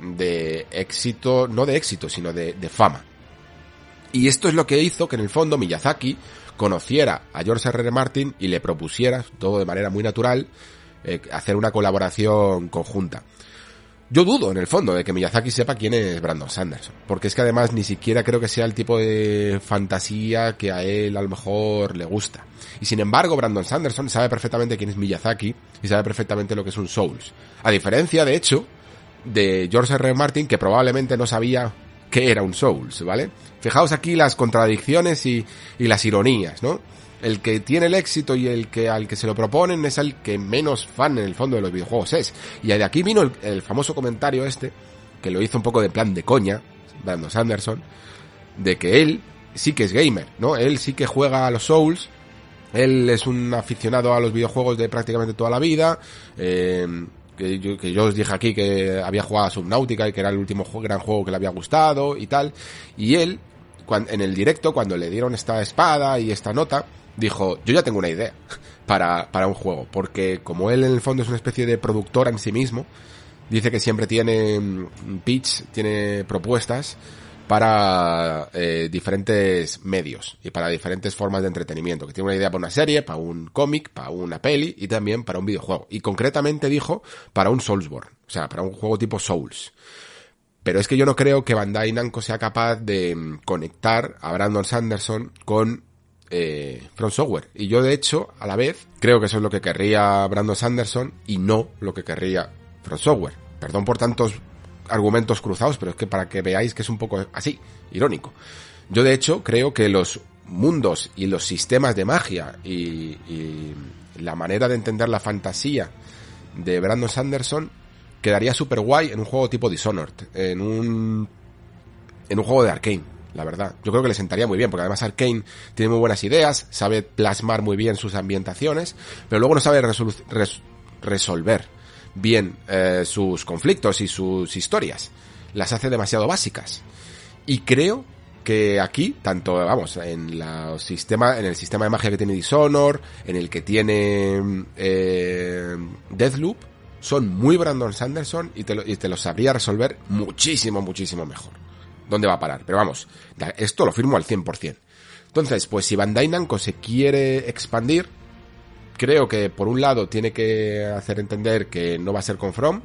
de éxito, no de éxito, sino de, fama. Y esto es lo que hizo que en el fondo Miyazaki conociera a George R. Martin y le propusiera, todo de manera muy natural, eh, hacer una colaboración conjunta. Yo dudo, en el fondo, de que Miyazaki sepa quién es Brandon Sanderson, porque es que además ni siquiera creo que sea el tipo de fantasía que a él a lo mejor le gusta. Y sin embargo, Brandon Sanderson sabe perfectamente quién es Miyazaki y sabe perfectamente lo que es un Souls. A diferencia, de hecho, de George R. Martin que probablemente no sabía que era un Souls, ¿vale? Fijaos aquí las contradicciones y, y las ironías, ¿no? El que tiene el éxito y el que al que se lo proponen es el que menos fan en el fondo de los videojuegos es. Y de aquí vino el, famoso comentario este, que lo hizo un poco de plan de coña, Brandon Sanderson, de que él sí que es gamer, ¿no? Él sí que juega a los Souls, él es un aficionado a los videojuegos de prácticamente toda la vida, eh, que yo, que yo os dije aquí que había jugado a Subnautica y que era el último gran juego que le había gustado y tal. Y él en el directo, cuando le dieron esta espada y esta nota, dijo, yo ya tengo una idea para, para un juego, porque como él en el fondo es una especie de productor en sí mismo, dice que siempre tiene mm, pitch, tiene propuestas para eh, diferentes medios y para diferentes formas de entretenimiento, que tiene una idea para una serie, para un cómic, para una peli y también para un videojuego. Y concretamente dijo para un Soulsborne, o sea, para un juego tipo Souls. Pero es que yo no creo que Bandai Namco sea capaz de mm, conectar a Brandon Sanderson con eh, Software. Y yo de hecho, a la vez, creo que eso es lo que querría Brandon Sanderson y no lo que querría From Software. Perdón por tantos argumentos cruzados, pero es que para que veáis que es un poco así, irónico. Yo de hecho creo que los mundos y los sistemas de magia y, la manera de entender la fantasía de Brandon Sanderson quedaría súper guay en un juego tipo Dishonored, en un, en un juego de Arkane, la verdad. Yo creo que le sentaría muy bien, porque además Arkane tiene muy buenas ideas, sabe plasmar muy bien sus ambientaciones, pero luego no sabe resolver bien eh, sus conflictos y sus historias. Las hace demasiado básicas. Y creo que aquí, tanto, vamos, en la sistema, en el sistema de magia que tiene Dishonor, en el que tiene eh, Deathloop, son muy Brandon Sanderson y te, lo, sabría resolver muchísimo, muchísimo mejor. ¿Dónde va a parar? Pero vamos, esto lo firmo al 100%. Entonces, pues si Bandai Namco se quiere expandir, creo que por un lado tiene que hacer entender que no va a ser con From,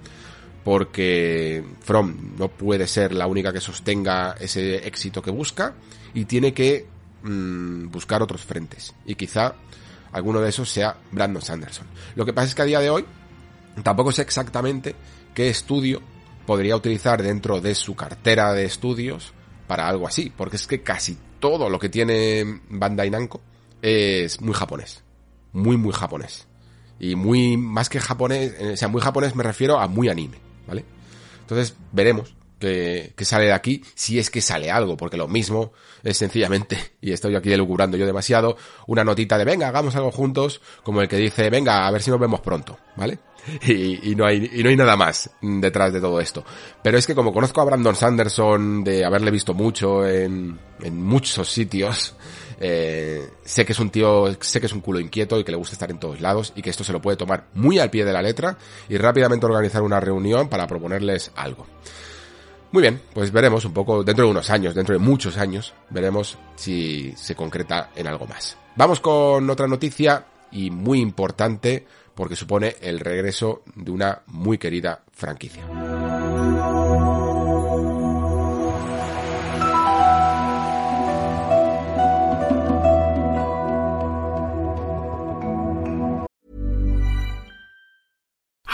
porque From no puede ser la única que sostenga ese éxito que busca y tiene que mm, buscar otros frentes. Y quizá alguno de esos sea Brandon Sanderson. Lo que pasa es que a día de hoy tampoco sé exactamente qué estudio podría utilizar dentro de su cartera de estudios para algo así, porque es que casi todo lo que tiene Bandai Namco es muy japonés muy, muy japonés. Y muy, más que japonés, eh, o sea, muy japonés me refiero a muy anime, ¿vale? Entonces, veremos que, que, sale de aquí, si es que sale algo, porque lo mismo es sencillamente, y estoy aquí delucubrando yo demasiado, una notita de venga, hagamos algo juntos, como el que dice, venga, a ver si nos vemos pronto, ¿vale? Y, y, no hay, y no hay nada más detrás de todo esto. Pero es que como conozco a Brandon Sanderson, de haberle visto mucho en, en muchos sitios, eh, sé que es un tío, sé que es un culo inquieto y que le gusta estar en todos lados y que esto se lo puede tomar muy al pie de la letra y rápidamente organizar una reunión para proponerles algo. Muy bien, pues veremos un poco dentro de unos años, dentro de muchos años, veremos si se concreta en algo más. Vamos con otra noticia y muy importante porque supone el regreso de una muy querida franquicia.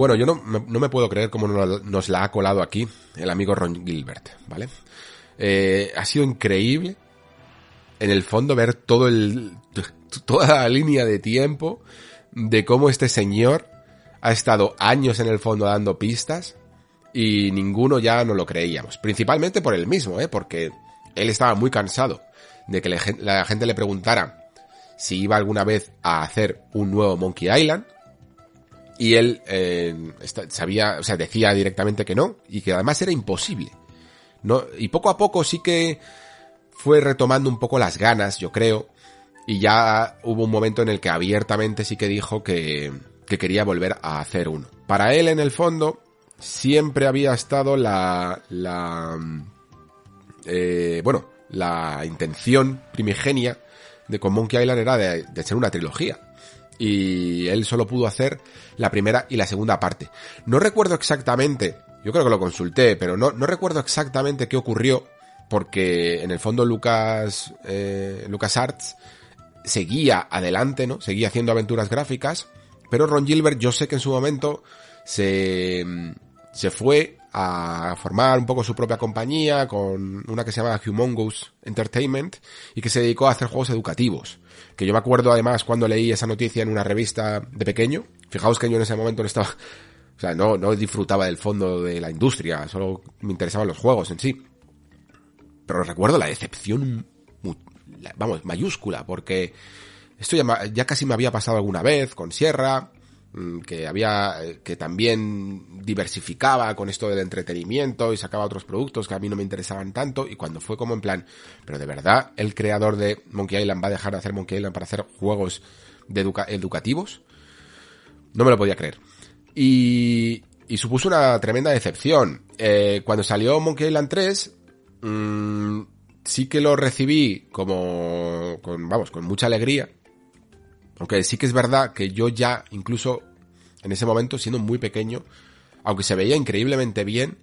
Bueno, yo no, no me puedo creer cómo nos la ha colado aquí el amigo Ron Gilbert, ¿vale? Eh, ha sido increíble en el fondo ver todo el, toda la línea de tiempo de cómo este señor ha estado años en el fondo dando pistas y ninguno ya no lo creíamos. Principalmente por él mismo, ¿eh? Porque él estaba muy cansado de que la gente le preguntara si iba alguna vez a hacer un nuevo Monkey Island y él eh, sabía, o sea, decía directamente que no y que además era imposible. No, y poco a poco sí que fue retomando un poco las ganas, yo creo, y ya hubo un momento en el que abiertamente sí que dijo que, que quería volver a hacer uno. Para él, en el fondo, siempre había estado la, la, eh, bueno, la intención primigenia de con Monkey Island era de, de ser una trilogía. Y él solo pudo hacer la primera y la segunda parte. No recuerdo exactamente, yo creo que lo consulté, pero no, no recuerdo exactamente qué ocurrió, porque en el fondo Lucas, eh, Lucas Arts seguía adelante, ¿no? Seguía haciendo aventuras gráficas, pero Ron Gilbert yo sé que en su momento se, se fue a formar un poco su propia compañía con una que se llama Humongous Entertainment y que se dedicó a hacer juegos educativos. Que yo me acuerdo además cuando leí esa noticia en una revista de pequeño. Fijaos que yo en ese momento no estaba, o sea, no, no disfrutaba del fondo de la industria, solo me interesaban los juegos en sí. Pero recuerdo la decepción, vamos, mayúscula, porque esto ya, ya casi me había pasado alguna vez con Sierra, que había, que también diversificaba con esto del entretenimiento y sacaba otros productos que a mí no me interesaban tanto y cuando fue como en plan, pero de verdad el creador de Monkey Island va a dejar de hacer Monkey Island para hacer juegos de educativos, no me lo podía creer. Y, y supuso una tremenda decepción. Eh, cuando salió Monkey Island 3, mmm, sí que lo recibí como, con, vamos, con mucha alegría, aunque sí que es verdad que yo ya, incluso en ese momento, siendo muy pequeño, aunque se veía increíblemente bien,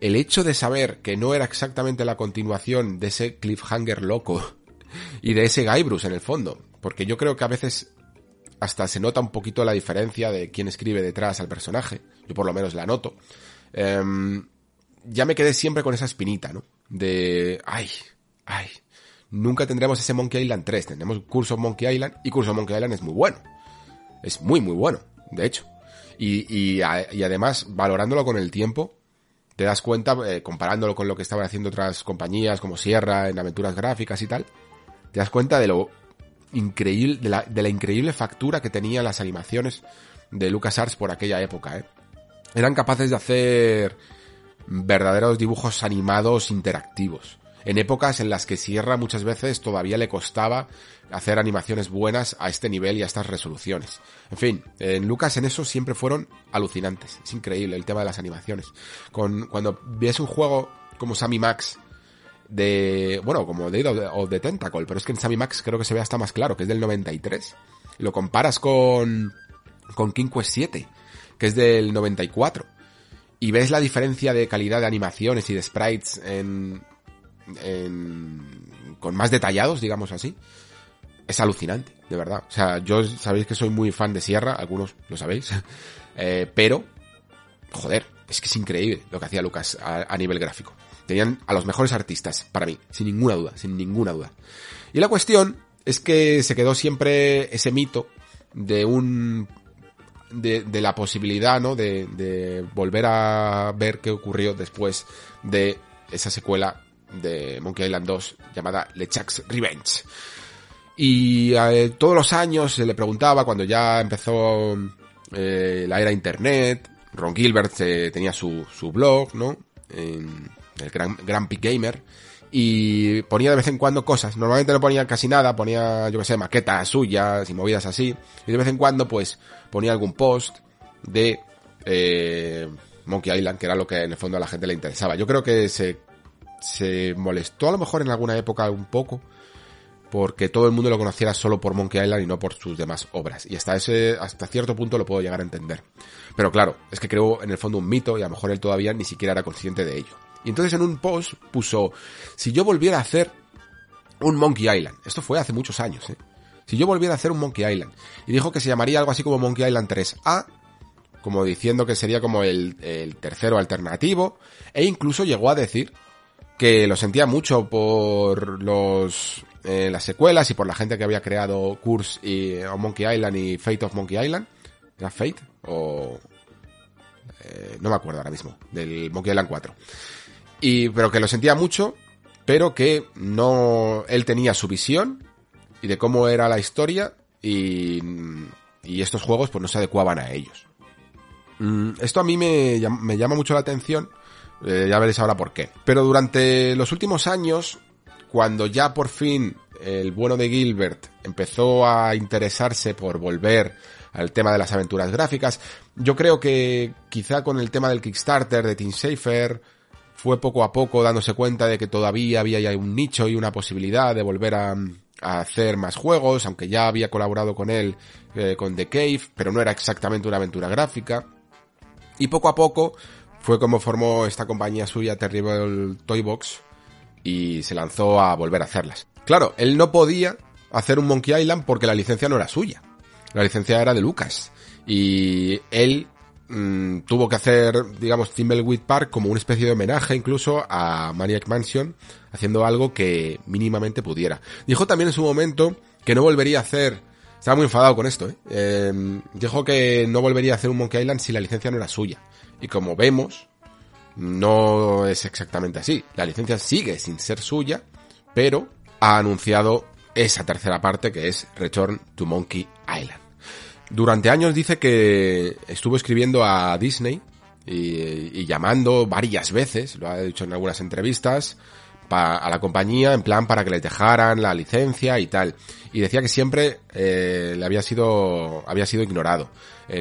el hecho de saber que no era exactamente la continuación de ese cliffhanger loco y de ese Guybrush en el fondo, porque yo creo que a veces hasta se nota un poquito la diferencia de quién escribe detrás al personaje, yo por lo menos la noto, em, ya me quedé siempre con esa espinita, ¿no? De, ay, ay, nunca tendremos ese Monkey Island 3. Tendremos Curso Monkey Island y Curso Monkey Island es muy bueno. Es muy, muy bueno, de hecho. Y, y, además, valorándolo con el tiempo, te das cuenta, eh, comparándolo con lo que estaban haciendo otras compañías como Sierra en aventuras gráficas y tal, te das cuenta de lo increíble, de la, de la increíble factura que tenían las animaciones de LucasArts por aquella época, ¿eh? Eran capaces de hacer verdaderos dibujos animados interactivos en épocas en las que Sierra muchas veces todavía le costaba hacer animaciones buenas a este nivel y a estas resoluciones. En fin, en Lucas en eso siempre fueron alucinantes. Es increíble el tema de las animaciones. Con, cuando ves un juego como Sammy Max, de, bueno, como de o de Tentacle, pero es que en Sammy Max creo que se ve hasta más claro, que es del 93. Lo comparas con, con King Quest 7, que es del 94. Y ves la diferencia de calidad de animaciones y de sprites en, con más detallados, digamos así, es alucinante, de verdad. O sea, yo sabéis que soy muy fan de Sierra, algunos lo sabéis, eh, pero, joder, es que es increíble lo que hacía Lucas a, nivel gráfico. Tenían a los mejores artistas, para mí, sin ninguna duda, sin ninguna duda. Y la cuestión es que se quedó siempre ese mito de un de, la posibilidad, ¿no? De, volver a ver qué ocurrió después de esa secuela de Monkey Island 2 llamada LeChuck's Revenge. Y eh, todos los años se le preguntaba cuando ya empezó eh, la era internet, Ron Gilbert eh, tenía su, su blog, ¿no? En el Gran, Gran Gamer. Y ponía de vez en cuando cosas. Normalmente no ponía casi nada, ponía, yo que sé, maquetas suyas y movidas así. Y de vez en cuando, pues, ponía algún post de eh, Monkey Island, que era lo que en el fondo a la gente le interesaba. Yo creo que se se molestó a lo mejor en alguna época un poco porque todo el mundo lo conociera solo por Monkey Island y no por sus demás obras. Y hasta ese, hasta cierto punto lo puedo llegar a entender. Pero claro, es que creo en el fondo un mito y a lo mejor él todavía ni siquiera era consciente de ello. Y entonces en un post puso, si yo volviera a hacer un Monkey Island, esto fue hace muchos años, ¿eh? Si yo volviera a hacer un Monkey Island, y dijo que se llamaría algo así como Monkey Island 3A, como diciendo que sería como el, el tercero alternativo, e incluso llegó a decir que lo sentía mucho por los eh, las secuelas y por la gente que había creado Curse y Monkey Island y Fate of Monkey Island. ¿Era Fate? O... Eh, no me acuerdo ahora mismo, del Monkey Island 4. Y, pero que lo sentía mucho, pero que no... Él tenía su visión y de cómo era la historia y, y estos juegos pues no se adecuaban a ellos. Mm, esto a mí me, me llama mucho la atención eh, ya veréis ahora por qué. Pero durante los últimos años, cuando ya por fin el bueno de Gilbert empezó a interesarse por volver al tema de las aventuras gráficas. Yo creo que quizá con el tema del Kickstarter de Team Safer fue poco a poco dándose cuenta de que todavía había ya un nicho y una posibilidad de volver a, a hacer más juegos, aunque ya había colaborado con él eh, con The Cave, pero no era exactamente una aventura gráfica. Y poco a poco fue como formó esta compañía suya Terrible Toybox y se lanzó a volver a hacerlas. Claro, él no podía hacer un Monkey Island porque la licencia no era suya. La licencia era de Lucas. Y él mm, tuvo que hacer, digamos, Thimbleweed Park como una especie de homenaje incluso a Maniac Mansion, haciendo algo que mínimamente pudiera. Dijo también en su momento que no volvería a hacer, estaba muy enfadado con esto, ¿eh? eh dijo que no volvería a hacer un Monkey Island si la licencia no era suya. Y como vemos, no es exactamente así. La licencia sigue sin ser suya, pero ha anunciado esa tercera parte que es Return to Monkey Island. Durante años dice que estuvo escribiendo a Disney y, llamando varias veces, lo ha dicho en algunas entrevistas, a la compañía en plan para que les dejaran la licencia y tal. Y decía que siempre eh, le había sido, había sido ignorado.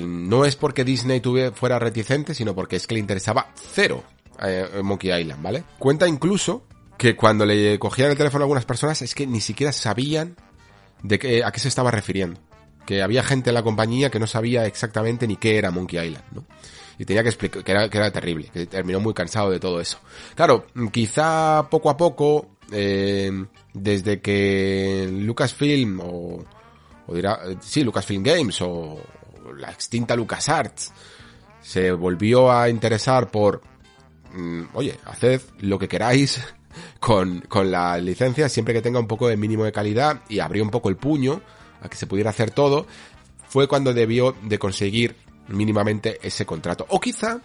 No es porque Disney fuera reticente, sino porque es que le interesaba cero eh, Monkey Island, ¿vale? Cuenta incluso que cuando le cogían el teléfono a algunas personas es que ni siquiera sabían de qué, a qué se estaba refiriendo. Que había gente en la compañía que no sabía exactamente ni qué era Monkey Island, ¿no? Y tenía que explicar, que era, que era terrible, que terminó muy cansado de todo eso. Claro, quizá poco a poco, eh, desde que Lucasfilm o, o dirá, sí, Lucasfilm Games o la extinta LucasArts se volvió a interesar por, mm, oye, haced lo que queráis con, con la licencia siempre que tenga un poco de mínimo de calidad y abrió un poco el puño a que se pudiera hacer todo, fue cuando debió de conseguir mínimamente ese contrato. O quizá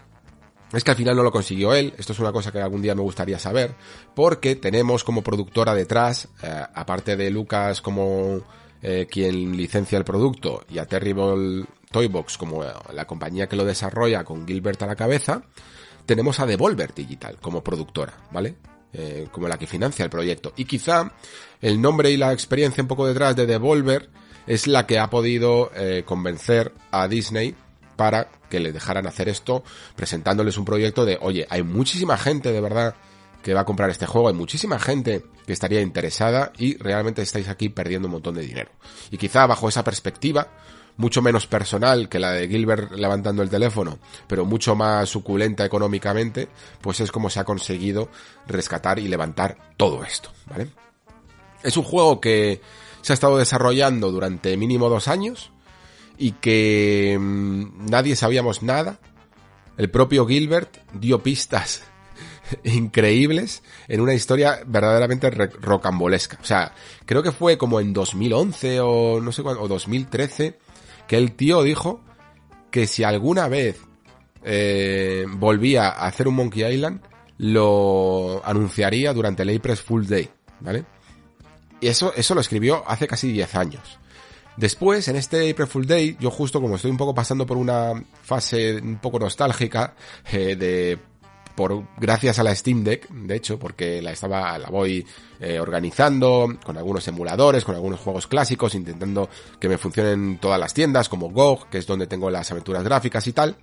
es que al final no lo consiguió él, esto es una cosa que algún día me gustaría saber, porque tenemos como productora detrás, eh, aparte de Lucas como eh, quien licencia el producto y a Terrible Toybox como la compañía que lo desarrolla con Gilbert a la cabeza, tenemos a Devolver Digital como productora, ¿vale? Eh, como la que financia el proyecto. Y quizá el nombre y la experiencia un poco detrás de Devolver es la que ha podido eh, convencer a Disney para que le dejaran hacer esto, presentándoles un proyecto de, oye, hay muchísima gente de verdad que va a comprar este juego, hay muchísima gente que estaría interesada y realmente estáis aquí perdiendo un montón de dinero. Y quizá bajo esa perspectiva, mucho menos personal que la de Gilbert levantando el teléfono, pero mucho más suculenta económicamente, pues es como se ha conseguido rescatar y levantar todo esto, ¿vale? Es un juego que se ha estado desarrollando durante mínimo dos años y que mmm, nadie sabíamos nada. El propio Gilbert dio pistas increíbles en una historia verdaderamente rocambolesca. O sea, creo que fue como en 2011 o no sé cuándo, o 2013 que el tío dijo que si alguna vez eh, volvía a hacer un Monkey Island, lo anunciaría durante el April Full Day, ¿vale? Y eso, eso lo escribió hace casi 10 años. Después, en este April Full Day, yo justo como estoy un poco pasando por una fase un poco nostálgica eh, de por gracias a la Steam Deck, de hecho, porque la estaba la voy eh, organizando con algunos emuladores, con algunos juegos clásicos, intentando que me funcionen todas las tiendas como GOG, que es donde tengo las aventuras gráficas y tal.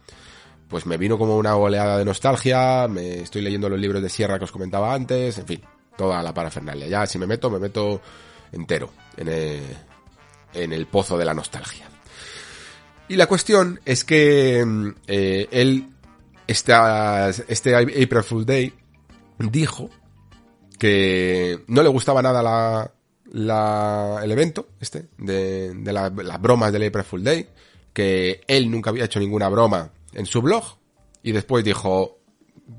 Pues me vino como una oleada de nostalgia, me estoy leyendo los libros de Sierra que os comentaba antes, en fin, toda la parafernalia. Ya si me meto, me meto entero en el, en el pozo de la nostalgia. Y la cuestión es que eh, él este, este April Fool Day dijo que no le gustaba nada la, la, el evento, este, de, de la, las bromas del April Fool Day, que él nunca había hecho ninguna broma en su blog, y después dijo,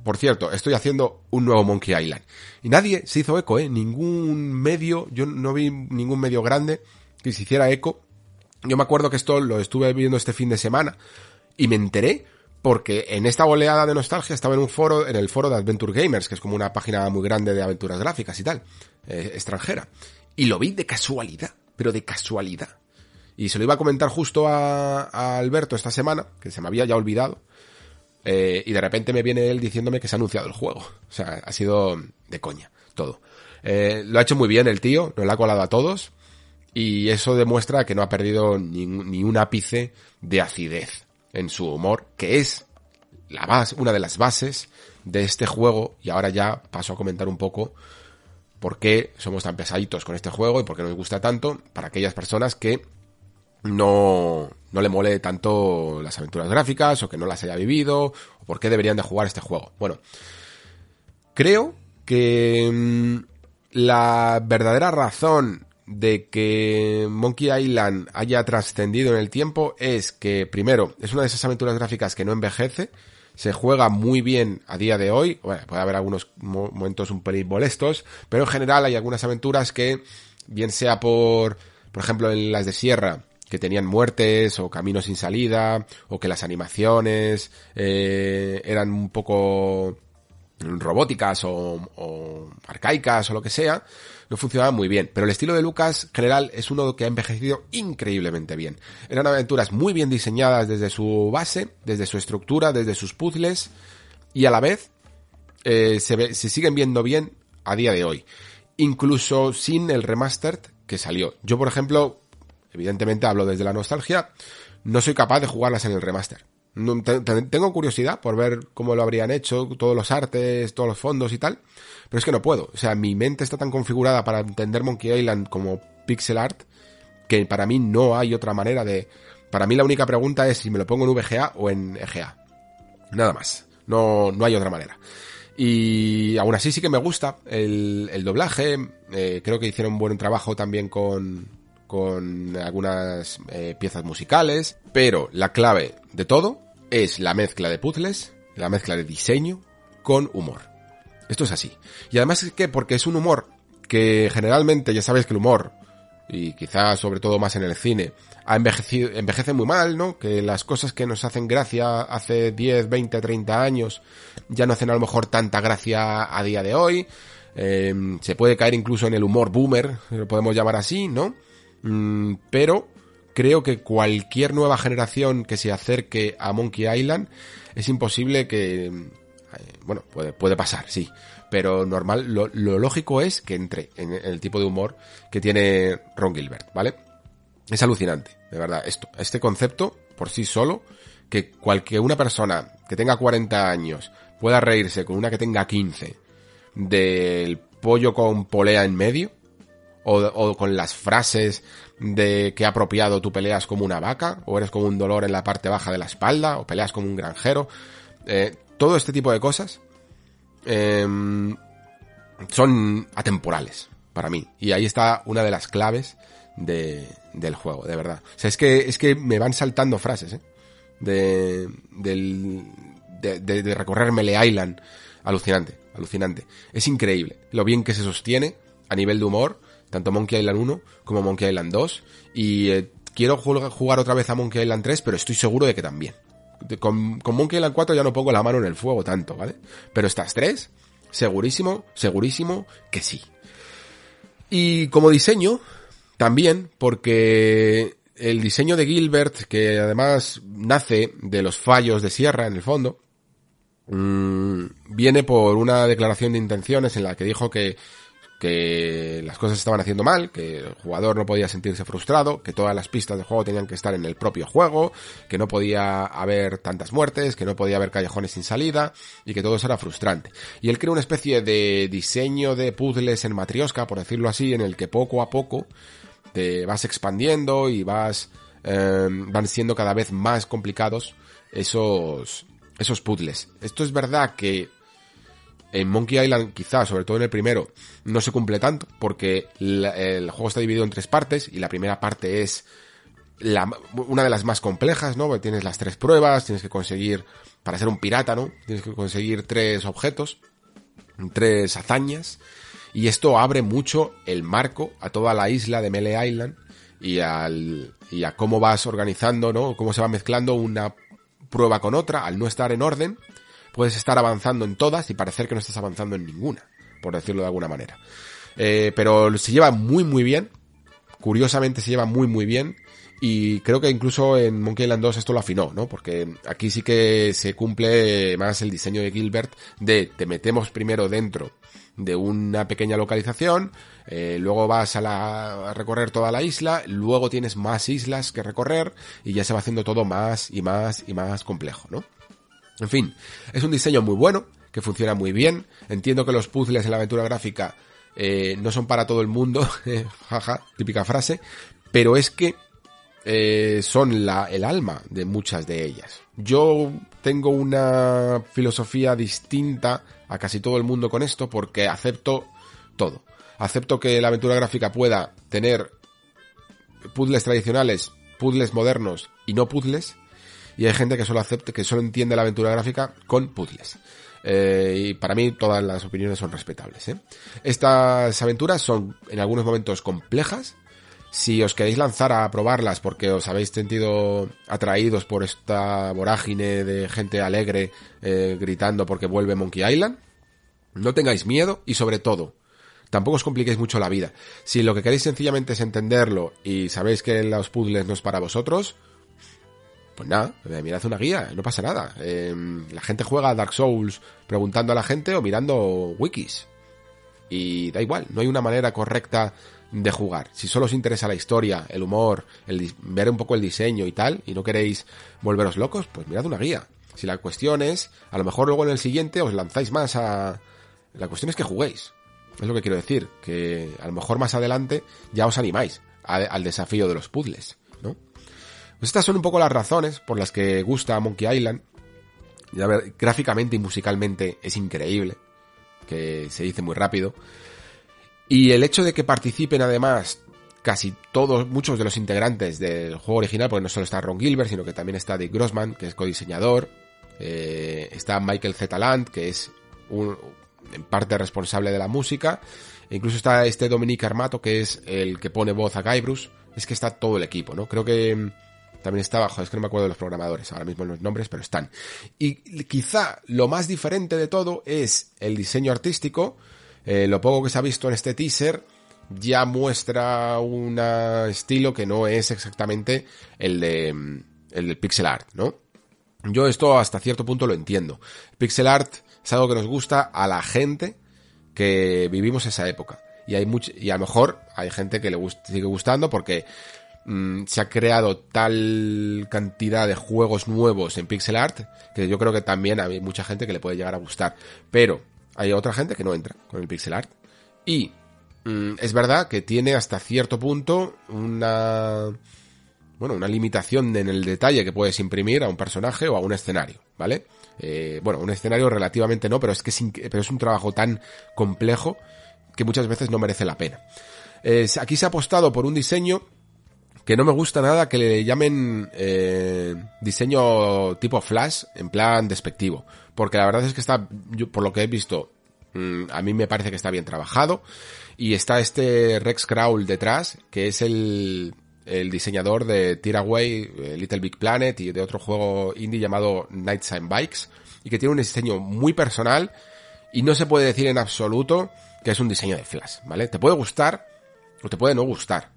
por cierto, estoy haciendo un nuevo Monkey Island. Y nadie se hizo eco, ¿eh? Ningún medio, yo no vi ningún medio grande que se hiciera eco. Yo me acuerdo que esto lo estuve viendo este fin de semana y me enteré porque en esta oleada de nostalgia estaba en un foro, en el foro de Adventure Gamers, que es como una página muy grande de aventuras gráficas y tal, eh, extranjera. Y lo vi de casualidad, pero de casualidad. Y se lo iba a comentar justo a, Alberto esta semana, que se me había ya olvidado. Eh, y de repente me viene él diciéndome que se ha anunciado el juego. O sea, ha sido de coña, todo. Eh, lo ha hecho muy bien el tío, nos lo ha colado a todos. y eso demuestra que no ha perdido ni un ápice de acidez en su humor, que es la base, una de las bases de este juego, y ahora ya paso a comentar un poco por qué somos tan pesaditos con este juego y por qué nos gusta tanto para aquellas personas que no, no le mole tanto las aventuras gráficas o que no las haya vivido o por qué deberían de jugar este juego. Bueno, creo que mm, la verdadera razón de que Monkey Island haya trascendido en el tiempo es que, primero, es una de esas aventuras gráficas que no envejece, se juega muy bien a día de hoy, bueno, puede haber algunos momentos un pelín molestos, pero en general hay algunas aventuras que, bien sea por, por ejemplo, en las de Sierra, que tenían muertes o caminos sin salida, o que las animaciones eh, eran un poco robóticas o, o, arcaicas o lo que sea, no funcionaban muy bien. Pero el estilo de Lucas general es uno que ha envejecido increíblemente bien. Eran aventuras muy bien diseñadas desde su base, desde su estructura, desde sus puzzles, y a la vez eh, se, se siguen viendo bien a día de hoy. Incluso sin el remastered que salió. Yo, por ejemplo, evidentemente hablo desde la nostalgia, no soy capaz de jugarlas en el remaster. Tengo curiosidad por ver cómo lo habrían hecho, todos los artes, todos los fondos y tal, pero es que no puedo. O sea, mi mente está tan configurada para entender Monkey Island como pixel art que para mí no hay otra manera de... Para mí la única pregunta es si me lo pongo en VGA o en EGA. Nada más. No, no hay otra manera. Y aún así sí que me gusta el, el doblaje. Eh, creo que hicieron un buen trabajo también con, con algunas eh, piezas musicales. Pero la clave de todo es la mezcla de puzzles, la mezcla de diseño con humor. Esto es así. Y además es que porque es un humor que generalmente ya sabes que el humor, y quizás sobre todo más en el cine, envejece muy mal, ¿no? Que las cosas que nos hacen gracia hace 10, 20, 30 años ya no hacen a lo mejor tanta gracia a día de hoy. Eh, se puede caer incluso en el humor boomer, lo podemos llamar así, ¿no? Mm, pero creo que cualquier nueva generación que se acerque a Monkey Island es imposible que... Eh, bueno, puede, puede pasar, sí. Pero normal, lo, lo lógico es que entre en el tipo de humor que tiene Ron Gilbert, ¿vale? Es alucinante, de verdad, esto, este concepto por sí solo, que cualquier una persona que tenga 40 años pueda reírse con una que tenga 15 del pollo con polea en medio, o, o con las frases de que apropiado tú peleas como una vaca, o eres como un dolor en la parte baja de la espalda, o peleas como un granjero. Eh, todo este tipo de cosas eh, son atemporales para mí. Y ahí está una de las claves de, del juego, de verdad. O sea, es que, es que me van saltando frases, ¿eh? De, del, de, de, de recorrer Melee Island. Alucinante, alucinante. Es increíble lo bien que se sostiene a nivel de humor, tanto Monkey Island 1 como Monkey Island 2. Y eh, quiero jugar otra vez a Monkey Island 3, pero estoy seguro de que también. Con, con, Monkey Island 4 ya no pongo la mano en el fuego tanto, ¿vale? Pero estas tres, segurísimo, segurísimo que sí. Y como diseño, también, porque el diseño de Gilbert, que además nace de los fallos de Sierra en el fondo, mmm, viene por una declaración de intenciones en la que dijo que que las cosas estaban haciendo mal, que el jugador no podía sentirse frustrado, que todas las pistas del juego tenían que estar en el propio juego, que no podía haber tantas muertes, que no podía haber callejones sin salida y que todo eso era frustrante. Y él creó una especie de diseño de puzzles en matrioska, por decirlo así, en el que poco a poco te vas expandiendo y vas eh, van siendo cada vez más complicados esos esos puzzles. Esto es verdad que en Monkey Island, quizás, sobre todo en el primero, no se cumple tanto, porque el juego está dividido en tres partes, y la primera parte es la, una de las más complejas, ¿no? Tienes las tres pruebas, tienes que conseguir, para ser un pirata, ¿no? Tienes que conseguir tres objetos, tres hazañas, y esto abre mucho el marco a toda la isla de Melee Island, y al, y a cómo vas organizando, ¿no? Cómo se va mezclando una prueba con otra, al no estar en orden, puedes estar avanzando en todas y parecer que no estás avanzando en ninguna, por decirlo de alguna manera. Eh, pero se lleva muy muy bien, curiosamente se lleva muy muy bien Y creo que incluso en Monkey Island 2 esto lo afinó, ¿no? Porque aquí sí que se cumple más el diseño de Gilbert de te metemos primero dentro de una pequeña localización, eh, luego vas a, la, a recorrer toda la isla, luego tienes más islas que recorrer y ya se va haciendo todo más y más y más complejo, ¿no? En fin, es un diseño muy bueno, que funciona muy bien. Entiendo que los puzzles en la aventura gráfica eh, no son para todo el mundo, jaja, típica frase, pero es que eh, son el alma de muchas de ellas. Yo tengo una filosofía distinta a casi todo el mundo con esto porque acepto todo. Acepto que la aventura gráfica pueda tener puzzles tradicionales, puzzles modernos y no puzzles. Y hay gente que solo acepte, que solo entiende la aventura gráfica con puzzles. Eh, y para mí todas las opiniones son respetables. ¿eh? Estas aventuras son en algunos momentos complejas, si os queréis lanzar a probarlas porque os habéis sentido atraídos por esta vorágine de gente alegre eh, gritando porque vuelve Monkey Island, no tengáis miedo y sobre todo, tampoco os compliquéis mucho la vida. Si lo que queréis sencillamente es entenderlo y sabéis que los puzzles no es para vosotros, pues nada, eh, mirad una guía, no pasa nada. Em, la gente juega a Dark Souls preguntando a la gente o mirando wikis. Y da igual, no hay una manera correcta de jugar. Si solo os interesa la historia, el humor, el ver un poco el diseño y tal, y no queréis volveros locos, pues mirad una guía. Si la cuestión es, a lo mejor luego en el siguiente os lanzáis más a... La cuestión es que juguéis. Es lo que quiero decir, que a lo mejor más adelante ya os animáis al desafío de los puzzles. Pues estas son un poco las razones por las que gusta Monkey Island. Y a ver, gráficamente y musicalmente es increíble, que se dice muy rápido. Y el hecho de que participen además casi todos, muchos de los integrantes del juego original, porque no solo está Ron Gilbert, sino que también está Dick Grossman, que es codiseñador, eh, está Michael Zetaland, que es un, en parte responsable de la música, e incluso está este Dominique Armato, que es el que pone voz a Guybrush, es que está todo el equipo, ¿no? Creo que mm, también está bajo, es que no me acuerdo de los programadores ahora mismo los nombres, pero están. Y quizá lo más diferente de todo es el diseño artístico, eh, lo poco que se ha visto en este teaser ya muestra un estilo que no es exactamente el de mm, el pixel art, ¿no? Yo esto hasta cierto punto lo entiendo. Pixel art es algo que nos gusta a la gente que vivimos esa época. Y hay mucho, y a lo mejor hay gente que le sigue gustando porque mm, se ha creado tal cantidad de juegos nuevos en pixel art que yo creo que también hay mucha gente que le puede llegar a gustar. Pero hay otra gente que no entra con el pixel art. Y mm, es verdad que tiene hasta cierto punto una bueno, una limitación en el detalle que puedes imprimir a un personaje o a un escenario, ¿vale? Eh, bueno, un escenario relativamente no, pero es que es, pero es un trabajo tan complejo que muchas veces no merece la pena. Aquí se ha apostado por un diseño que no me gusta nada que le llamen eh, diseño tipo flash, en plan despectivo. Porque la verdad es que está, por lo que he visto, mm, a mí me parece que está bien trabajado. Y está este Rex Crawl detrás, que es el, el diseñador de Tiraway, eh, Little Big Planet y de otro juego indie llamado Nighttime Bikes, y que tiene un diseño muy personal y no se puede decir en absoluto que es un diseño de Flash, ¿vale? Te puede gustar o te puede no gustar,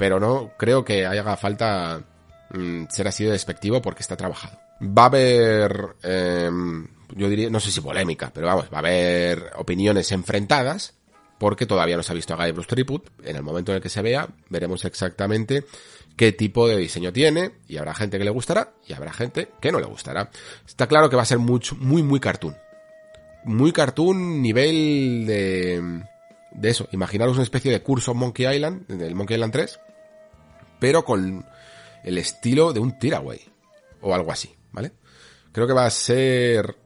pero no creo que haga falta mm, ser así de despectivo porque está trabajado. Va a haber, em, yo diría, no sé si polémica, pero vamos, va a haber opiniones enfrentadas, porque todavía no se ha visto a Guybrush Threepwood. En el momento en el que se vea, veremos exactamente qué tipo de diseño tiene, y habrá gente que le gustará, y habrá gente que no le gustará. Está claro que va a ser mucho, muy, muy cartoon. Muy cartoon nivel de, de eso. Imaginaros una especie de curso Monkey Island, del Monkey Island 3, pero con el estilo de un Tiraway, o algo así, ¿vale? Creo que va a ser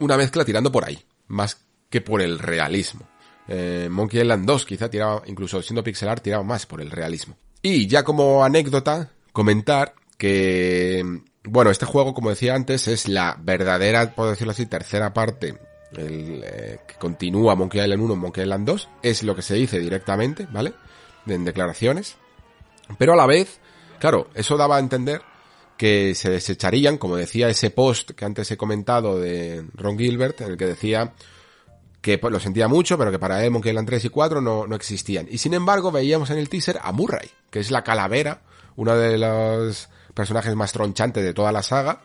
una mezcla tirando por ahí, más que por el realismo. Eh, Monkey Island 2 quizá tiraba, incluso siendo pixel art, tiraba más por el realismo. Y ya como anécdota, comentar que, bueno, este juego, como decía antes, es la verdadera, puedo decirlo así, tercera parte eh, que continúa Monkey Island 1, Monkey Island 2, es lo que se dice directamente, ¿vale? En declaraciones. Pero a la vez, claro, eso daba a entender que se desecharían, como decía ese post que antes he comentado de Ron Gilbert, en el que decía que pues, lo sentía mucho, pero que para él Monkey Island 3 y 4 no, no existían. Y sin embargo veíamos en el teaser a Murray, que es la calavera uno de los personajes más tronchantes de toda la saga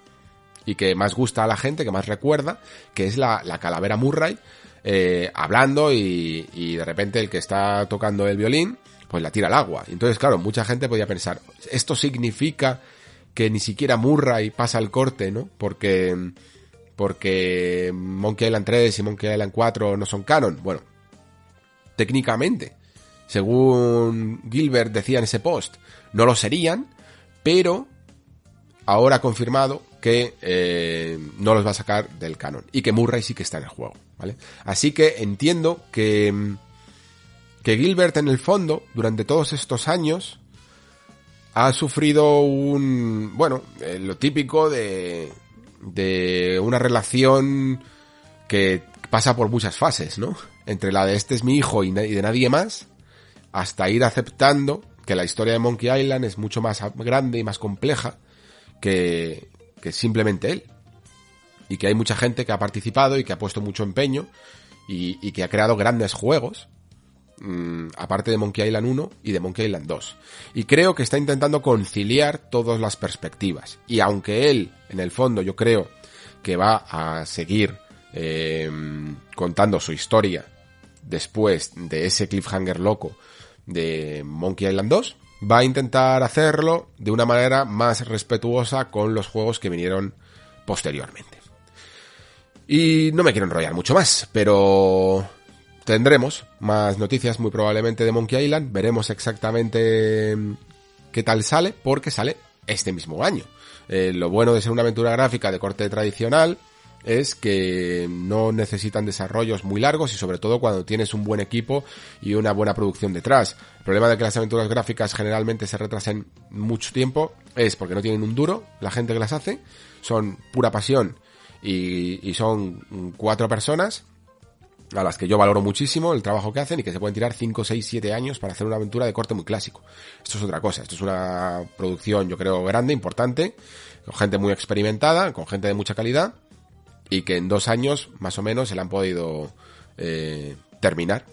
y que más gusta a la gente, que más recuerda, que es la, la calavera Murray, eh, hablando y, y de repente el que está tocando el violín, pues la tira al agua. Entonces, claro, mucha gente podía pensar, esto significa que ni siquiera Murray pasa el corte, ¿no? Porque, porque Monkey Island 3 y Monkey Island 4 no son canon. Bueno, técnicamente, según Gilbert decía en ese post, no lo serían, pero ahora ha confirmado que eh, no los va a sacar del canon y que Murray sí que está en el juego, ¿vale? Así que entiendo que que Gilbert en el fondo durante todos estos años ha sufrido un bueno eh, lo típico de de una relación que pasa por muchas fases, ¿no? Entre la de este es mi hijo y de nadie más, hasta ir aceptando que la historia de Monkey Island es mucho más grande y más compleja que, que simplemente él. Y que hay mucha gente que ha participado y que ha puesto mucho empeño y, y que ha creado grandes juegos, mmm, aparte de Monkey Island 1 y de Monkey Island 2. Y creo que está intentando conciliar todas las perspectivas. Y aunque él, en el fondo, yo creo que va a seguir eh, contando su historia después de ese cliffhanger loco de Monkey Island 2, va a intentar hacerlo de una manera más respetuosa con los juegos que vinieron posteriormente. Y no me quiero enrollar mucho más, pero tendremos más noticias muy probablemente de Monkey Island, veremos exactamente qué tal sale, porque sale este mismo año. Eh, lo bueno de ser una aventura gráfica de corte tradicional es que no necesitan desarrollos muy largos y sobre todo cuando tienes un buen equipo y una buena producción detrás. El problema de que las aventuras gráficas generalmente se retrasen mucho tiempo es porque no tienen un duro la gente que las hace, son pura pasión y son cuatro personas a las que yo valoro muchísimo el trabajo que hacen y que se pueden tirar 5, 6, 7 años para hacer una aventura de corte muy clásico. Esto es otra cosa, esto es una producción yo creo grande, importante, con gente muy experimentada, con gente de mucha calidad y que en dos años más o menos se la han podido eh, terminar.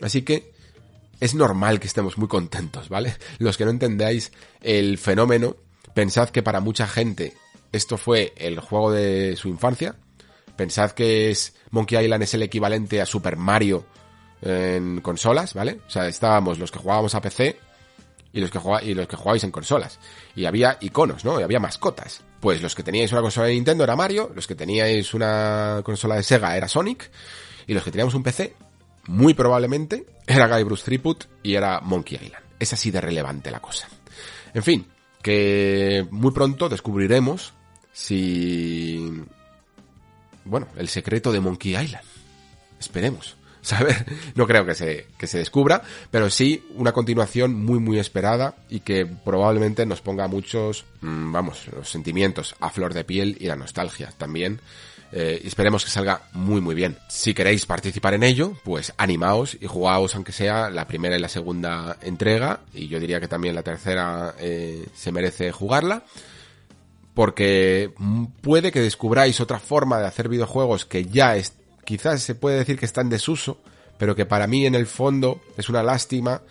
Así que es normal que estemos muy contentos, ¿vale? Los que no entendáis el fenómeno, pensad que para mucha gente esto fue el juego de su infancia, Pensad que es Monkey Island es el equivalente a Super Mario en consolas, ¿vale? O sea, estábamos los que jugábamos a PC y los que y los que jugabais en consolas. Y había iconos, ¿no? Y había mascotas. Pues los que teníais una consola de Nintendo era Mario, los que teníais una consola de Sega era Sonic, y los que teníamos un PC, muy probablemente, era Guy Bruce Threepwood y era Monkey Island. Es así de relevante la cosa. En fin, que muy pronto descubriremos si bueno, el secreto de Monkey Island. Esperemos. Saber, no creo que se, que se descubra, pero sí una continuación muy muy esperada y que probablemente nos ponga muchos, mmm, vamos, los sentimientos a flor de piel y la nostalgia también. Eh, esperemos que salga muy muy bien. Si queréis participar en ello, pues animaos y jugaos aunque sea la primera y la segunda entrega, y yo diría que también la tercera eh, se merece jugarla porque puede que descubráis otra forma de hacer videojuegos que ya es, quizás se puede decir que está en desuso, pero que para mí en el fondo es una lástima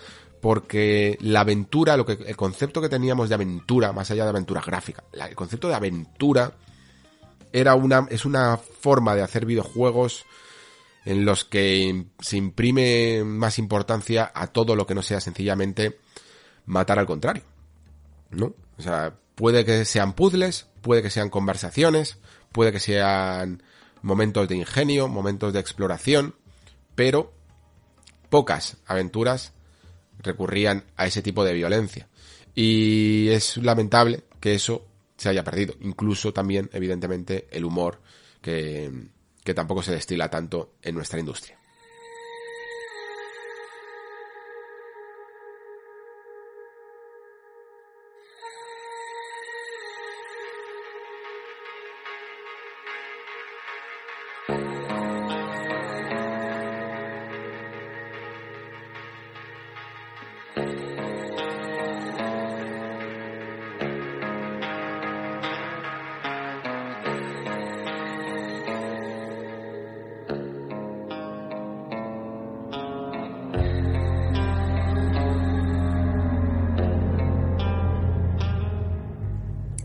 porque la aventura, lo que, el concepto que teníamos de aventura, más allá de aventura gráfica, el concepto de aventura era una, es una forma de hacer videojuegos en los que se imprime más importancia a todo lo que no sea sencillamente matar al contrario. ¿No? O sea, Puede que sean puzzles, puede que sean conversaciones, puede que sean momentos de ingenio, momentos de exploración, pero pocas aventuras recurrían a ese tipo de violencia. Y es lamentable que eso se haya perdido. Incluso también, evidentemente, el humor que, que tampoco se destila tanto en nuestra industria.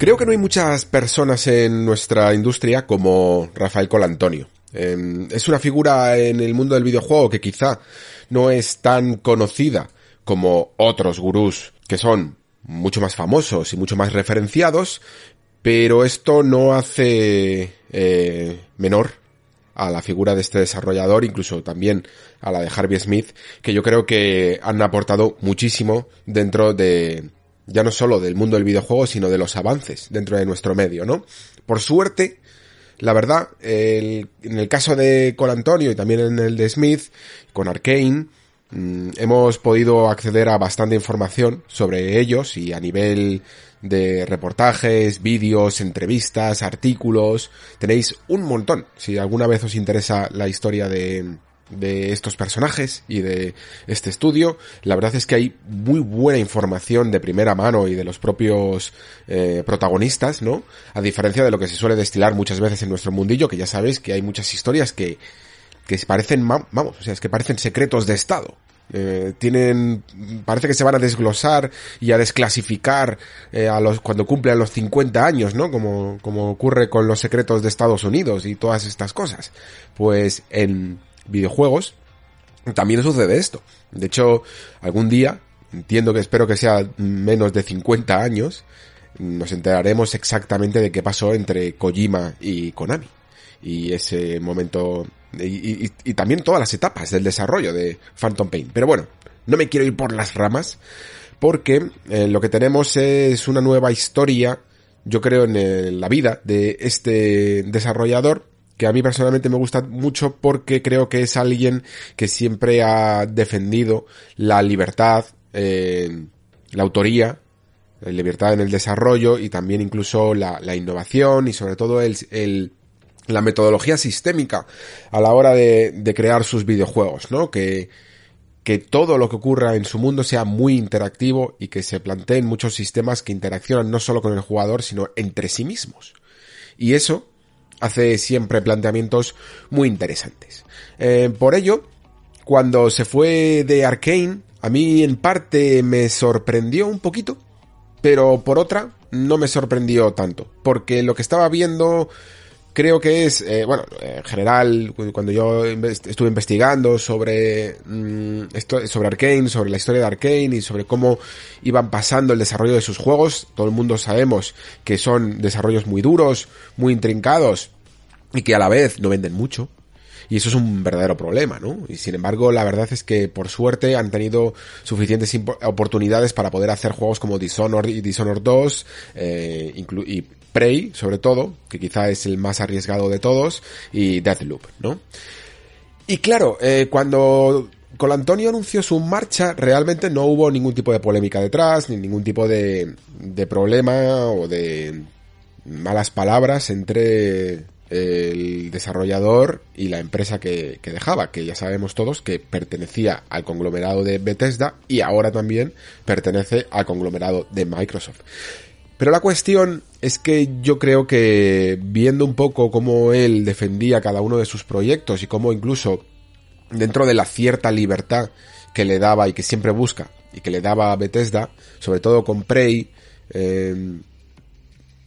Creo que no hay muchas personas en nuestra industria como Rafael Colantonio. Eh, es una figura en el mundo del videojuego que quizá no es tan conocida como otros gurús que son mucho más famosos y mucho más referenciados, pero esto no hace eh, menor a la figura de este desarrollador, incluso también a la de Harvey Smith, que yo creo que han aportado muchísimo dentro de, ya no solo del mundo del videojuego, sino de los avances dentro de nuestro medio, ¿no? Por suerte, la verdad, en el caso de Col Antonio y también en el de Smith, con Arkane, mm, hemos podido acceder a bastante información sobre ellos y a nivel de reportajes, vídeos, entrevistas, artículos, tenéis un montón. Si alguna vez os interesa la historia de, de estos personajes y de este estudio. La verdad es que hay muy buena información de primera mano y de los propios eh, protagonistas, ¿no? A diferencia de lo que se suele destilar muchas veces en nuestro mundillo, que ya sabéis que hay muchas historias que, que parecen, vamos, o sea, es que parecen secretos de Estado. Eh, tienen, parece que se van a desglosar y a desclasificar eh, a los, cuando cumplen los 50 años, ¿no? Como, como ocurre con los secretos de Estados Unidos y todas estas cosas. Pues en videojuegos, también sucede esto. De hecho, algún día, entiendo que espero que sea menos de 50 años, nos enteraremos exactamente de qué pasó entre Kojima y Konami. Y ese momento, y, también todas las etapas del desarrollo de Phantom Pain. Pero bueno, no me quiero ir por las ramas, porque eh, lo que tenemos es una nueva historia, yo creo, en la vida de este desarrollador, que a mí personalmente me gusta mucho porque creo que es alguien que siempre ha defendido la libertad, eh, la autoría, la libertad en el desarrollo y también incluso la, innovación y sobre todo el, la metodología sistémica a la hora de, de crear sus videojuegos, ¿no? Que, que todo lo que ocurra en su mundo sea muy interactivo y que se planteen muchos sistemas que interaccionan no solo con el jugador, sino entre sí mismos. Y eso hace siempre planteamientos muy interesantes. Eh, por ello, cuando se fue de Arkane, a mí en parte me sorprendió un poquito, pero por otra no me sorprendió tanto, porque lo que estaba viendo creo que es, eh, bueno, en general, cuando yo estuve investigando sobre mm, esto, sobre Arkane, sobre la historia de Arkane y sobre cómo iban pasando el desarrollo de sus juegos, todo el mundo sabemos que son desarrollos muy duros, muy intrincados y que a la vez no venden mucho. Y eso es un verdadero problema, ¿no? Y sin embargo, la verdad es que por suerte han tenido suficientes oportunidades para poder hacer juegos como Dishonored y Dishonored 2, eh, Prey, sobre todo, que quizá es el más arriesgado de todos, y Deathloop, ¿no? Y claro, eh, cuando Antonio anunció su marcha, realmente no hubo ningún tipo de polémica detrás, ni ningún tipo de, problema o de malas palabras entre el desarrollador y la empresa que, dejaba, que ya sabemos todos que pertenecía al conglomerado de Bethesda y ahora también pertenece al conglomerado de Microsoft. Pero la cuestión es que yo creo que viendo un poco cómo él defendía cada uno de sus proyectos y cómo incluso dentro de la cierta libertad que le daba y que siempre busca y que le daba a Bethesda, sobre todo con Prey, eh,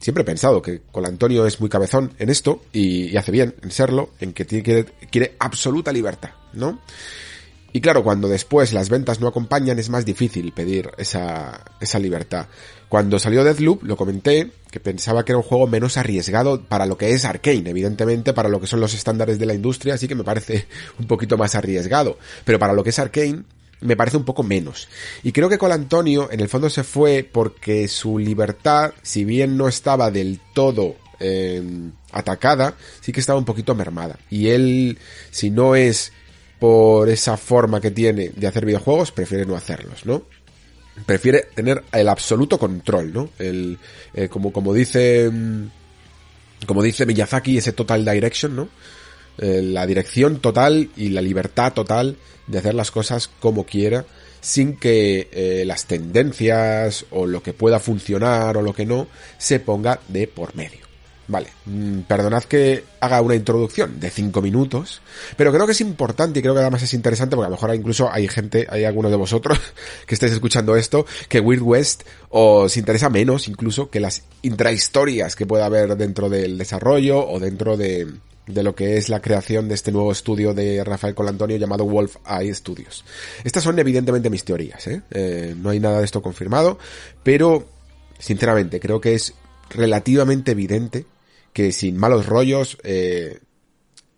siempre he pensado que con Antonio es muy cabezón en esto y, hace bien en serlo, en que tiene, quiere absoluta libertad, ¿no? Y claro, cuando después las ventas no acompañan es más difícil pedir esa, esa libertad. Cuando salió Deathloop lo comenté, que pensaba que era un juego menos arriesgado para lo que es Arkane, evidentemente para lo que son los estándares de la industria, así que me parece un poquito más arriesgado. Pero para lo que es Arkane, me parece un poco menos. Y creo que con Antonio en el fondo se fue porque su libertad, si bien no estaba del todo eh, atacada, sí que estaba un poquito mermada. Y él, si no es por esa forma que tiene de hacer videojuegos, prefiere no hacerlos, ¿no? Prefiere tener el absoluto control, ¿no? El, eh, como, como dice, mm, como dice Miyazaki, ese total direction, ¿no? Eh, la dirección total y la libertad total de hacer las cosas como quiera, sin que eh, las tendencias o lo que pueda funcionar o lo que no se ponga de por medio. Vale, mm, perdonad que haga una introducción de 5 minutos, pero creo que es importante y creo que además es interesante porque a lo mejor incluso hay gente, hay algunos de vosotros que estéis escuchando esto, que Weird West os interesa menos incluso que las intrahistorias que pueda haber dentro del desarrollo o dentro de, de lo que es la creación de este nuevo estudio de Rafael Colantonio llamado Wolf Eye Studios. Estas son evidentemente mis teorías, ¿eh? ¿eh? no hay nada de esto confirmado, pero sinceramente creo que es relativamente evidente que sin malos rollos, eh,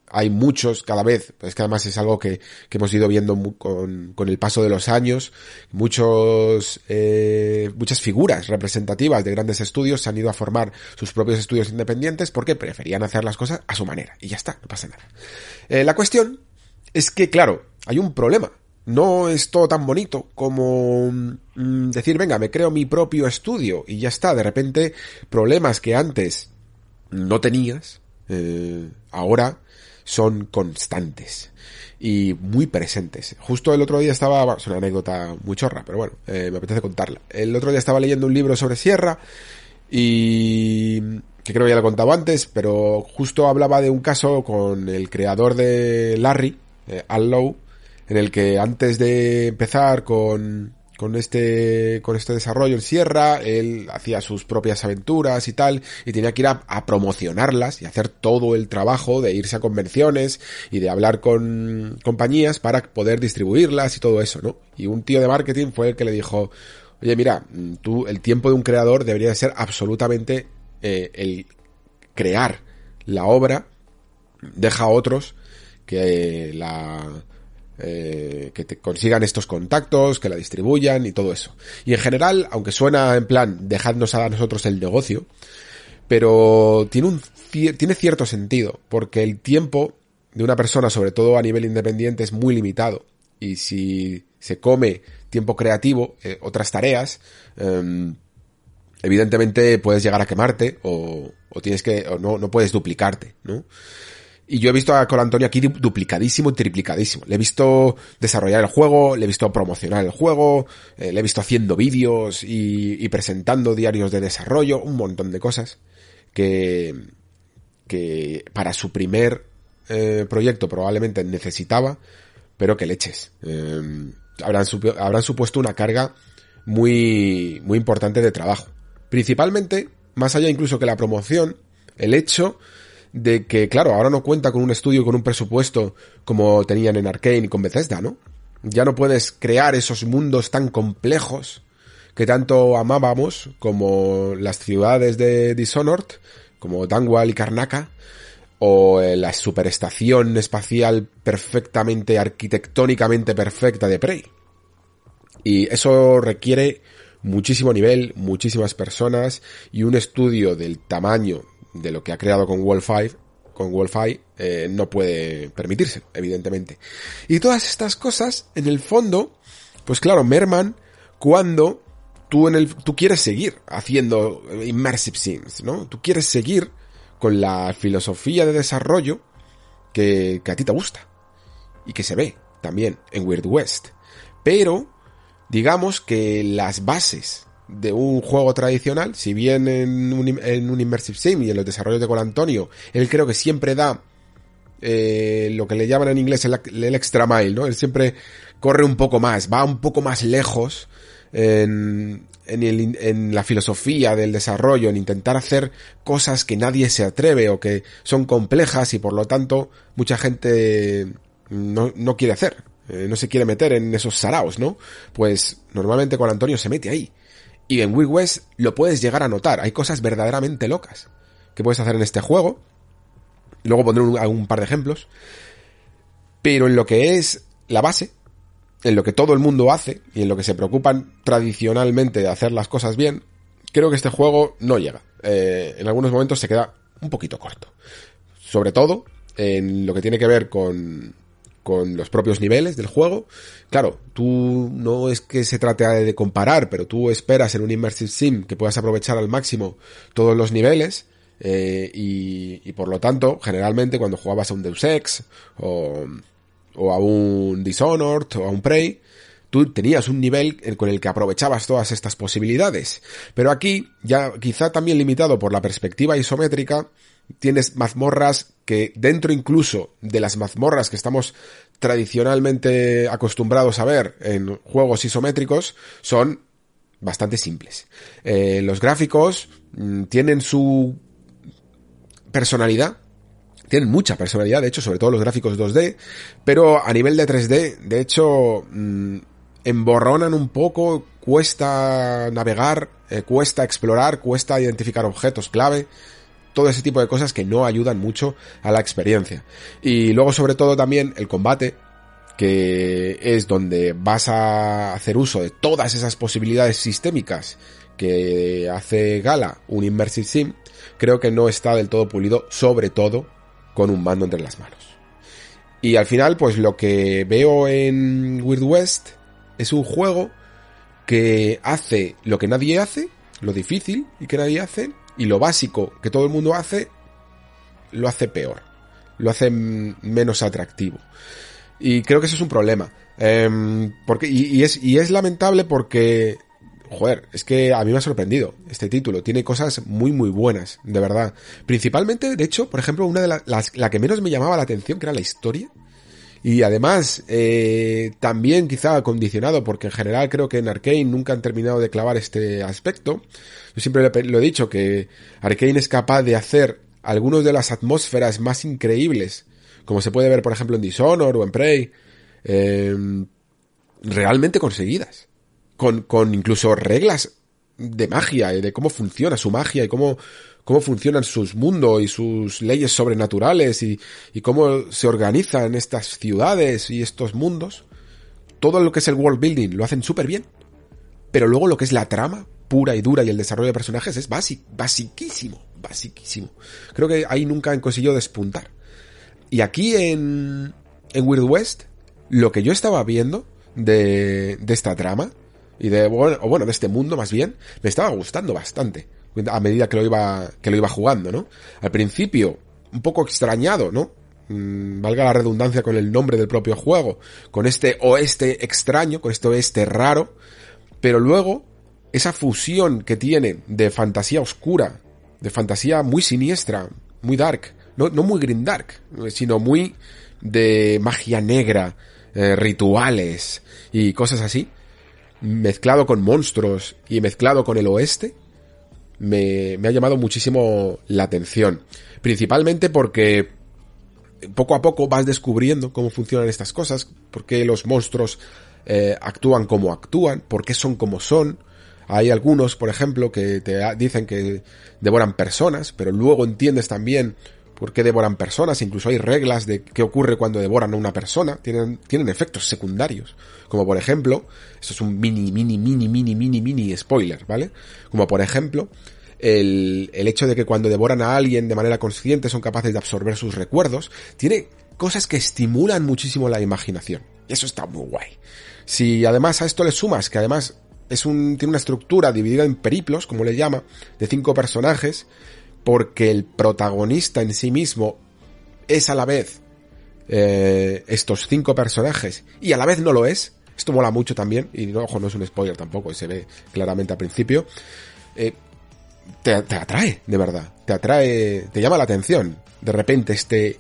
hay muchos cada vez, es que además es algo que, que hemos ido viendo con, con, el paso de los años, muchos, eh, muchas figuras representativas de grandes estudios se han ido a formar sus propios estudios independientes porque preferían hacer las cosas a su manera y ya está, no pasa nada. Eh, la cuestión es que, claro, hay un problema. No es todo tan bonito como mm, decir, venga, me creo mi propio estudio y ya está. De repente, problemas que antes no tenías, eh, ahora son constantes y muy presentes. Justo el otro día estaba, es una anécdota muy chorra, pero bueno, eh, me apetece contarla. El otro día estaba leyendo un libro sobre Sierra y que creo que ya lo he contado antes, pero justo hablaba de un caso con el creador de Larry, eh, Al Lowe, en el que antes de empezar con con este, con este desarrollo en Sierra, él hacía sus propias aventuras y tal, y tenía que ir a, promocionarlas y hacer todo el trabajo de irse a convenciones y de hablar con compañías para poder distribuirlas y todo eso, ¿no? Y un tío de marketing fue el que le dijo, oye, mira, tú, el tiempo de un creador debería ser absolutamente eh, el crear la obra, deja a otros que la eh, que te consigan estos contactos, que la distribuyan y todo eso. Y en general, aunque suena en plan, dejadnos a nosotros el negocio, pero tiene un tiene cierto sentido, porque el tiempo de una persona, sobre todo a nivel independiente, es muy limitado. Y si se come tiempo creativo, eh, otras tareas, em, evidentemente puedes llegar a quemarte o, o tienes que, o no, no puedes duplicarte, ¿no? Y yo he visto a Antonio aquí duplicadísimo y triplicadísimo. Le he visto desarrollar el juego, le he visto promocionar el juego, eh, le he visto haciendo vídeos y, presentando diarios de desarrollo, un montón de cosas que, que para su primer eh, proyecto probablemente necesitaba, pero que leches. Eh, habrán, habrán supuesto una carga muy, muy importante de trabajo. Principalmente, más allá incluso que la promoción, el hecho de que, claro, ahora no cuenta con un estudio con un presupuesto como tenían en Arkane y con Bethesda, ¿no? Ya no puedes crear esos mundos tan complejos que tanto amábamos como las ciudades de Dishonored, como Dangwall y Karnaka, o la superestación espacial perfectamente, arquitectónicamente perfecta de Prey. Y eso requiere muchísimo nivel, muchísimas personas y un estudio del tamaño de lo que ha creado con Wolfeye, con Wolfeye, eh, no puede permitirse, evidentemente. Y todas estas cosas, en el fondo, pues claro, merman cuando tú en el, tú quieres seguir haciendo immersive sims, ¿no? Tú quieres seguir con la filosofía de desarrollo que, que a ti te gusta y que se ve también en Weird West. Pero, digamos que las bases de un juego tradicional, si bien en un, en un Immersive Sim y en los desarrollos de Antonio él creo que siempre da eh, lo que le llaman en inglés el, extra mile, ¿no? Él siempre corre un poco más, va un poco más lejos en, en, el, en la filosofía del desarrollo, en intentar hacer cosas que nadie se atreve o que son complejas y por lo tanto mucha gente no, no quiere hacer, eh, no se quiere meter en esos saraos, ¿no? Pues normalmente con Antonio se mete ahí y en West lo puedes llegar a notar. Hay cosas verdaderamente locas que puedes hacer en este juego. Luego pondré un, par de ejemplos. Pero en lo que es la base, en lo que todo el mundo hace y en lo que se preocupan tradicionalmente de hacer las cosas bien, creo que este juego no llega. Eh, en algunos momentos se queda un poquito corto. Sobre todo en lo que tiene que ver con con los propios niveles del juego. Claro, tú no es que se trate de comparar, pero tú esperas en un Immersive Sim que puedas aprovechar al máximo todos los niveles. Eh, y, por lo tanto, generalmente cuando jugabas a un Deus Ex o, o a un Dishonored o a un Prey, tú tenías un nivel con el que aprovechabas todas estas posibilidades. Pero aquí, ya quizá también limitado por la perspectiva isométrica, tienes mazmorras que dentro incluso de las mazmorras que estamos tradicionalmente acostumbrados a ver en juegos isométricos son bastante simples. Eh, los gráficos mm, tienen su personalidad, tienen mucha personalidad, de hecho, sobre todo los gráficos 2D, pero a nivel de 3D, de hecho, mmm, emborronan un poco, cuesta navegar, eh, cuesta explorar, cuesta identificar objetos clave, todo ese tipo de cosas que no ayudan mucho a la experiencia. Y luego sobre todo también el combate, que es donde vas a hacer uso de todas esas posibilidades sistémicas que hace gala un Immersive Sim, creo que no está del todo pulido, sobre todo con un mando entre las manos. Y al final, pues lo que veo en Weird West es un juego que hace lo que nadie hace, lo difícil y que nadie hace, y lo básico que todo el mundo hace, lo hace peor. Lo hace menos atractivo. Y creo que eso es un problema. Eh, porque, y, y, es, y es lamentable porque joder, es que a mí me ha sorprendido este título. Tiene cosas muy, muy buenas, de verdad. Principalmente, de hecho, por ejemplo, una de las, la que menos me llamaba la atención, que era la historia. Y además, eh, también quizá condicionado, porque en general creo que en Arkane nunca han terminado de clavar este aspecto. Yo siempre lo he dicho, que Arkane es capaz de hacer algunas de las atmósferas más increíbles, como se puede ver, por ejemplo, en Dishonor o en Prey, eh, realmente conseguidas con, con incluso reglas de magia y de cómo funciona su magia y cómo, cómo funcionan sus mundos y sus leyes sobrenaturales y, cómo se organizan estas ciudades y estos mundos. Todo lo que es el world building lo hacen súper bien. Pero luego lo que es la trama pura y dura y el desarrollo de personajes es basic, basiquísimo, basiquísimo. Creo que ahí nunca han conseguido despuntar. Y aquí en, en Weird West, lo que yo estaba viendo de, de esta trama, y de o bueno, de este mundo más bien, me estaba gustando bastante a medida que lo iba que lo iba jugando, ¿no? Al principio un poco extrañado, ¿no? Mm, valga la redundancia con el nombre del propio juego, con este oeste extraño, con este oeste raro, pero luego esa fusión que tiene de fantasía oscura, de fantasía muy siniestra, muy dark, no, no muy green dark, sino muy de magia negra, eh, rituales y cosas así, mezclado con monstruos y mezclado con el oeste, me, me ha llamado muchísimo la atención. Principalmente porque poco a poco vas descubriendo cómo funcionan estas cosas, por qué los monstruos eh, actúan como actúan, por qué son como son. Hay algunos, por ejemplo, que te dicen que devoran personas, pero luego entiendes también por qué devoran personas, incluso hay reglas de qué ocurre cuando devoran a una persona, tienen, tienen efectos secundarios, como por ejemplo, esto es un mini, mini, mini, mini, mini, mini spoiler, ¿vale? Como por ejemplo, el, el hecho de que cuando devoran a alguien de manera consciente son capaces de absorber sus recuerdos, tiene cosas que estimulan muchísimo la imaginación, y eso está muy guay. Si además a esto le sumas que además es un, tiene una estructura dividida en periplos, como le llama, de cinco personajes, porque el protagonista en sí mismo es a la vez eh, estos cinco personajes y a la vez no lo es. Esto mola mucho también, y ojo, no es un spoiler tampoco, se ve claramente al principio. Eh, te, te, atrae, de verdad. Te atrae, te llama la atención. De repente este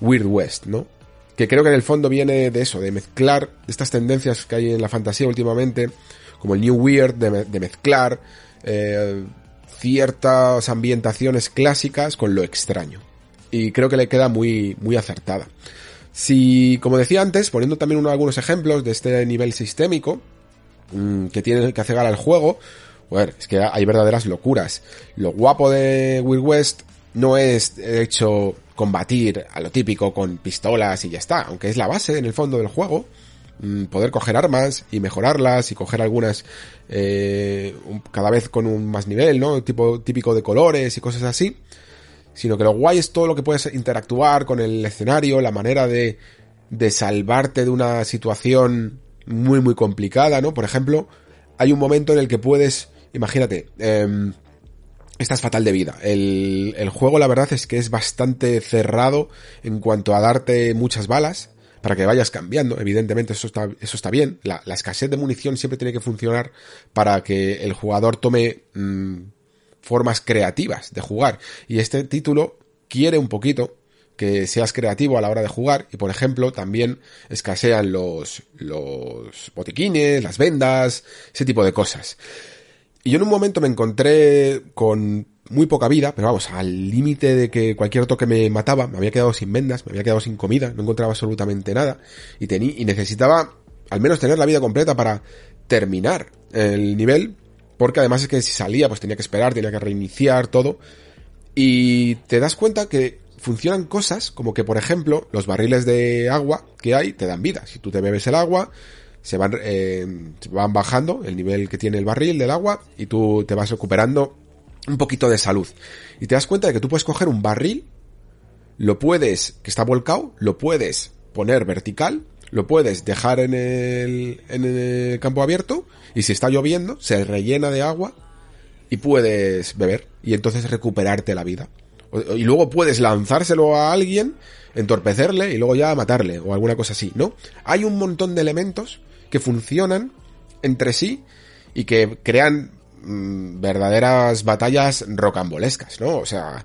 Weird West, ¿no? Que creo que en el fondo viene de eso, de mezclar estas tendencias que hay en la fantasía últimamente, como el New Weird, de, de mezclar eh, ciertas ambientaciones clásicas con lo extraño. Y creo que le queda muy, muy acertada. Si, como decía antes, poniendo también uno, algunos ejemplos de este nivel sistémico, mmm, que tiene que hacer al juego, bueno, es que hay verdaderas locuras. Lo guapo de Will West no es, de hecho, combatir a lo típico con pistolas y ya está, aunque es la base en el fondo del juego, Mm, poder coger armas y mejorarlas y coger algunas eh, cada vez con un más nivel, ¿no? Tipo típico de colores y cosas así. Sino que lo guay es todo lo que puedes interactuar con el escenario, la manera de, de salvarte de una situación muy muy complicada, ¿no? Por ejemplo, hay un momento en el que puedes, imagínate, eh, estás fatal de vida. El, el juego la verdad es que es bastante cerrado en cuanto a darte muchas balas para que vayas cambiando. Evidentemente eso está, eso está bien. La, escasez de munición siempre tiene que funcionar para que el jugador tome mm, formas creativas de jugar. Y este título quiere un poquito que seas creativo a la hora de jugar y por ejemplo también escasean los, los botiquines, las vendas, ese tipo de cosas. Y yo en un momento me encontré con muy poca vida, pero vamos, al límite de que cualquier toque me mataba, me había quedado sin vendas, me había quedado sin comida, no encontraba absolutamente nada y tenía y necesitaba al menos tener la vida completa para terminar el nivel, porque además es que si salía pues tenía que esperar, tenía que reiniciar todo y te das cuenta que funcionan cosas como que por ejemplo los barriles de agua que hay te dan vida, si tú te bebes el agua se van, eh, se van bajando el nivel que tiene el barril del agua y tú te vas recuperando un poquito de salud. Y te das cuenta de que tú puedes coger un barril, lo puedes, que está volcado, lo puedes poner vertical, lo puedes dejar en el, en el campo abierto y si está lloviendo se rellena de agua y puedes beber y entonces recuperarte la vida. Y luego puedes lanzárselo a alguien, entorpecerle y luego ya matarle o alguna cosa así, ¿no? Hay un montón de elementos que funcionan entre sí y que crean Mm, verdaderas batallas rocambolescas, ¿no? O sea,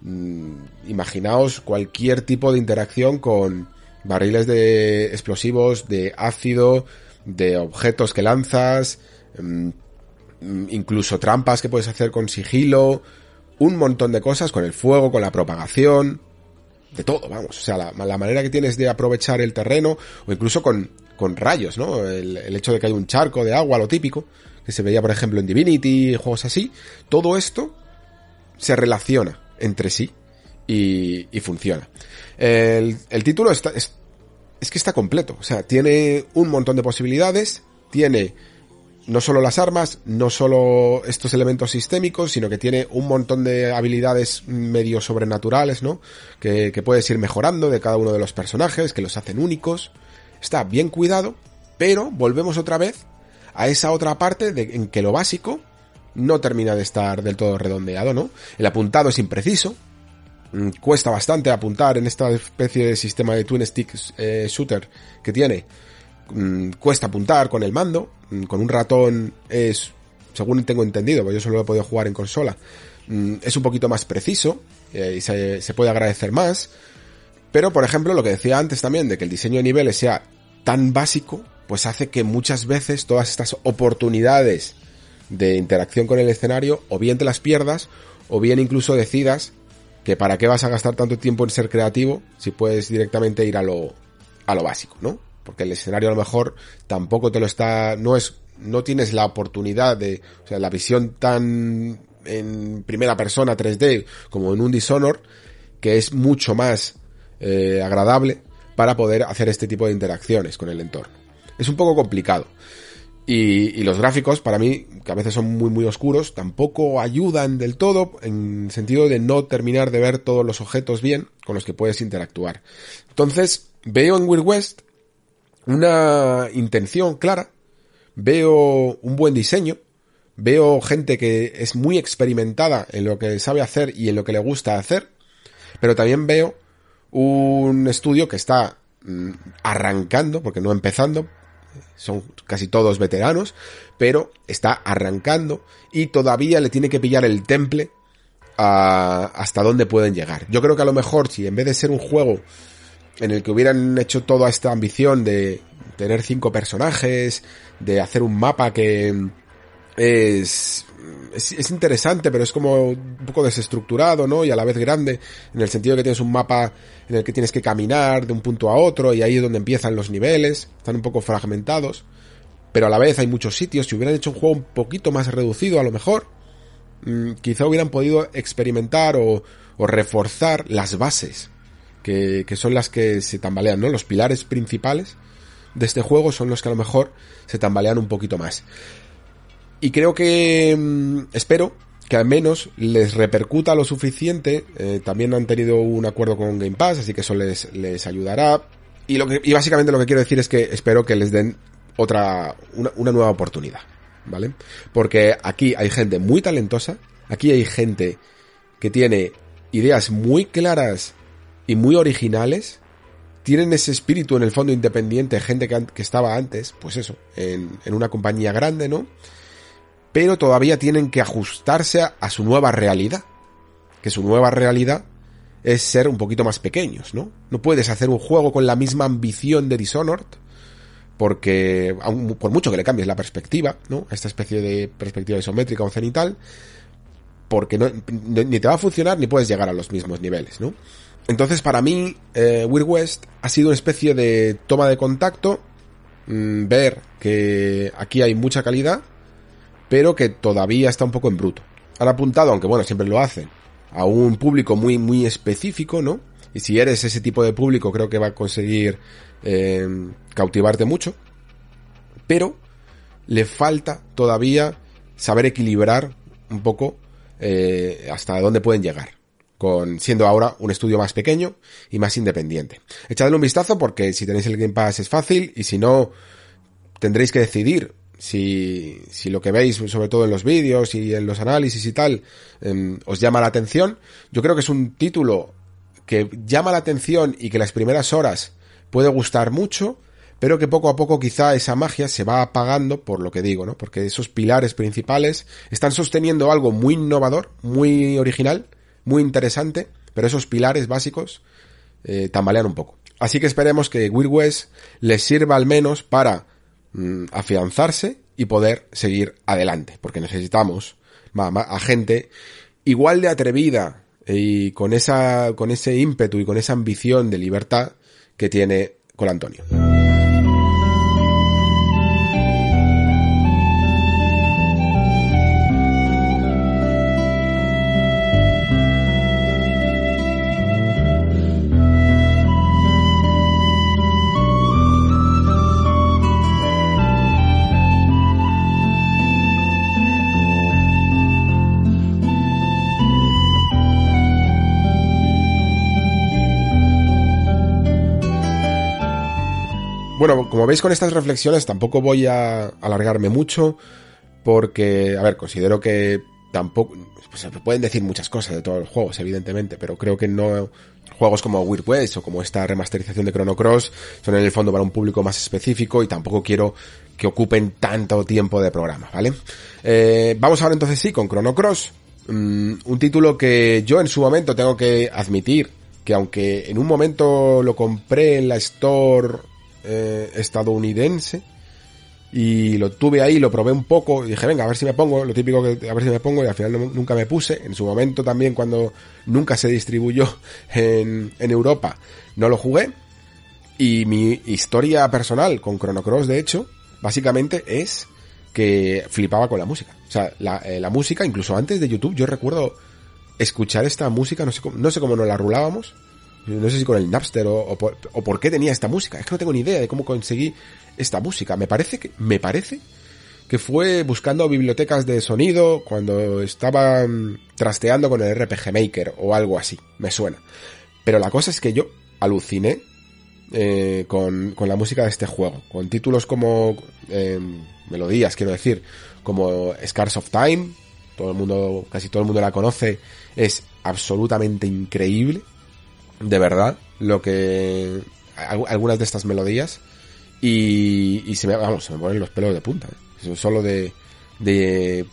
mm, imaginaos cualquier tipo de interacción con barriles de explosivos, de ácido, de objetos que lanzas, mm, incluso trampas que puedes hacer con sigilo, un montón de cosas con el fuego, con la propagación, de todo, vamos. O sea, la, manera que tienes de aprovechar el terreno, o incluso con, con rayos, ¿no? El, el, hecho de que hay un charco de agua, lo típico, que se veía por ejemplo en Divinity, juegos así, todo esto se relaciona entre sí y, y funciona. El, el título está, es, es que está completo, o sea, tiene un montón de posibilidades, tiene no solo las armas, no solo estos elementos sistémicos, sino que tiene un montón de habilidades medio sobrenaturales, ¿no? Que, que, puedes ir mejorando de cada uno de los personajes, que los hacen únicos. Está bien cuidado, pero volvemos otra vez a esa otra parte de, en que lo básico no termina de estar del todo redondeado, ¿no? El apuntado es impreciso, mm, cuesta bastante apuntar en esta especie de sistema de twin stick eh, shooter que tiene. Mm, cuesta apuntar con el mando, mm, con un ratón es, según tengo entendido, porque yo solo lo he podido jugar en consola, es un poquito más preciso eh, y se, se puede agradecer más. Pero, por ejemplo, lo que decía antes también, de que el diseño de niveles sea tan básico, pues hace que muchas veces todas estas oportunidades de interacción con el escenario o bien te las pierdas o bien incluso decidas que para qué vas a gastar tanto tiempo en ser creativo si puedes directamente ir a lo a lo básico, ¿no? Porque el escenario a lo mejor tampoco te lo está no es no tienes la oportunidad de, o sea, la visión tan en primera persona 3D como en un Dishonor que es mucho más eh, agradable para poder hacer este tipo de interacciones con el entorno es un poco complicado. Y, los gráficos, para mí, que a veces son muy muy oscuros, tampoco ayudan del todo en sentido de no terminar de ver todos los objetos bien con los que puedes interactuar. Entonces, veo en Weird West una intención clara, veo un buen diseño, veo gente que es muy experimentada en lo que sabe hacer y en lo que le gusta hacer, pero también veo un estudio que está mm, arrancando, porque no empezando, son casi todos veteranos, pero está arrancando y todavía le tiene que pillar el temple a, hasta dónde pueden llegar. Yo creo que a lo mejor si en vez de ser un juego en el que hubieran hecho toda esta ambición de tener cinco personajes, de hacer un mapa que es es, interesante, pero es como un poco desestructurado, ¿no? Y a la vez grande, en el sentido que tienes un mapa en el que tienes que caminar de un punto a otro y ahí es donde empiezan los niveles, están un poco fragmentados, pero a la vez hay muchos sitios, si hubieran hecho un juego un poquito más reducido a lo mejor, mm, quizá hubieran podido experimentar o, o reforzar las bases, que, que son las que se tambalean, ¿no? Los pilares principales de este juego son los que a lo mejor se tambalean un poquito más. Y creo que mm, espero que al menos les repercuta lo suficiente. Eh, también han tenido un acuerdo con Game Pass, así que eso les, les ayudará. Y, lo que, y básicamente lo que quiero decir es que espero que les den otra, una, una nueva oportunidad. ¿Vale? Porque aquí hay gente muy talentosa, aquí hay gente que tiene ideas muy claras y muy originales tienen ese espíritu en el fondo independiente, gente que, que estaba antes, pues eso, en, en, una compañía grande, ¿no? Pero todavía tienen que ajustarse a, su nueva realidad. Que su nueva realidad es ser un poquito más pequeños, ¿no? No puedes hacer un juego con la misma ambición de Dishonored, porque por mucho que le cambies la perspectiva, ¿no? Esta especie de perspectiva isométrica o cenital, porque ni te va a funcionar ni puedes llegar a los mismos niveles, ¿no? Entonces, para mí, eh, Weird West ha sido una especie de toma de contacto, mmm, ver que aquí hay mucha calidad, pero que todavía está un poco en bruto. Han apuntado, aunque bueno, siempre lo hacen, a un público muy, muy específico, ¿no? Y si eres ese tipo de público, creo que va a conseguir eh, cautivarte mucho. Pero le falta todavía saber equilibrar un poco eh, hasta dónde pueden llegar. Con, siendo ahora un estudio más pequeño y más independiente. Echadle un vistazo porque si tenéis el Game Pass es fácil y si no, tendréis que decidir si, si lo que veis, sobre todo en los vídeos y en los análisis y tal, eh, os llama la atención. Yo creo que es un título que llama la atención y que las primeras horas puede gustar mucho, pero que poco a poco quizá esa magia se va apagando por lo que digo, ¿no? Porque esos pilares principales están sosteniendo algo muy innovador, muy original, muy interesante, pero esos pilares básicos eh, tambalean un poco. Así que esperemos que Weird West les sirva al menos para afianzarse y poder seguir adelante, porque necesitamos a gente igual de atrevida y con esa con ese ímpetu y con esa ambición de libertad que tiene con Antonio. Bueno, como veis con estas reflexiones tampoco voy a alargarme mucho porque, a ver, considero que tampoco... Pues, se pueden decir muchas cosas de todos los juegos, evidentemente, pero creo que no... Juegos como Weird West o como esta remasterización de Chrono Cross son en el fondo para un público más específico y tampoco quiero que ocupen tanto tiempo de programa, ¿vale? Eh, vamos ahora entonces sí con Chrono Cross, mm, un título que yo en su momento tengo que admitir que aunque en un momento lo compré en la Store eh, estadounidense y lo tuve ahí, lo probé un poco y dije, venga, a ver si me pongo, lo típico que a ver si me pongo y al final nunca me puse. En su momento también cuando nunca se distribuyó en, en Europa, no lo jugué. Y mi historia personal con Chrono Cross, de hecho, básicamente es que flipaba con la música. O sea, la, eh, la música, incluso antes de YouTube, yo recuerdo escuchar esta música, no sé cómo, no sé cómo nos la rulábamos, no sé si con el Napster o, o, por, qué tenía esta música. Es que no tengo ni idea de cómo conseguí esta música. Me parece que, me parece que fue buscando bibliotecas de sonido cuando estaba trasteando con el RPG Maker o algo así. Me suena. Pero la cosa es que yo aluciné eh, con, con, la música de este juego. Con títulos como eh, melodías, quiero decir, como Scars of Time. Todo el mundo, casi todo el mundo la conoce. Es absolutamente increíble de verdad lo que algunas de estas melodías y, y se me vamos se me ponen los pelos de punta ¿eh? solo de de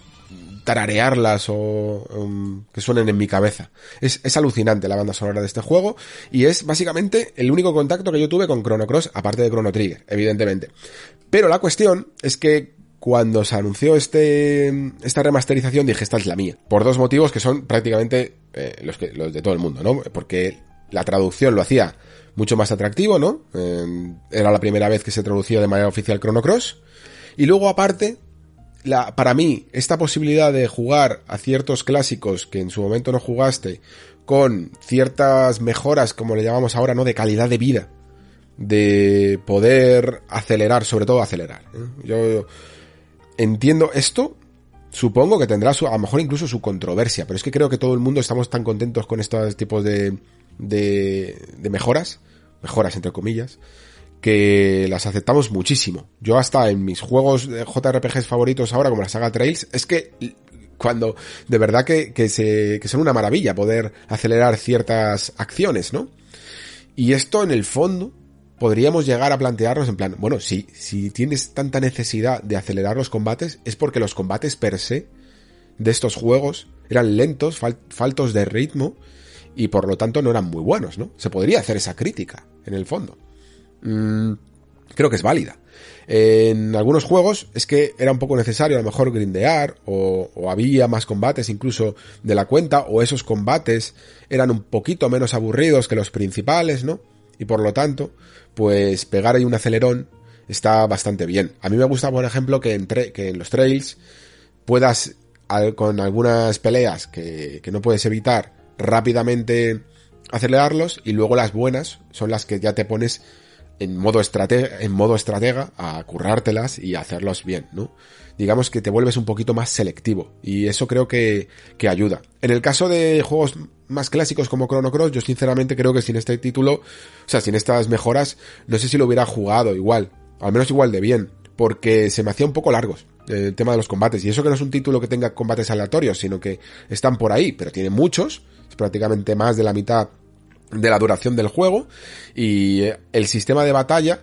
tararearlas o um, que suenen en mi cabeza. Es, es alucinante la banda sonora de este juego y es básicamente el único contacto que yo tuve con Chrono Cross aparte de Chrono Trigger evidentemente. Pero la cuestión es que cuando se anunció este, esta remasterización dije esta es la mía por dos motivos que son prácticamente eh, los que los de todo el mundo no porque la traducción lo hacía mucho más atractivo, ¿no? Eh, era la primera vez que se traducía de manera oficial Chrono Cross. Y luego aparte, la, para mí, esta posibilidad de jugar a ciertos clásicos que en su momento no jugaste, con ciertas mejoras, como le llamamos ahora, ¿no? De calidad de vida. De poder acelerar, sobre todo acelerar. ¿eh? Yo entiendo esto, supongo que tendrá su, a lo mejor incluso su controversia, pero es que creo que todo el mundo estamos tan contentos con estos tipos de, de, de mejoras, mejoras entre comillas, que las aceptamos muchísimo. Yo hasta en mis juegos de JRPGs favoritos ahora, como la saga Trails, es que cuando de verdad que, que, se, que son una maravilla poder acelerar ciertas acciones, ¿no? Y esto en el fondo podríamos llegar a plantearnos en plan, bueno, si, si tienes tanta necesidad de acelerar los combates, es porque los combates per se de estos juegos eran lentos, faltos de ritmo, y por lo tanto no eran muy buenos, ¿no? Se podría hacer esa crítica, en el fondo. Mm, creo que es válida. En algunos juegos es que era un poco necesario a lo mejor grindear o, había más combates incluso de la cuenta o esos combates eran un poquito menos aburridos que los principales, ¿no? Y por lo tanto, pues pegar ahí un acelerón está bastante bien. A mí me gusta, por ejemplo, que en, que en los trails puedas, con algunas peleas que, que no puedes evitar, rápidamente acelerarlos y luego las buenas son las que ya te pones en modo, estratega, en modo estratega a currártelas y hacerlos bien, ¿no? Digamos que te vuelves un poquito más selectivo y eso creo que, que ayuda. En el caso de juegos más clásicos como Chrono Cross, yo sinceramente creo que sin este título, o sea, sin estas mejoras, no sé si lo hubiera jugado igual, al menos igual de bien, porque se me hacía un poco largos el tema de los combates. Y eso que no es un título que tenga combates aleatorios, sino que están por ahí, pero tiene muchos, prácticamente más de la mitad de la duración del juego y eh, el sistema de batalla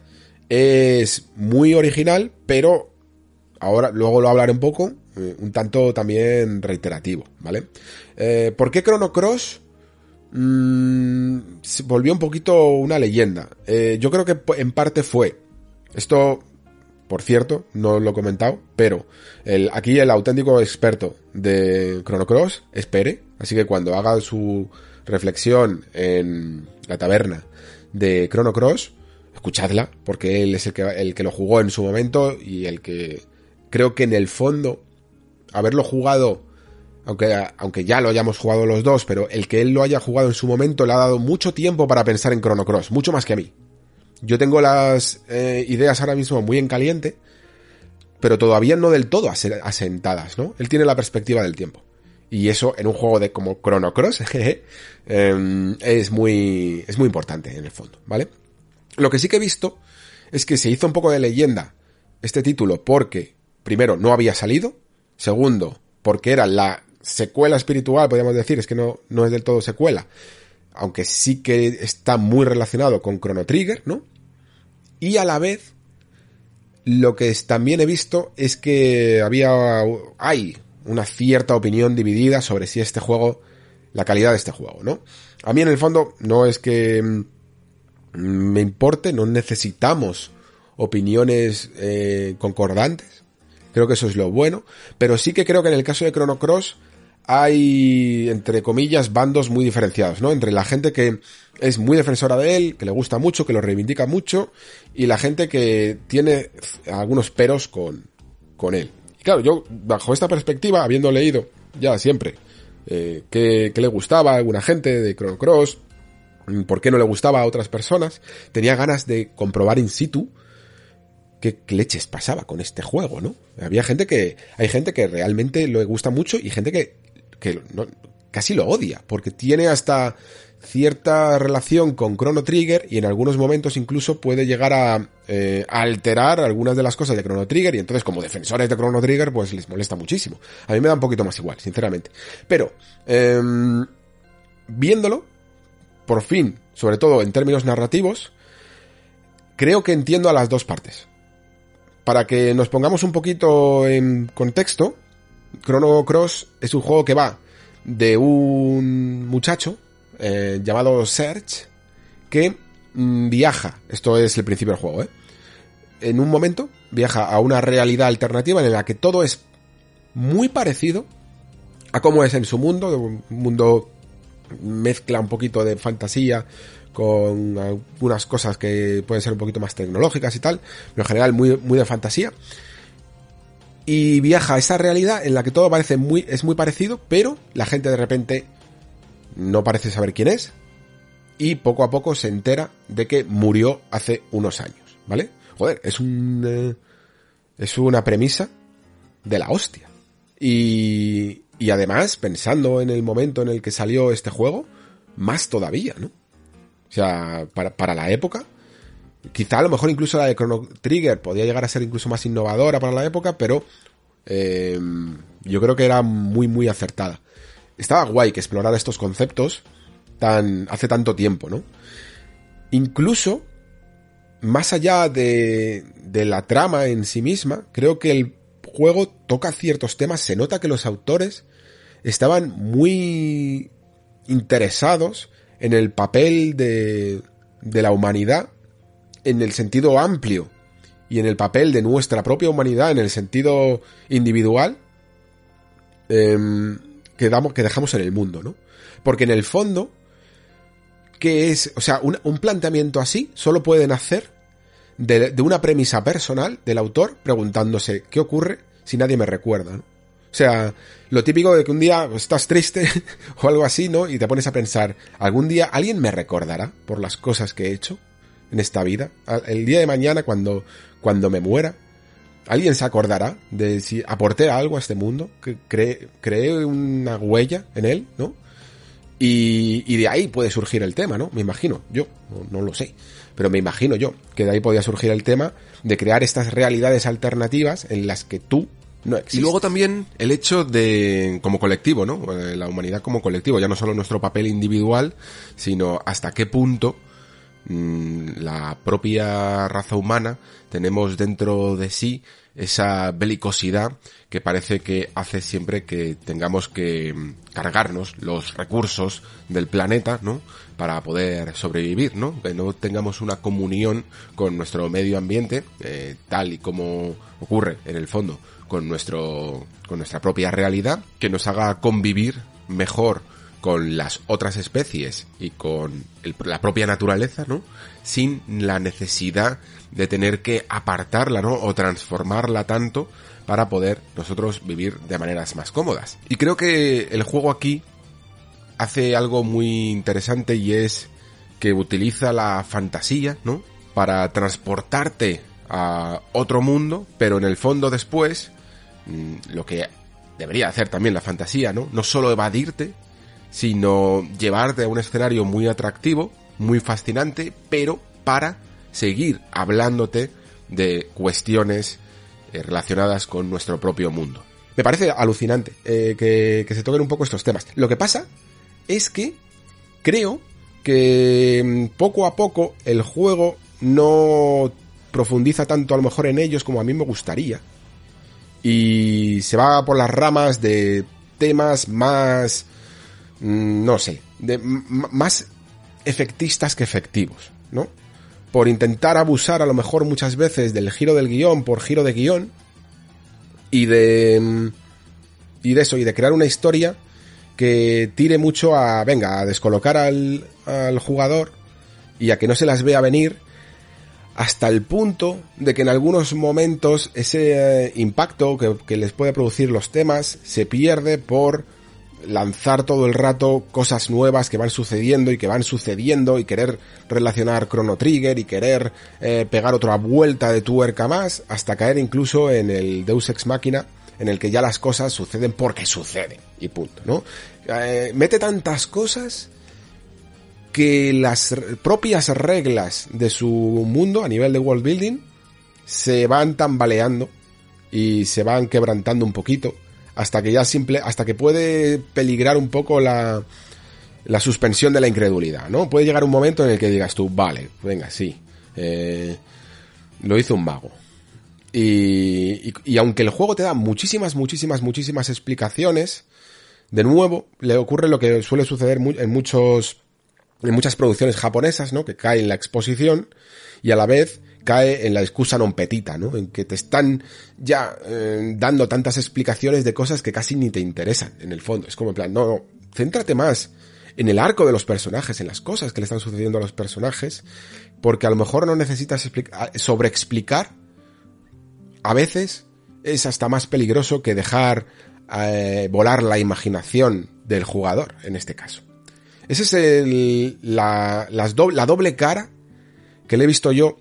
es muy original, pero ahora luego lo hablaré un poco, eh, un tanto también reiterativo, ¿vale? Eh, ¿Por qué Chrono Cross mm, volvió un poquito una leyenda? yo creo que en parte fue, esto por cierto, no lo he comentado, pero aquí el auténtico experto de Chrono Cross espere, así que cuando haga su reflexión en la taberna de Chrono Cross, escuchadla, porque él es el que, el que lo jugó en su momento y el que creo que en el fondo, haberlo jugado, aunque, aunque ya lo hayamos jugado los dos, pero el que él lo haya jugado en su momento le ha dado mucho tiempo para pensar en Chrono Cross, mucho más que a mí. Yo tengo las eh, ideas ahora mismo muy en caliente, pero todavía no del todo asentadas, ¿no? Él tiene la perspectiva del tiempo. Y eso en un juego de como Chrono Cross em, es muy es muy importante en el fondo, ¿vale? Lo que sí que he visto es que se hizo un poco de leyenda este título porque primero no había salido, segundo porque era la secuela espiritual, podríamos decir, es que no no es del todo secuela, aunque sí que está muy relacionado con Chrono Trigger, ¿no? Y a la vez lo que también he visto es que había hay una cierta opinión dividida sobre si este juego, la calidad de este juego, ¿no? A mí en el fondo no es que mm, me importe, no necesitamos opiniones eh, concordantes, creo que eso es lo bueno, pero sí que creo que en el caso de Chrono Cross hay, entre comillas, bandos muy diferenciados, ¿no? Entre la gente que es muy defensora de él, que le gusta mucho, que lo reivindica mucho, y la gente que tiene algunos peros con, con él. Y claro, yo, bajo esta perspectiva, habiendo leído ya siempre eh, que, le gustaba a alguna gente de Chrono Cross, mm, por qué no le gustaba a otras personas, tenía ganas de comprobar in situ qué leches pasaba con este juego, ¿no? Había gente que, hay gente que realmente le gusta mucho y gente que, que casi lo odia, porque tiene hasta cierta relación con Chrono Trigger y en algunos momentos incluso puede llegar a, eh, alterar algunas de las cosas de Chrono Trigger y entonces como defensores de Chrono Trigger pues les molesta muchísimo. A mí me da un poquito más igual, sinceramente. Pero, em, viéndolo, por fin, sobre todo en términos narrativos, creo que entiendo a las dos partes. Para que nos pongamos un poquito en contexto, Chrono Cross es un juego que va de un muchacho eh, llamado Serge que mm, viaja, esto es el principio del juego, ¿eh? en un momento viaja a una realidad alternativa en la que todo es muy parecido a cómo es en su mundo, un mundo mezcla un poquito de fantasía con algunas cosas que pueden ser un poquito más tecnológicas y tal, pero en general muy, muy de fantasía. Y viaja a esa realidad en la que todo parece muy, es muy parecido, pero la gente de repente no parece saber quién es y poco a poco se entera de que murió hace unos años, ¿vale? Joder, es un eh, es una premisa de la hostia. Y y además, pensando en el momento en el que salió este juego, más todavía, ¿no? O sea, para, para la época, quizá a lo mejor incluso la de Chrono Trigger podía llegar a ser incluso más innovadora para la época, pero eh, yo creo que era muy, muy acertada estaba guay que explorara estos conceptos tan, hace tanto tiempo, ¿no? Incluso más allá de, de la trama en sí misma, creo que el juego toca ciertos temas, se nota que los autores estaban muy interesados en el papel de, de la humanidad en el sentido amplio y en el papel de nuestra propia humanidad en el sentido individual eh, que, que dejamos en el mundo, ¿no? Porque en el fondo, ¿qué es? O sea, un, un planteamiento así solo pueden hacer de, de, una premisa personal del autor preguntándose qué ocurre si nadie me recuerda. O sea, lo típico de que un día estás triste o algo así, ¿no? Y te pones a pensar, ¿algún día alguien me recordará por las cosas que he hecho en esta vida? El día de mañana, cuando, cuando me muera, ¿alguien se acordará de si aporté algo a este mundo? Que creé, creé una huella en él, ¿no? Y, y, de ahí puede surgir el tema, ¿no? Me imagino, yo, no, no lo sé, pero me imagino yo que de ahí podía surgir el tema de crear estas realidades alternativas en las que tú no existe. Y luego también el hecho de, como colectivo, ¿no? La humanidad como colectivo, ya no solo nuestro papel individual, sino hasta qué punto la propia raza humana tenemos dentro de sí esa belicosidad que parece que hace siempre que tengamos que cargarnos los recursos del planeta, ¿no? Para poder sobrevivir, ¿no? Que no tengamos una comunión con nuestro medio ambiente, eh, tal y como ocurre en el fondo con nuestro, con nuestra propia realidad, que nos haga convivir mejor con las otras especies y con la propia naturaleza, ¿no? Sin la necesidad de tener que apartarla, ¿no? O transformarla tanto para poder nosotros vivir de maneras más cómodas. Y creo que el juego aquí hace algo muy interesante y es que utiliza la fantasía, ¿no? Para transportarte a otro mundo, pero en el fondo después, mmm, lo que debería hacer también la fantasía, ¿no? No solo evadirte, sino llevarte a un escenario muy atractivo, muy fascinante, pero para seguir hablándote de cuestiones eh, relacionadas con nuestro propio mundo. Me parece alucinante eh, que, que se toquen un poco estos temas. Lo que pasa es que creo que mm, poco a poco el juego no profundiza tanto a lo mejor en ellos como a mí me gustaría. Y se va por las ramas de temas más no sé, de, más efectistas que efectivos, ¿no? Por intentar abusar a lo mejor muchas veces del giro del guion por giro de guion y de mm, y de eso y de crear una historia que tire mucho a venga a descolocar al, al jugador y a que no se las vea venir hasta el punto de que en algunos momentos ese eh, impacto que, que les puede producir los temas se pierde por lanzar todo el rato cosas nuevas que van sucediendo y que van sucediendo y querer relacionar Chrono Trigger y querer eh, pegar otra vuelta de tuerca más hasta caer incluso en el Deus Ex Máquina en el que ya las cosas suceden porque suceden y punto, ¿no? Eh, mete tantas cosas que las propias reglas de su mundo a nivel de world building se van tambaleando y se van quebrantando un poquito hasta que ya simple, hasta que puede peligrar un poco la, la suspensión de la incredulidad, ¿no? Puede llegar un momento en el que digas tú, vale, venga, sí, eh, lo hizo un mago. Y, y, y, aunque el juego te da muchísimas, muchísimas, muchísimas explicaciones, de nuevo le ocurre lo que suele suceder en muchos, en muchas producciones japonesas, ¿no? Que cae en la exposición y a la vez cae en la excusa non petita, ¿no? En que te están ya eh, dando tantas explicaciones de cosas que casi ni te interesan, en el fondo. Es como en plan, no, no, céntrate más en el arco de los personajes, en las cosas que le están sucediendo a los personajes, porque a lo mejor no necesitas sobreexplicar. A veces es hasta más peligroso que dejar eh, volar la imaginación del jugador, en este caso. Esa es el, la, las do, la doble cara que le he visto yo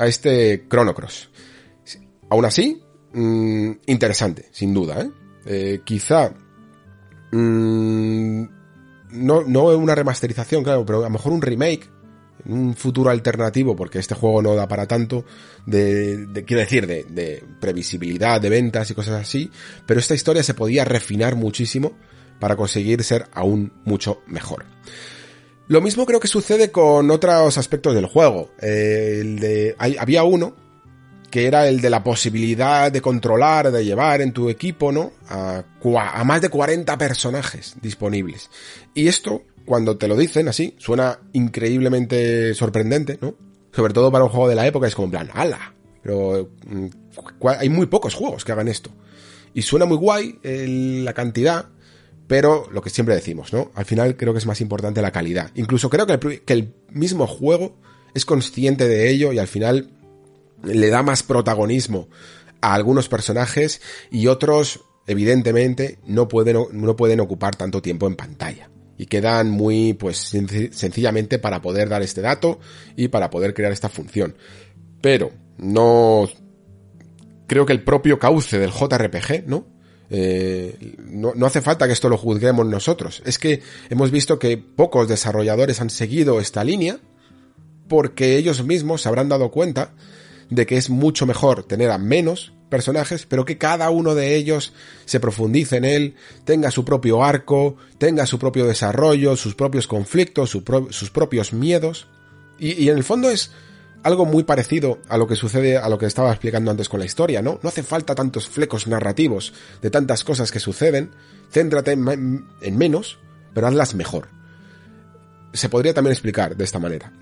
a este Chrono Cross. Aún así, mmm, interesante, sin duda, ¿eh? eh quizá mmm, no, no una remasterización, claro, pero a lo mejor un remake, un futuro alternativo, porque este juego no da para tanto, de, de quiero decir, de, de, previsibilidad, de ventas y cosas así, pero esta historia se podía refinar muchísimo para conseguir ser aún mucho mejor. Lo mismo creo que sucede con otros aspectos del juego. Eh, el de, había uno que era el de la posibilidad de controlar, de llevar en tu equipo, ¿no? A, más de 40 personajes disponibles. Y esto, cuando te lo dicen así, suena increíblemente sorprendente, ¿no? Sobre todo para un juego de la época, es como en plan, ¡ala! Pero mm, hay muy pocos juegos que hagan esto. Y suena muy guay la cantidad, pero lo que siempre decimos, ¿no? Al final creo que es más importante la calidad. Incluso creo que el, mismo juego es consciente de ello y al final le da más protagonismo a algunos personajes y otros, evidentemente, no pueden, no pueden ocupar tanto tiempo en pantalla. Y quedan muy, pues, sencillamente para poder dar este dato y para poder crear esta función. Pero, no, creo que el propio cauce del JRPG, ¿no? Eh, no, no, hace falta que esto lo juzguemos nosotros. Es que hemos visto que pocos desarrolladores han seguido esta línea porque ellos mismos se habrán dado cuenta de que es mucho mejor tener a menos personajes, pero que cada uno de ellos se profundice en él, tenga su propio arco, tenga su propio desarrollo, sus propios conflictos, sus propios miedos. Y, y, en el fondo es algo muy parecido a lo que sucede, a lo que estaba explicando antes con la historia, ¿no? No hace falta tantos flecos narrativos de tantas cosas que suceden, céntrate en, en menos, pero hazlas mejor. Se podría también explicar de esta manera.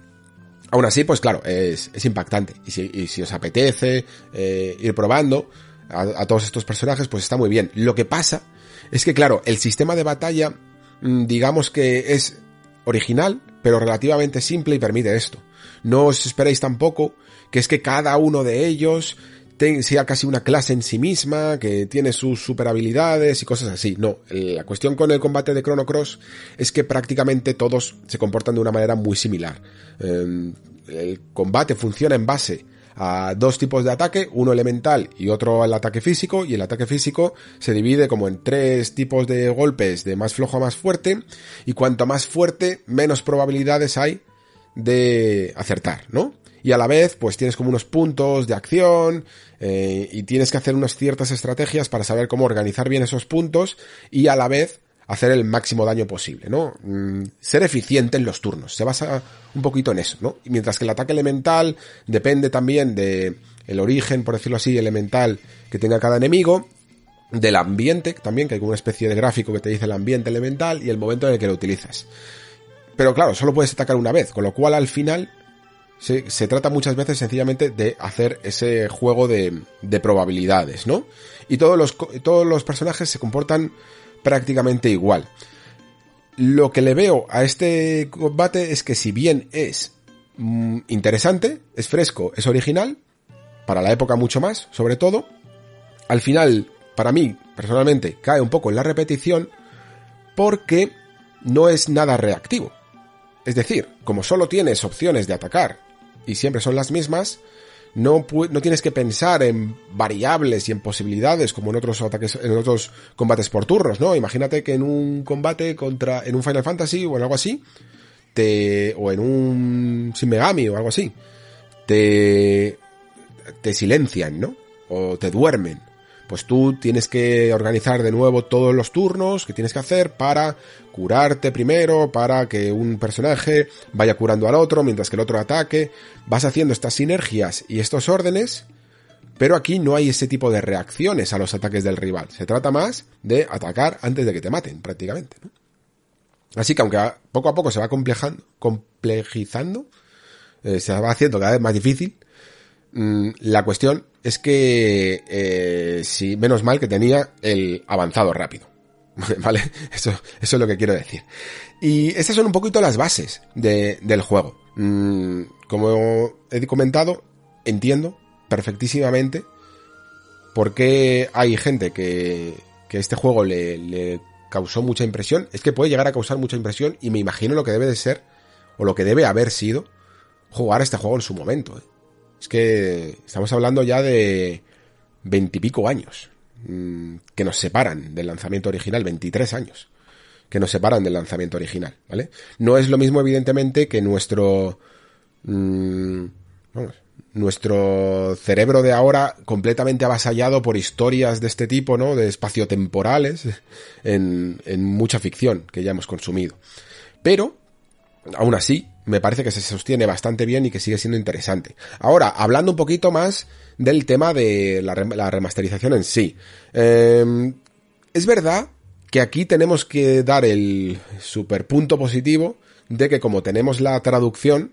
Aún así, pues claro, es, impactante. Y si, os apetece eh, ir probando a, a, todos estos personajes, pues está muy bien. Lo que pasa es que, claro, el sistema de batalla, mm, digamos que es original, pero relativamente simple y permite esto. No os esperéis tampoco que es que cada uno de ellos sea casi una clase en sí misma, que tiene sus super habilidades y cosas así. No, la cuestión con el combate de Chrono Cross es que prácticamente todos se comportan de una manera muy similar. Em, el combate funciona en base a dos tipos de ataque, uno elemental y otro el ataque físico, y el ataque físico se divide como en tres tipos de golpes de más flojo a más fuerte, y cuanto más fuerte, menos probabilidades hay de acertar, ¿no? Y a la vez, pues tienes como unos puntos de acción eh, y tienes que hacer unas ciertas estrategias para saber cómo organizar bien esos puntos y a la vez hacer el máximo daño posible, ¿no? Mm, ser eficiente en los turnos. Se basa un poquito en eso, ¿no? Y mientras que el ataque elemental depende también de el origen, por decirlo así, elemental que tenga cada enemigo, del ambiente también, que hay como una especie de gráfico que te dice el ambiente elemental y el momento en el que lo utilizas. Pero claro, solo puedes atacar una vez, con lo cual al final se, se trata muchas veces sencillamente de hacer ese juego de, de probabilidades, ¿no? Y todos los, todos los personajes se comportan prácticamente igual. Lo que le veo a este combate es que si bien es mm, interesante, es fresco, es original, para la época mucho más, sobre todo, al final, para mí, personalmente, cae un poco en la repetición porque no es nada reactivo. Es decir, como solo tienes opciones de atacar y siempre son las mismas, no, no tienes que pensar en variables y en posibilidades como en otros ataques, en otros combates por turnos, ¿no? Imagínate que en un combate contra, en un Final Fantasy o en algo así, te, o en un Shin Megami o algo así, te, te silencian, ¿no? O te duermen pues tú tienes que organizar de nuevo todos los turnos que tienes que hacer para curarte primero, para que un personaje vaya curando al otro mientras que el otro ataque. Vas haciendo estas sinergias y estos órdenes, pero aquí no hay ese tipo de reacciones a los ataques del rival. Se trata más de atacar antes de que te maten, prácticamente. Así que aunque poco a poco se va complejizando, eh, se va haciendo cada vez más difícil, mm, la cuestión es que eh, sí, menos mal que tenía el avanzado rápido. ¿Vale? Eso, eso es lo que quiero decir. Y estas son un poquito las bases de, del juego. Mm, como he comentado, entiendo perfectísimamente por qué hay gente que, que este juego le, le causó mucha impresión. Es que puede llegar a causar mucha impresión y me imagino lo que debe de ser, o lo que debe haber sido, jugar este juego en su momento. ¿eh? Es que estamos hablando ya de veintipico años mm, que nos separan del lanzamiento original, 23 años que nos separan del lanzamiento original, ¿vale? No es lo mismo, evidentemente, que nuestro... Mmm, vamos, nuestro cerebro de ahora completamente avasallado por historias de este tipo, ¿no? De espaciotemporales en, en mucha ficción que ya hemos consumido. Pero aún así, me parece que se sostiene bastante bien y que sigue siendo interesante. Ahora, hablando un poquito más del tema de la, remasterización en sí. Em, es verdad que aquí tenemos que dar el super punto positivo de que como tenemos la traducción,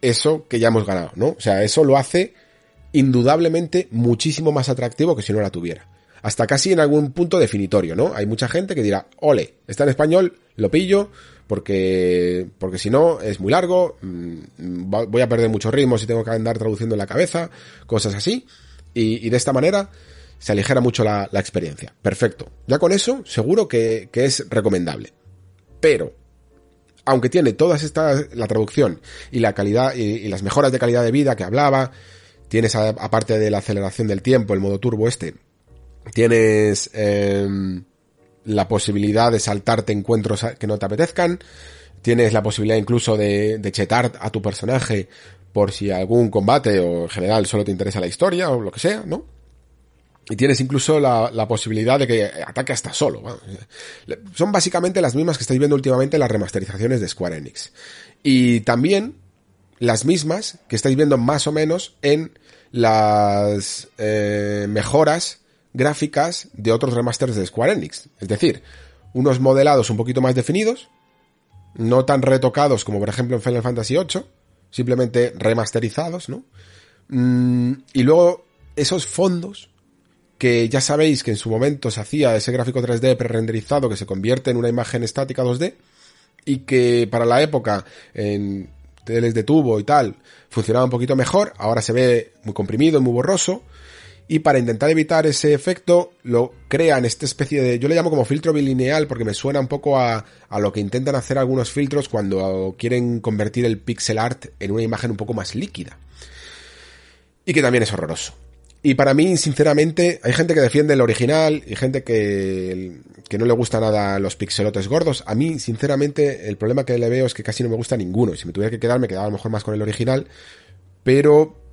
eso que ya hemos ganado, ¿no? O sea, eso lo hace indudablemente muchísimo más atractivo que si no la tuviera. Hasta casi en algún punto definitorio, ¿no? Hay mucha gente que dirá, ole, está en español, lo pillo, porque, porque si no es muy largo, mm, voy a perder mucho ritmo si tengo que andar traduciendo en la cabeza, cosas así, y, de esta manera se aligera mucho la, experiencia. Perfecto. Ya con eso, seguro que, es recomendable. Pero, aunque tiene todas estas, la traducción y la calidad y, las mejoras de calidad de vida que hablaba, tienes aparte de la aceleración del tiempo, el modo turbo este, tienes em, la posibilidad de saltarte encuentros que no te apetezcan, tienes la posibilidad incluso de, chetar a tu personaje por si algún combate o en general solo te interesa la historia o lo que sea, ¿no? Y tienes incluso la, la posibilidad de que ataque hasta solo. Son básicamente las mismas que estáis viendo últimamente en las remasterizaciones de Square Enix. Y también las mismas que estáis viendo más o menos en las eh, mejoras gráficas de otros remasters de Square Enix. Es decir, unos modelados un poquito más definidos, no tan retocados como por ejemplo en Final Fantasy VIII, simplemente remasterizados, ¿no? Mm, y luego esos fondos que ya sabéis que en su momento se hacía ese gráfico 3D pre-renderizado que se convierte en una imagen estática 2D y que para la época en teles de tubo y tal funcionaba un poquito mejor, ahora se ve muy comprimido, muy borroso y para intentar evitar ese efecto lo crean esta especie de yo le llamo como filtro bilineal porque me suena un poco a, a lo que intentan hacer algunos filtros cuando quieren convertir el pixel art en una imagen un poco más líquida. Y que también es horroroso. Y para mí sinceramente hay gente que defiende el original y gente que, que no le gusta nada los pixelotes gordos. A mí sinceramente el problema que le veo es que casi no me gusta ninguno. Y si me tuviera que quedar me quedaba a lo mejor más con el original. Pero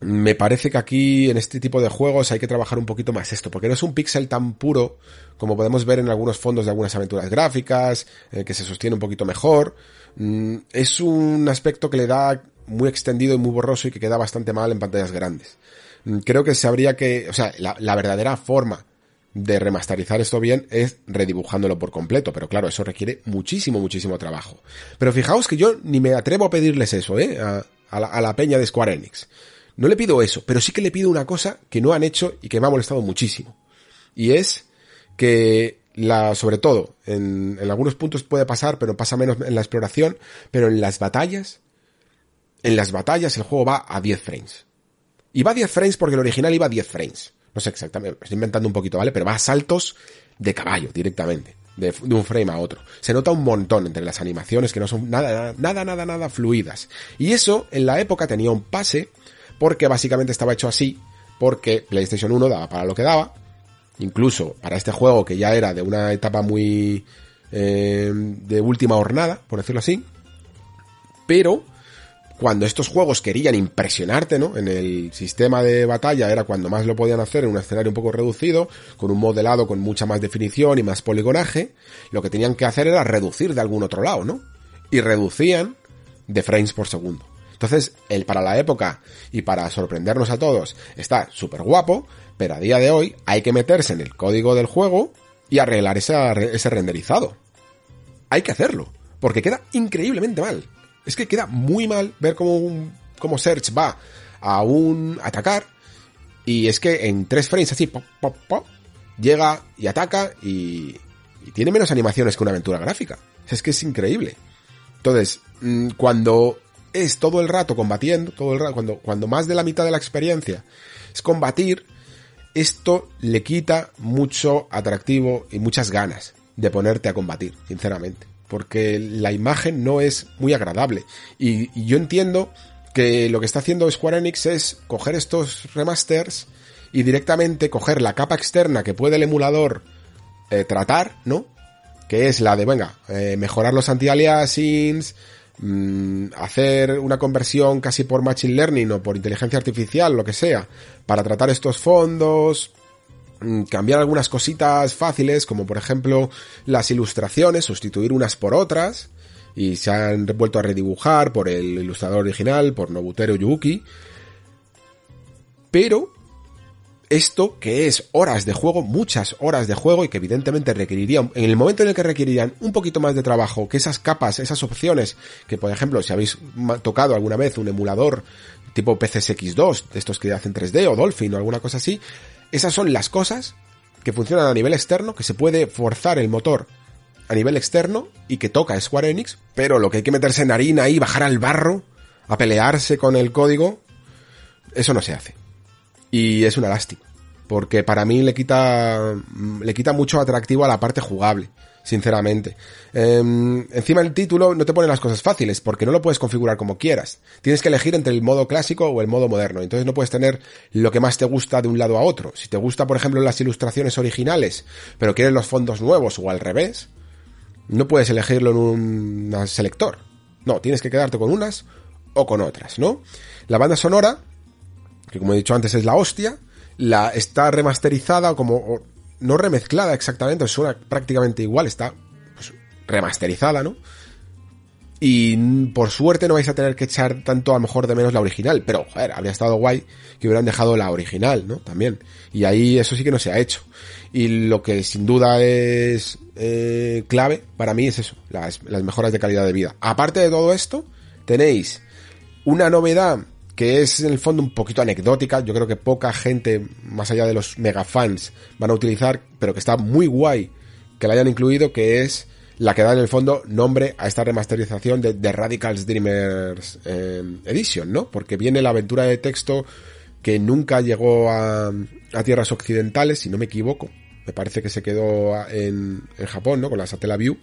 me parece que aquí en este tipo de juegos hay que trabajar un poquito más esto, porque no es un pixel tan puro como podemos ver en algunos fondos de algunas aventuras gráficas, eh, que se sostiene un poquito mejor. Mm, es un aspecto que le da muy extendido y muy borroso y que queda bastante mal en pantallas grandes. Mm, creo que se habría que, o sea, la, verdadera forma de remasterizar esto bien es redibujándolo por completo, pero claro, eso requiere muchísimo, muchísimo trabajo. Pero fijaos que yo ni me atrevo a pedirles eso, eh, a la peña de Square Enix. No le pido eso, pero sí que le pido una cosa que no han hecho y que me ha molestado muchísimo. Y es que la, sobre todo, en, en algunos puntos puede pasar, pero pasa menos en la exploración, pero en las batallas, en las batallas el juego va a 10 frames. Y va a 10 frames porque el original iba a 10 frames. No sé exactamente, estoy inventando un poquito, ¿vale? Pero va a saltos de caballo directamente, de, de, un frame a otro. Se nota un montón entre las animaciones que no son nada, nada, nada, nada fluidas. Y eso en la época tenía un pase porque básicamente estaba hecho así, porque PlayStation 1 daba para lo que daba, incluso para este juego que ya era de una etapa muy eh, de última hornada, por decirlo así, pero cuando estos juegos querían impresionarte, ¿no? En el sistema de batalla era cuando más lo podían hacer en un escenario un poco reducido, con un modelado con mucha más definición y más poligonaje, lo que tenían que hacer era reducir de algún otro lado, ¿no? Y reducían de frames por segundo. Entonces, el para la época y para sorprendernos a todos está súper guapo, pero a día de hoy hay que meterse en el código del juego y arreglar ese renderizado. Hay que hacerlo, porque queda increíblemente mal. Es que queda muy mal ver cómo, un, cómo Search va a un atacar y es que en tres frames así, pop, pop, pop, llega y ataca y, y tiene menos animaciones que una aventura gráfica. Es que es increíble. Entonces, mm, cuando es todo el rato combatiendo, todo el rato, cuando, cuando más de la mitad de la experiencia es combatir, esto le quita mucho atractivo y muchas ganas de ponerte a combatir, sinceramente. Porque la imagen no es muy agradable. Y, yo entiendo que lo que está haciendo Square Enix es coger estos remasters y directamente coger la capa externa que puede el emulador eh, tratar, ¿no? Que es la de, venga, eh, mejorar los anti-aliasings, Mm, hacer una conversión casi por Machine Learning o por inteligencia artificial, lo que sea, para tratar estos fondos, mm, cambiar algunas cositas fáciles, como por ejemplo las ilustraciones, sustituir unas por otras, y se han vuelto a redibujar por el ilustrador original, por Nobutero Yuki. Pero esto que es horas de juego, muchas horas de juego y que evidentemente requerirían, en el momento en el que requerirían un poquito más de trabajo, que esas capas, esas opciones, que por ejemplo, si habéis tocado alguna vez un emulador tipo PCSX2, de estos que hacen 3D o Dolphin o alguna cosa así, esas son las cosas que funcionan a nivel externo, que se puede forzar el motor a nivel externo y que toca Square Enix, pero lo que hay que meterse en harina y bajar al barro, a pelearse con el código, eso no se hace. Y es una lástima. Porque para mí le quita, le quita mucho atractivo a la parte jugable, sinceramente. Em, encima el título no te pone las cosas fáciles, porque no lo puedes configurar como quieras. Tienes que elegir entre el modo clásico o el modo moderno. Entonces no puedes tener lo que más te gusta de un lado a otro. Si te gusta, por ejemplo, las ilustraciones originales, pero quieres los fondos nuevos o al revés, no puedes elegirlo en un selector. No, tienes que quedarte con unas o con otras, ¿no? La banda sonora que como he dicho antes es la hostia, la está remasterizada como no remezclada exactamente, suena prácticamente igual, está pues, remasterizada, ¿no? Y por suerte no vais a tener que echar tanto a lo mejor de menos la original, pero joder, habría estado guay que hubieran dejado la original, ¿no? También. Y ahí eso sí que no se ha hecho. Y lo que sin duda es eh, clave para mí es eso, las mejoras de calidad de vida. Aparte de todo esto, tenéis una novedad que es en el fondo un poquito anecdótica, yo creo que poca gente, más allá de los mega fans, van a utilizar, pero que está muy guay que la hayan incluido, que es la que da en el fondo nombre a esta remasterización de The Radicals Dreamers eh, Edition, ¿no? Porque viene la aventura de texto que nunca llegó a, a, tierras occidentales, si no me equivoco. Me parece que se quedó en, en Japón, ¿no? Con la Satellaview.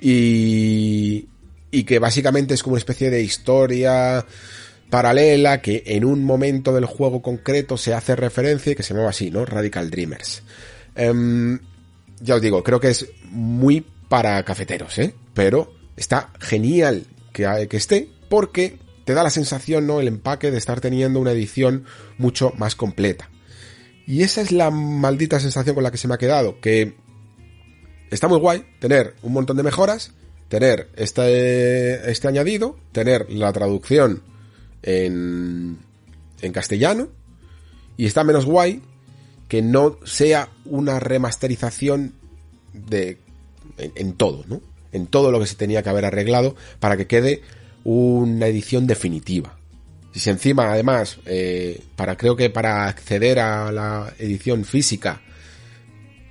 Y, y que básicamente es como una especie de historia paralela que en un momento del juego concreto se hace referencia y que se llama así, ¿no? Radical Dreamers. Em, ya os digo, creo que es muy para cafeteros, ¿eh? Pero está genial que, que esté porque te da la sensación, ¿no? El empaque de estar teniendo una edición mucho más completa. Y esa es la maldita sensación con la que se me ha quedado, que está muy guay tener un montón de mejoras, tener este, este añadido, tener la traducción en, en castellano y está menos guay que no sea una remasterización de en, todo, ¿no? En todo lo que se tenía que haber arreglado para que quede una edición definitiva. Si encima, además, eh, para creo que para acceder a la edición física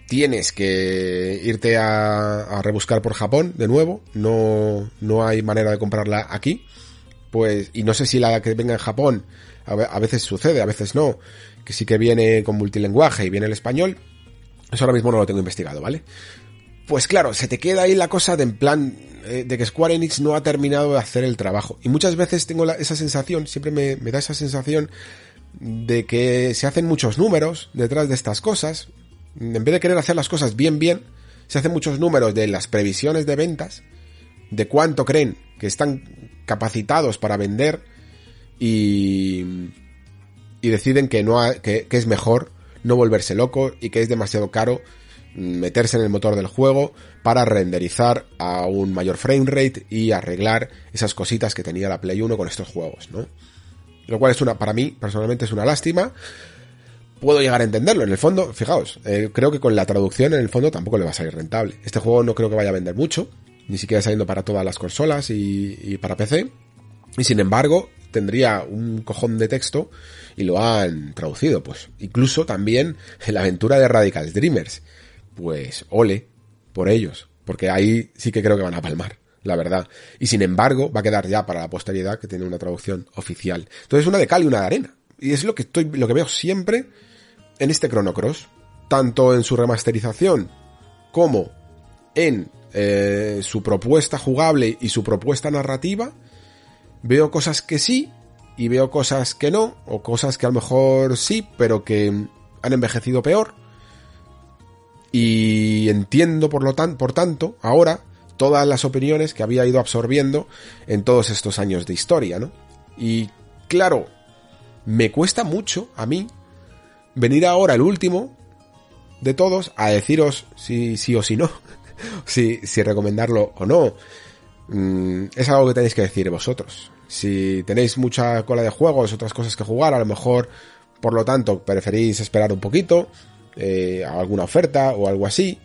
tienes que irte a, a, rebuscar por Japón de nuevo, no, no hay manera de comprarla aquí pues, y no sé si la que venga en Japón, a veces sucede, a veces no, que sí que viene con multilenguaje y viene el español, eso ahora mismo no lo tengo investigado, ¿vale? Pues claro, se te queda ahí la cosa de en plan, eh, de que Square Enix no ha terminado de hacer el trabajo. Y muchas veces tengo esa sensación, siempre me, me da esa sensación de que se hacen muchos números detrás de estas cosas. En vez de querer hacer las cosas bien, bien, se hacen muchos números de las previsiones de ventas, de cuánto creen que están capacitados para vender y, deciden que, no que, es mejor no volverse loco y que es demasiado caro meterse en el motor del juego para renderizar a un mayor frame rate y arreglar esas cositas que tenía la Play 1 con estos juegos, ¿no? Lo cual es una, para mí, personalmente es una lástima. Puedo llegar a entenderlo, en el fondo, fijaos, eh, creo que con la traducción en el fondo tampoco le va a salir rentable. Este juego no creo que vaya a vender mucho, ni siquiera saliendo para todas las consolas y, para PC. Y sin embargo, tendría un cojón de texto y lo han traducido, pues. Incluso también en la aventura de Radical Dreamers. Pues ole por ellos, porque ahí sí que creo que van a palmar, la verdad. Y sin embargo, va a quedar ya para la posteridad que tiene una traducción oficial. Entonces, una de cal y una de arena. Y es lo que estoy, lo que veo siempre en este Chrono Cross. Tanto en su remasterización como en eh, su propuesta jugable y su propuesta narrativa, veo cosas que sí y veo cosas que no, o cosas que a lo mejor sí, pero que han envejecido peor. Y entiendo por lo tan, por tanto, ahora, todas las opiniones que había ido absorbiendo en todos estos años de historia, ¿no? Y claro, me cuesta mucho a mí venir ahora el último de todos a deciros si sí o si no si, si recomendarlo o no. mm, es algo que tenéis que decir vosotros. Si tenéis mucha cola de juegos, otras cosas que jugar, a lo mejor, por lo tanto, preferís esperar un poquito, eh, alguna oferta o algo así,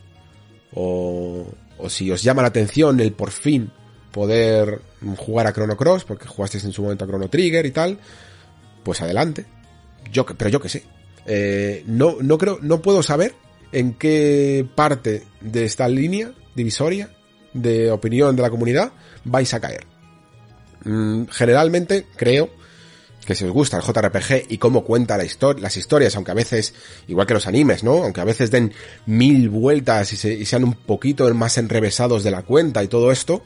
o, o si os llama la atención el por fin poder jugar a Chrono Cross, porque jugasteis en su momento a Chrono Trigger y tal, pues adelante. Yo, pero yo que sé. Eh, no, no creo, no puedo saber en qué parte de esta línea divisoria de opinión de la comunidad vais a caer. Mm, generalmente creo que si os gusta el JRPG y cómo cuenta la las historias, aunque a veces, igual que los animes, ¿no? Aunque a veces den mil vueltas y, y sean un poquito más enrevesados de la cuenta y todo esto,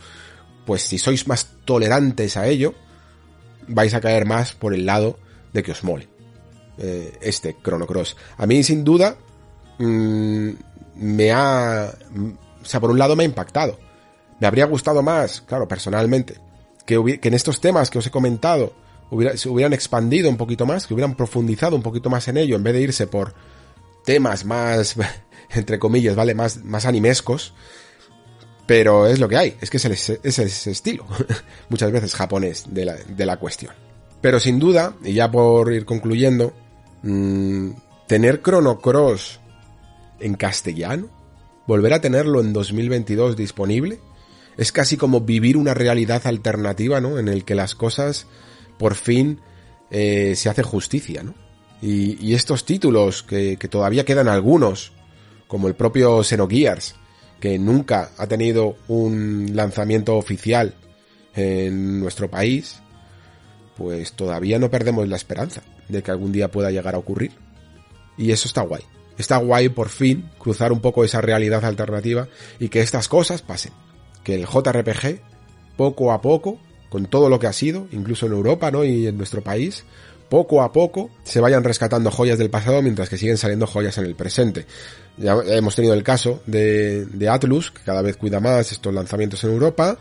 pues si sois más tolerantes a ello, vais a caer más por el lado de que os mole eh, este Chrono Cross. A mí, sin duda, mmm, me ha... O sea, por un lado me ha impactado. Me habría gustado más, claro, personalmente, que, en estos temas que os he comentado se hubieran expandido un poquito más, que hubieran profundizado un poquito más en ello, en vez de irse por temas más, entre comillas, ¿vale? Más, más animescos. Pero es lo que hay, es que es el, es ese estilo, muchas veces japonés, de la, de la cuestión. Pero sin duda, y ya por ir concluyendo, mmm, tener Chrono Cross en castellano, volver a tenerlo en 2022 disponible, es casi como vivir una realidad alternativa, ¿no? En el que las cosas, por fin, eh, se hace justicia, ¿no? Y, estos títulos, que, que, todavía quedan algunos, como el propio Xenogears, que nunca ha tenido un lanzamiento oficial en nuestro país, pues todavía no perdemos la esperanza de que algún día pueda llegar a ocurrir. Y eso está guay. Está guay por fin cruzar un poco esa realidad alternativa y que estas cosas pasen. Que el JRPG, poco a poco, con todo lo que ha sido, incluso en Europa, ¿no? Y en nuestro país, poco a poco se vayan rescatando joyas del pasado mientras que siguen saliendo joyas en el presente. Ya hemos tenido el caso de, de Atlus, que cada vez cuida más estos lanzamientos en Europa,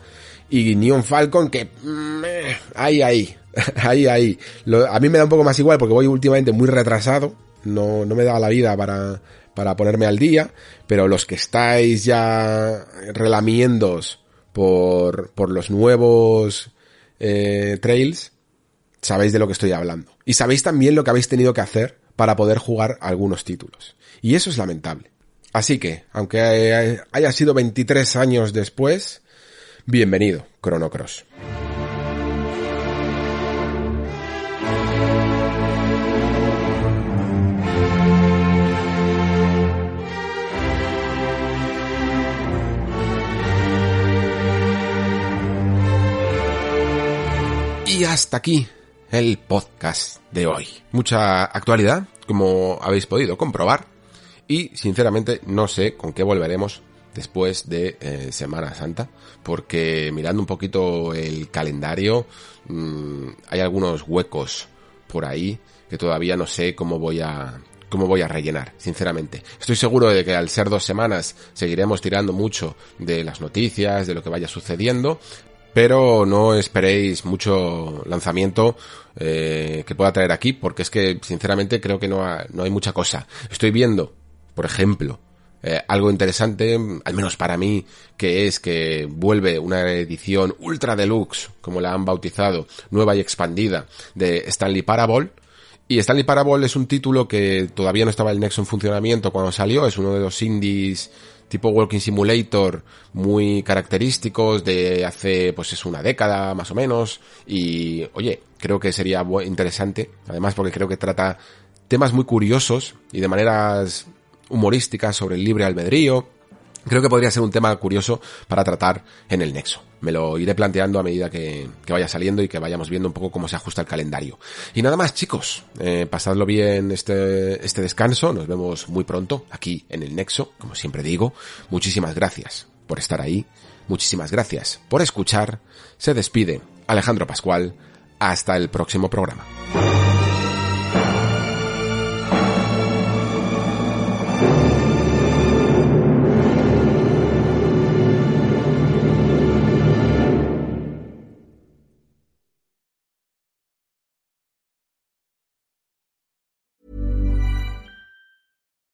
y Neon Falcon, que... Ahí, ahí, ahí, ahí. A mí me da un poco más igual porque voy últimamente muy retrasado, no, no me da la vida para, para ponerme al día, pero los que estáis ya relamiendos por, por los nuevos eh, trails, sabéis de lo que estoy hablando. Y sabéis también lo que habéis tenido que hacer para poder jugar algunos títulos. Y eso es lamentable. Así que, aunque haya sido 23 años después, bienvenido, Chrono Cross. Y hasta aquí el podcast de hoy. Mucha actualidad, como habéis podido comprobar, y sinceramente no sé con qué volveremos después de eh, Semana Santa, porque mirando un poquito el calendario, mmm, hay algunos huecos por ahí que todavía no sé cómo voy a cómo voy a rellenar, sinceramente. Estoy seguro de que al ser dos semanas seguiremos tirando mucho de las noticias, de lo que vaya sucediendo, pero no esperéis mucho lanzamiento eh, que pueda traer aquí, porque es que sinceramente creo que no, ha, no hay mucha cosa. Estoy viendo, por ejemplo, eh, algo interesante, al menos para mí, que es que vuelve una edición ultra deluxe, como la han bautizado, nueva y expandida, de Stanley Parable. Y Stanley Parable es un título que todavía no estaba el Nexo en funcionamiento cuando salió, es uno de los indies tipo Walking Simulator muy característicos de hace pues es una década más o menos y oye, creo que sería interesante, además porque creo que trata temas muy curiosos y de maneras humorísticas sobre el libre albedrío. Creo que podría ser un tema curioso para tratar en el Nexo. Me lo iré planteando a medida que, vaya saliendo y que vayamos viendo un poco cómo se ajusta el calendario. Y nada más, chicos. Eh, pasadlo bien este, este descanso. Nos vemos muy pronto aquí en el Nexo, como siempre digo. Muchísimas gracias por estar ahí. Muchísimas gracias por escuchar. Se despide Alejandro Pascual. Hasta el próximo programa.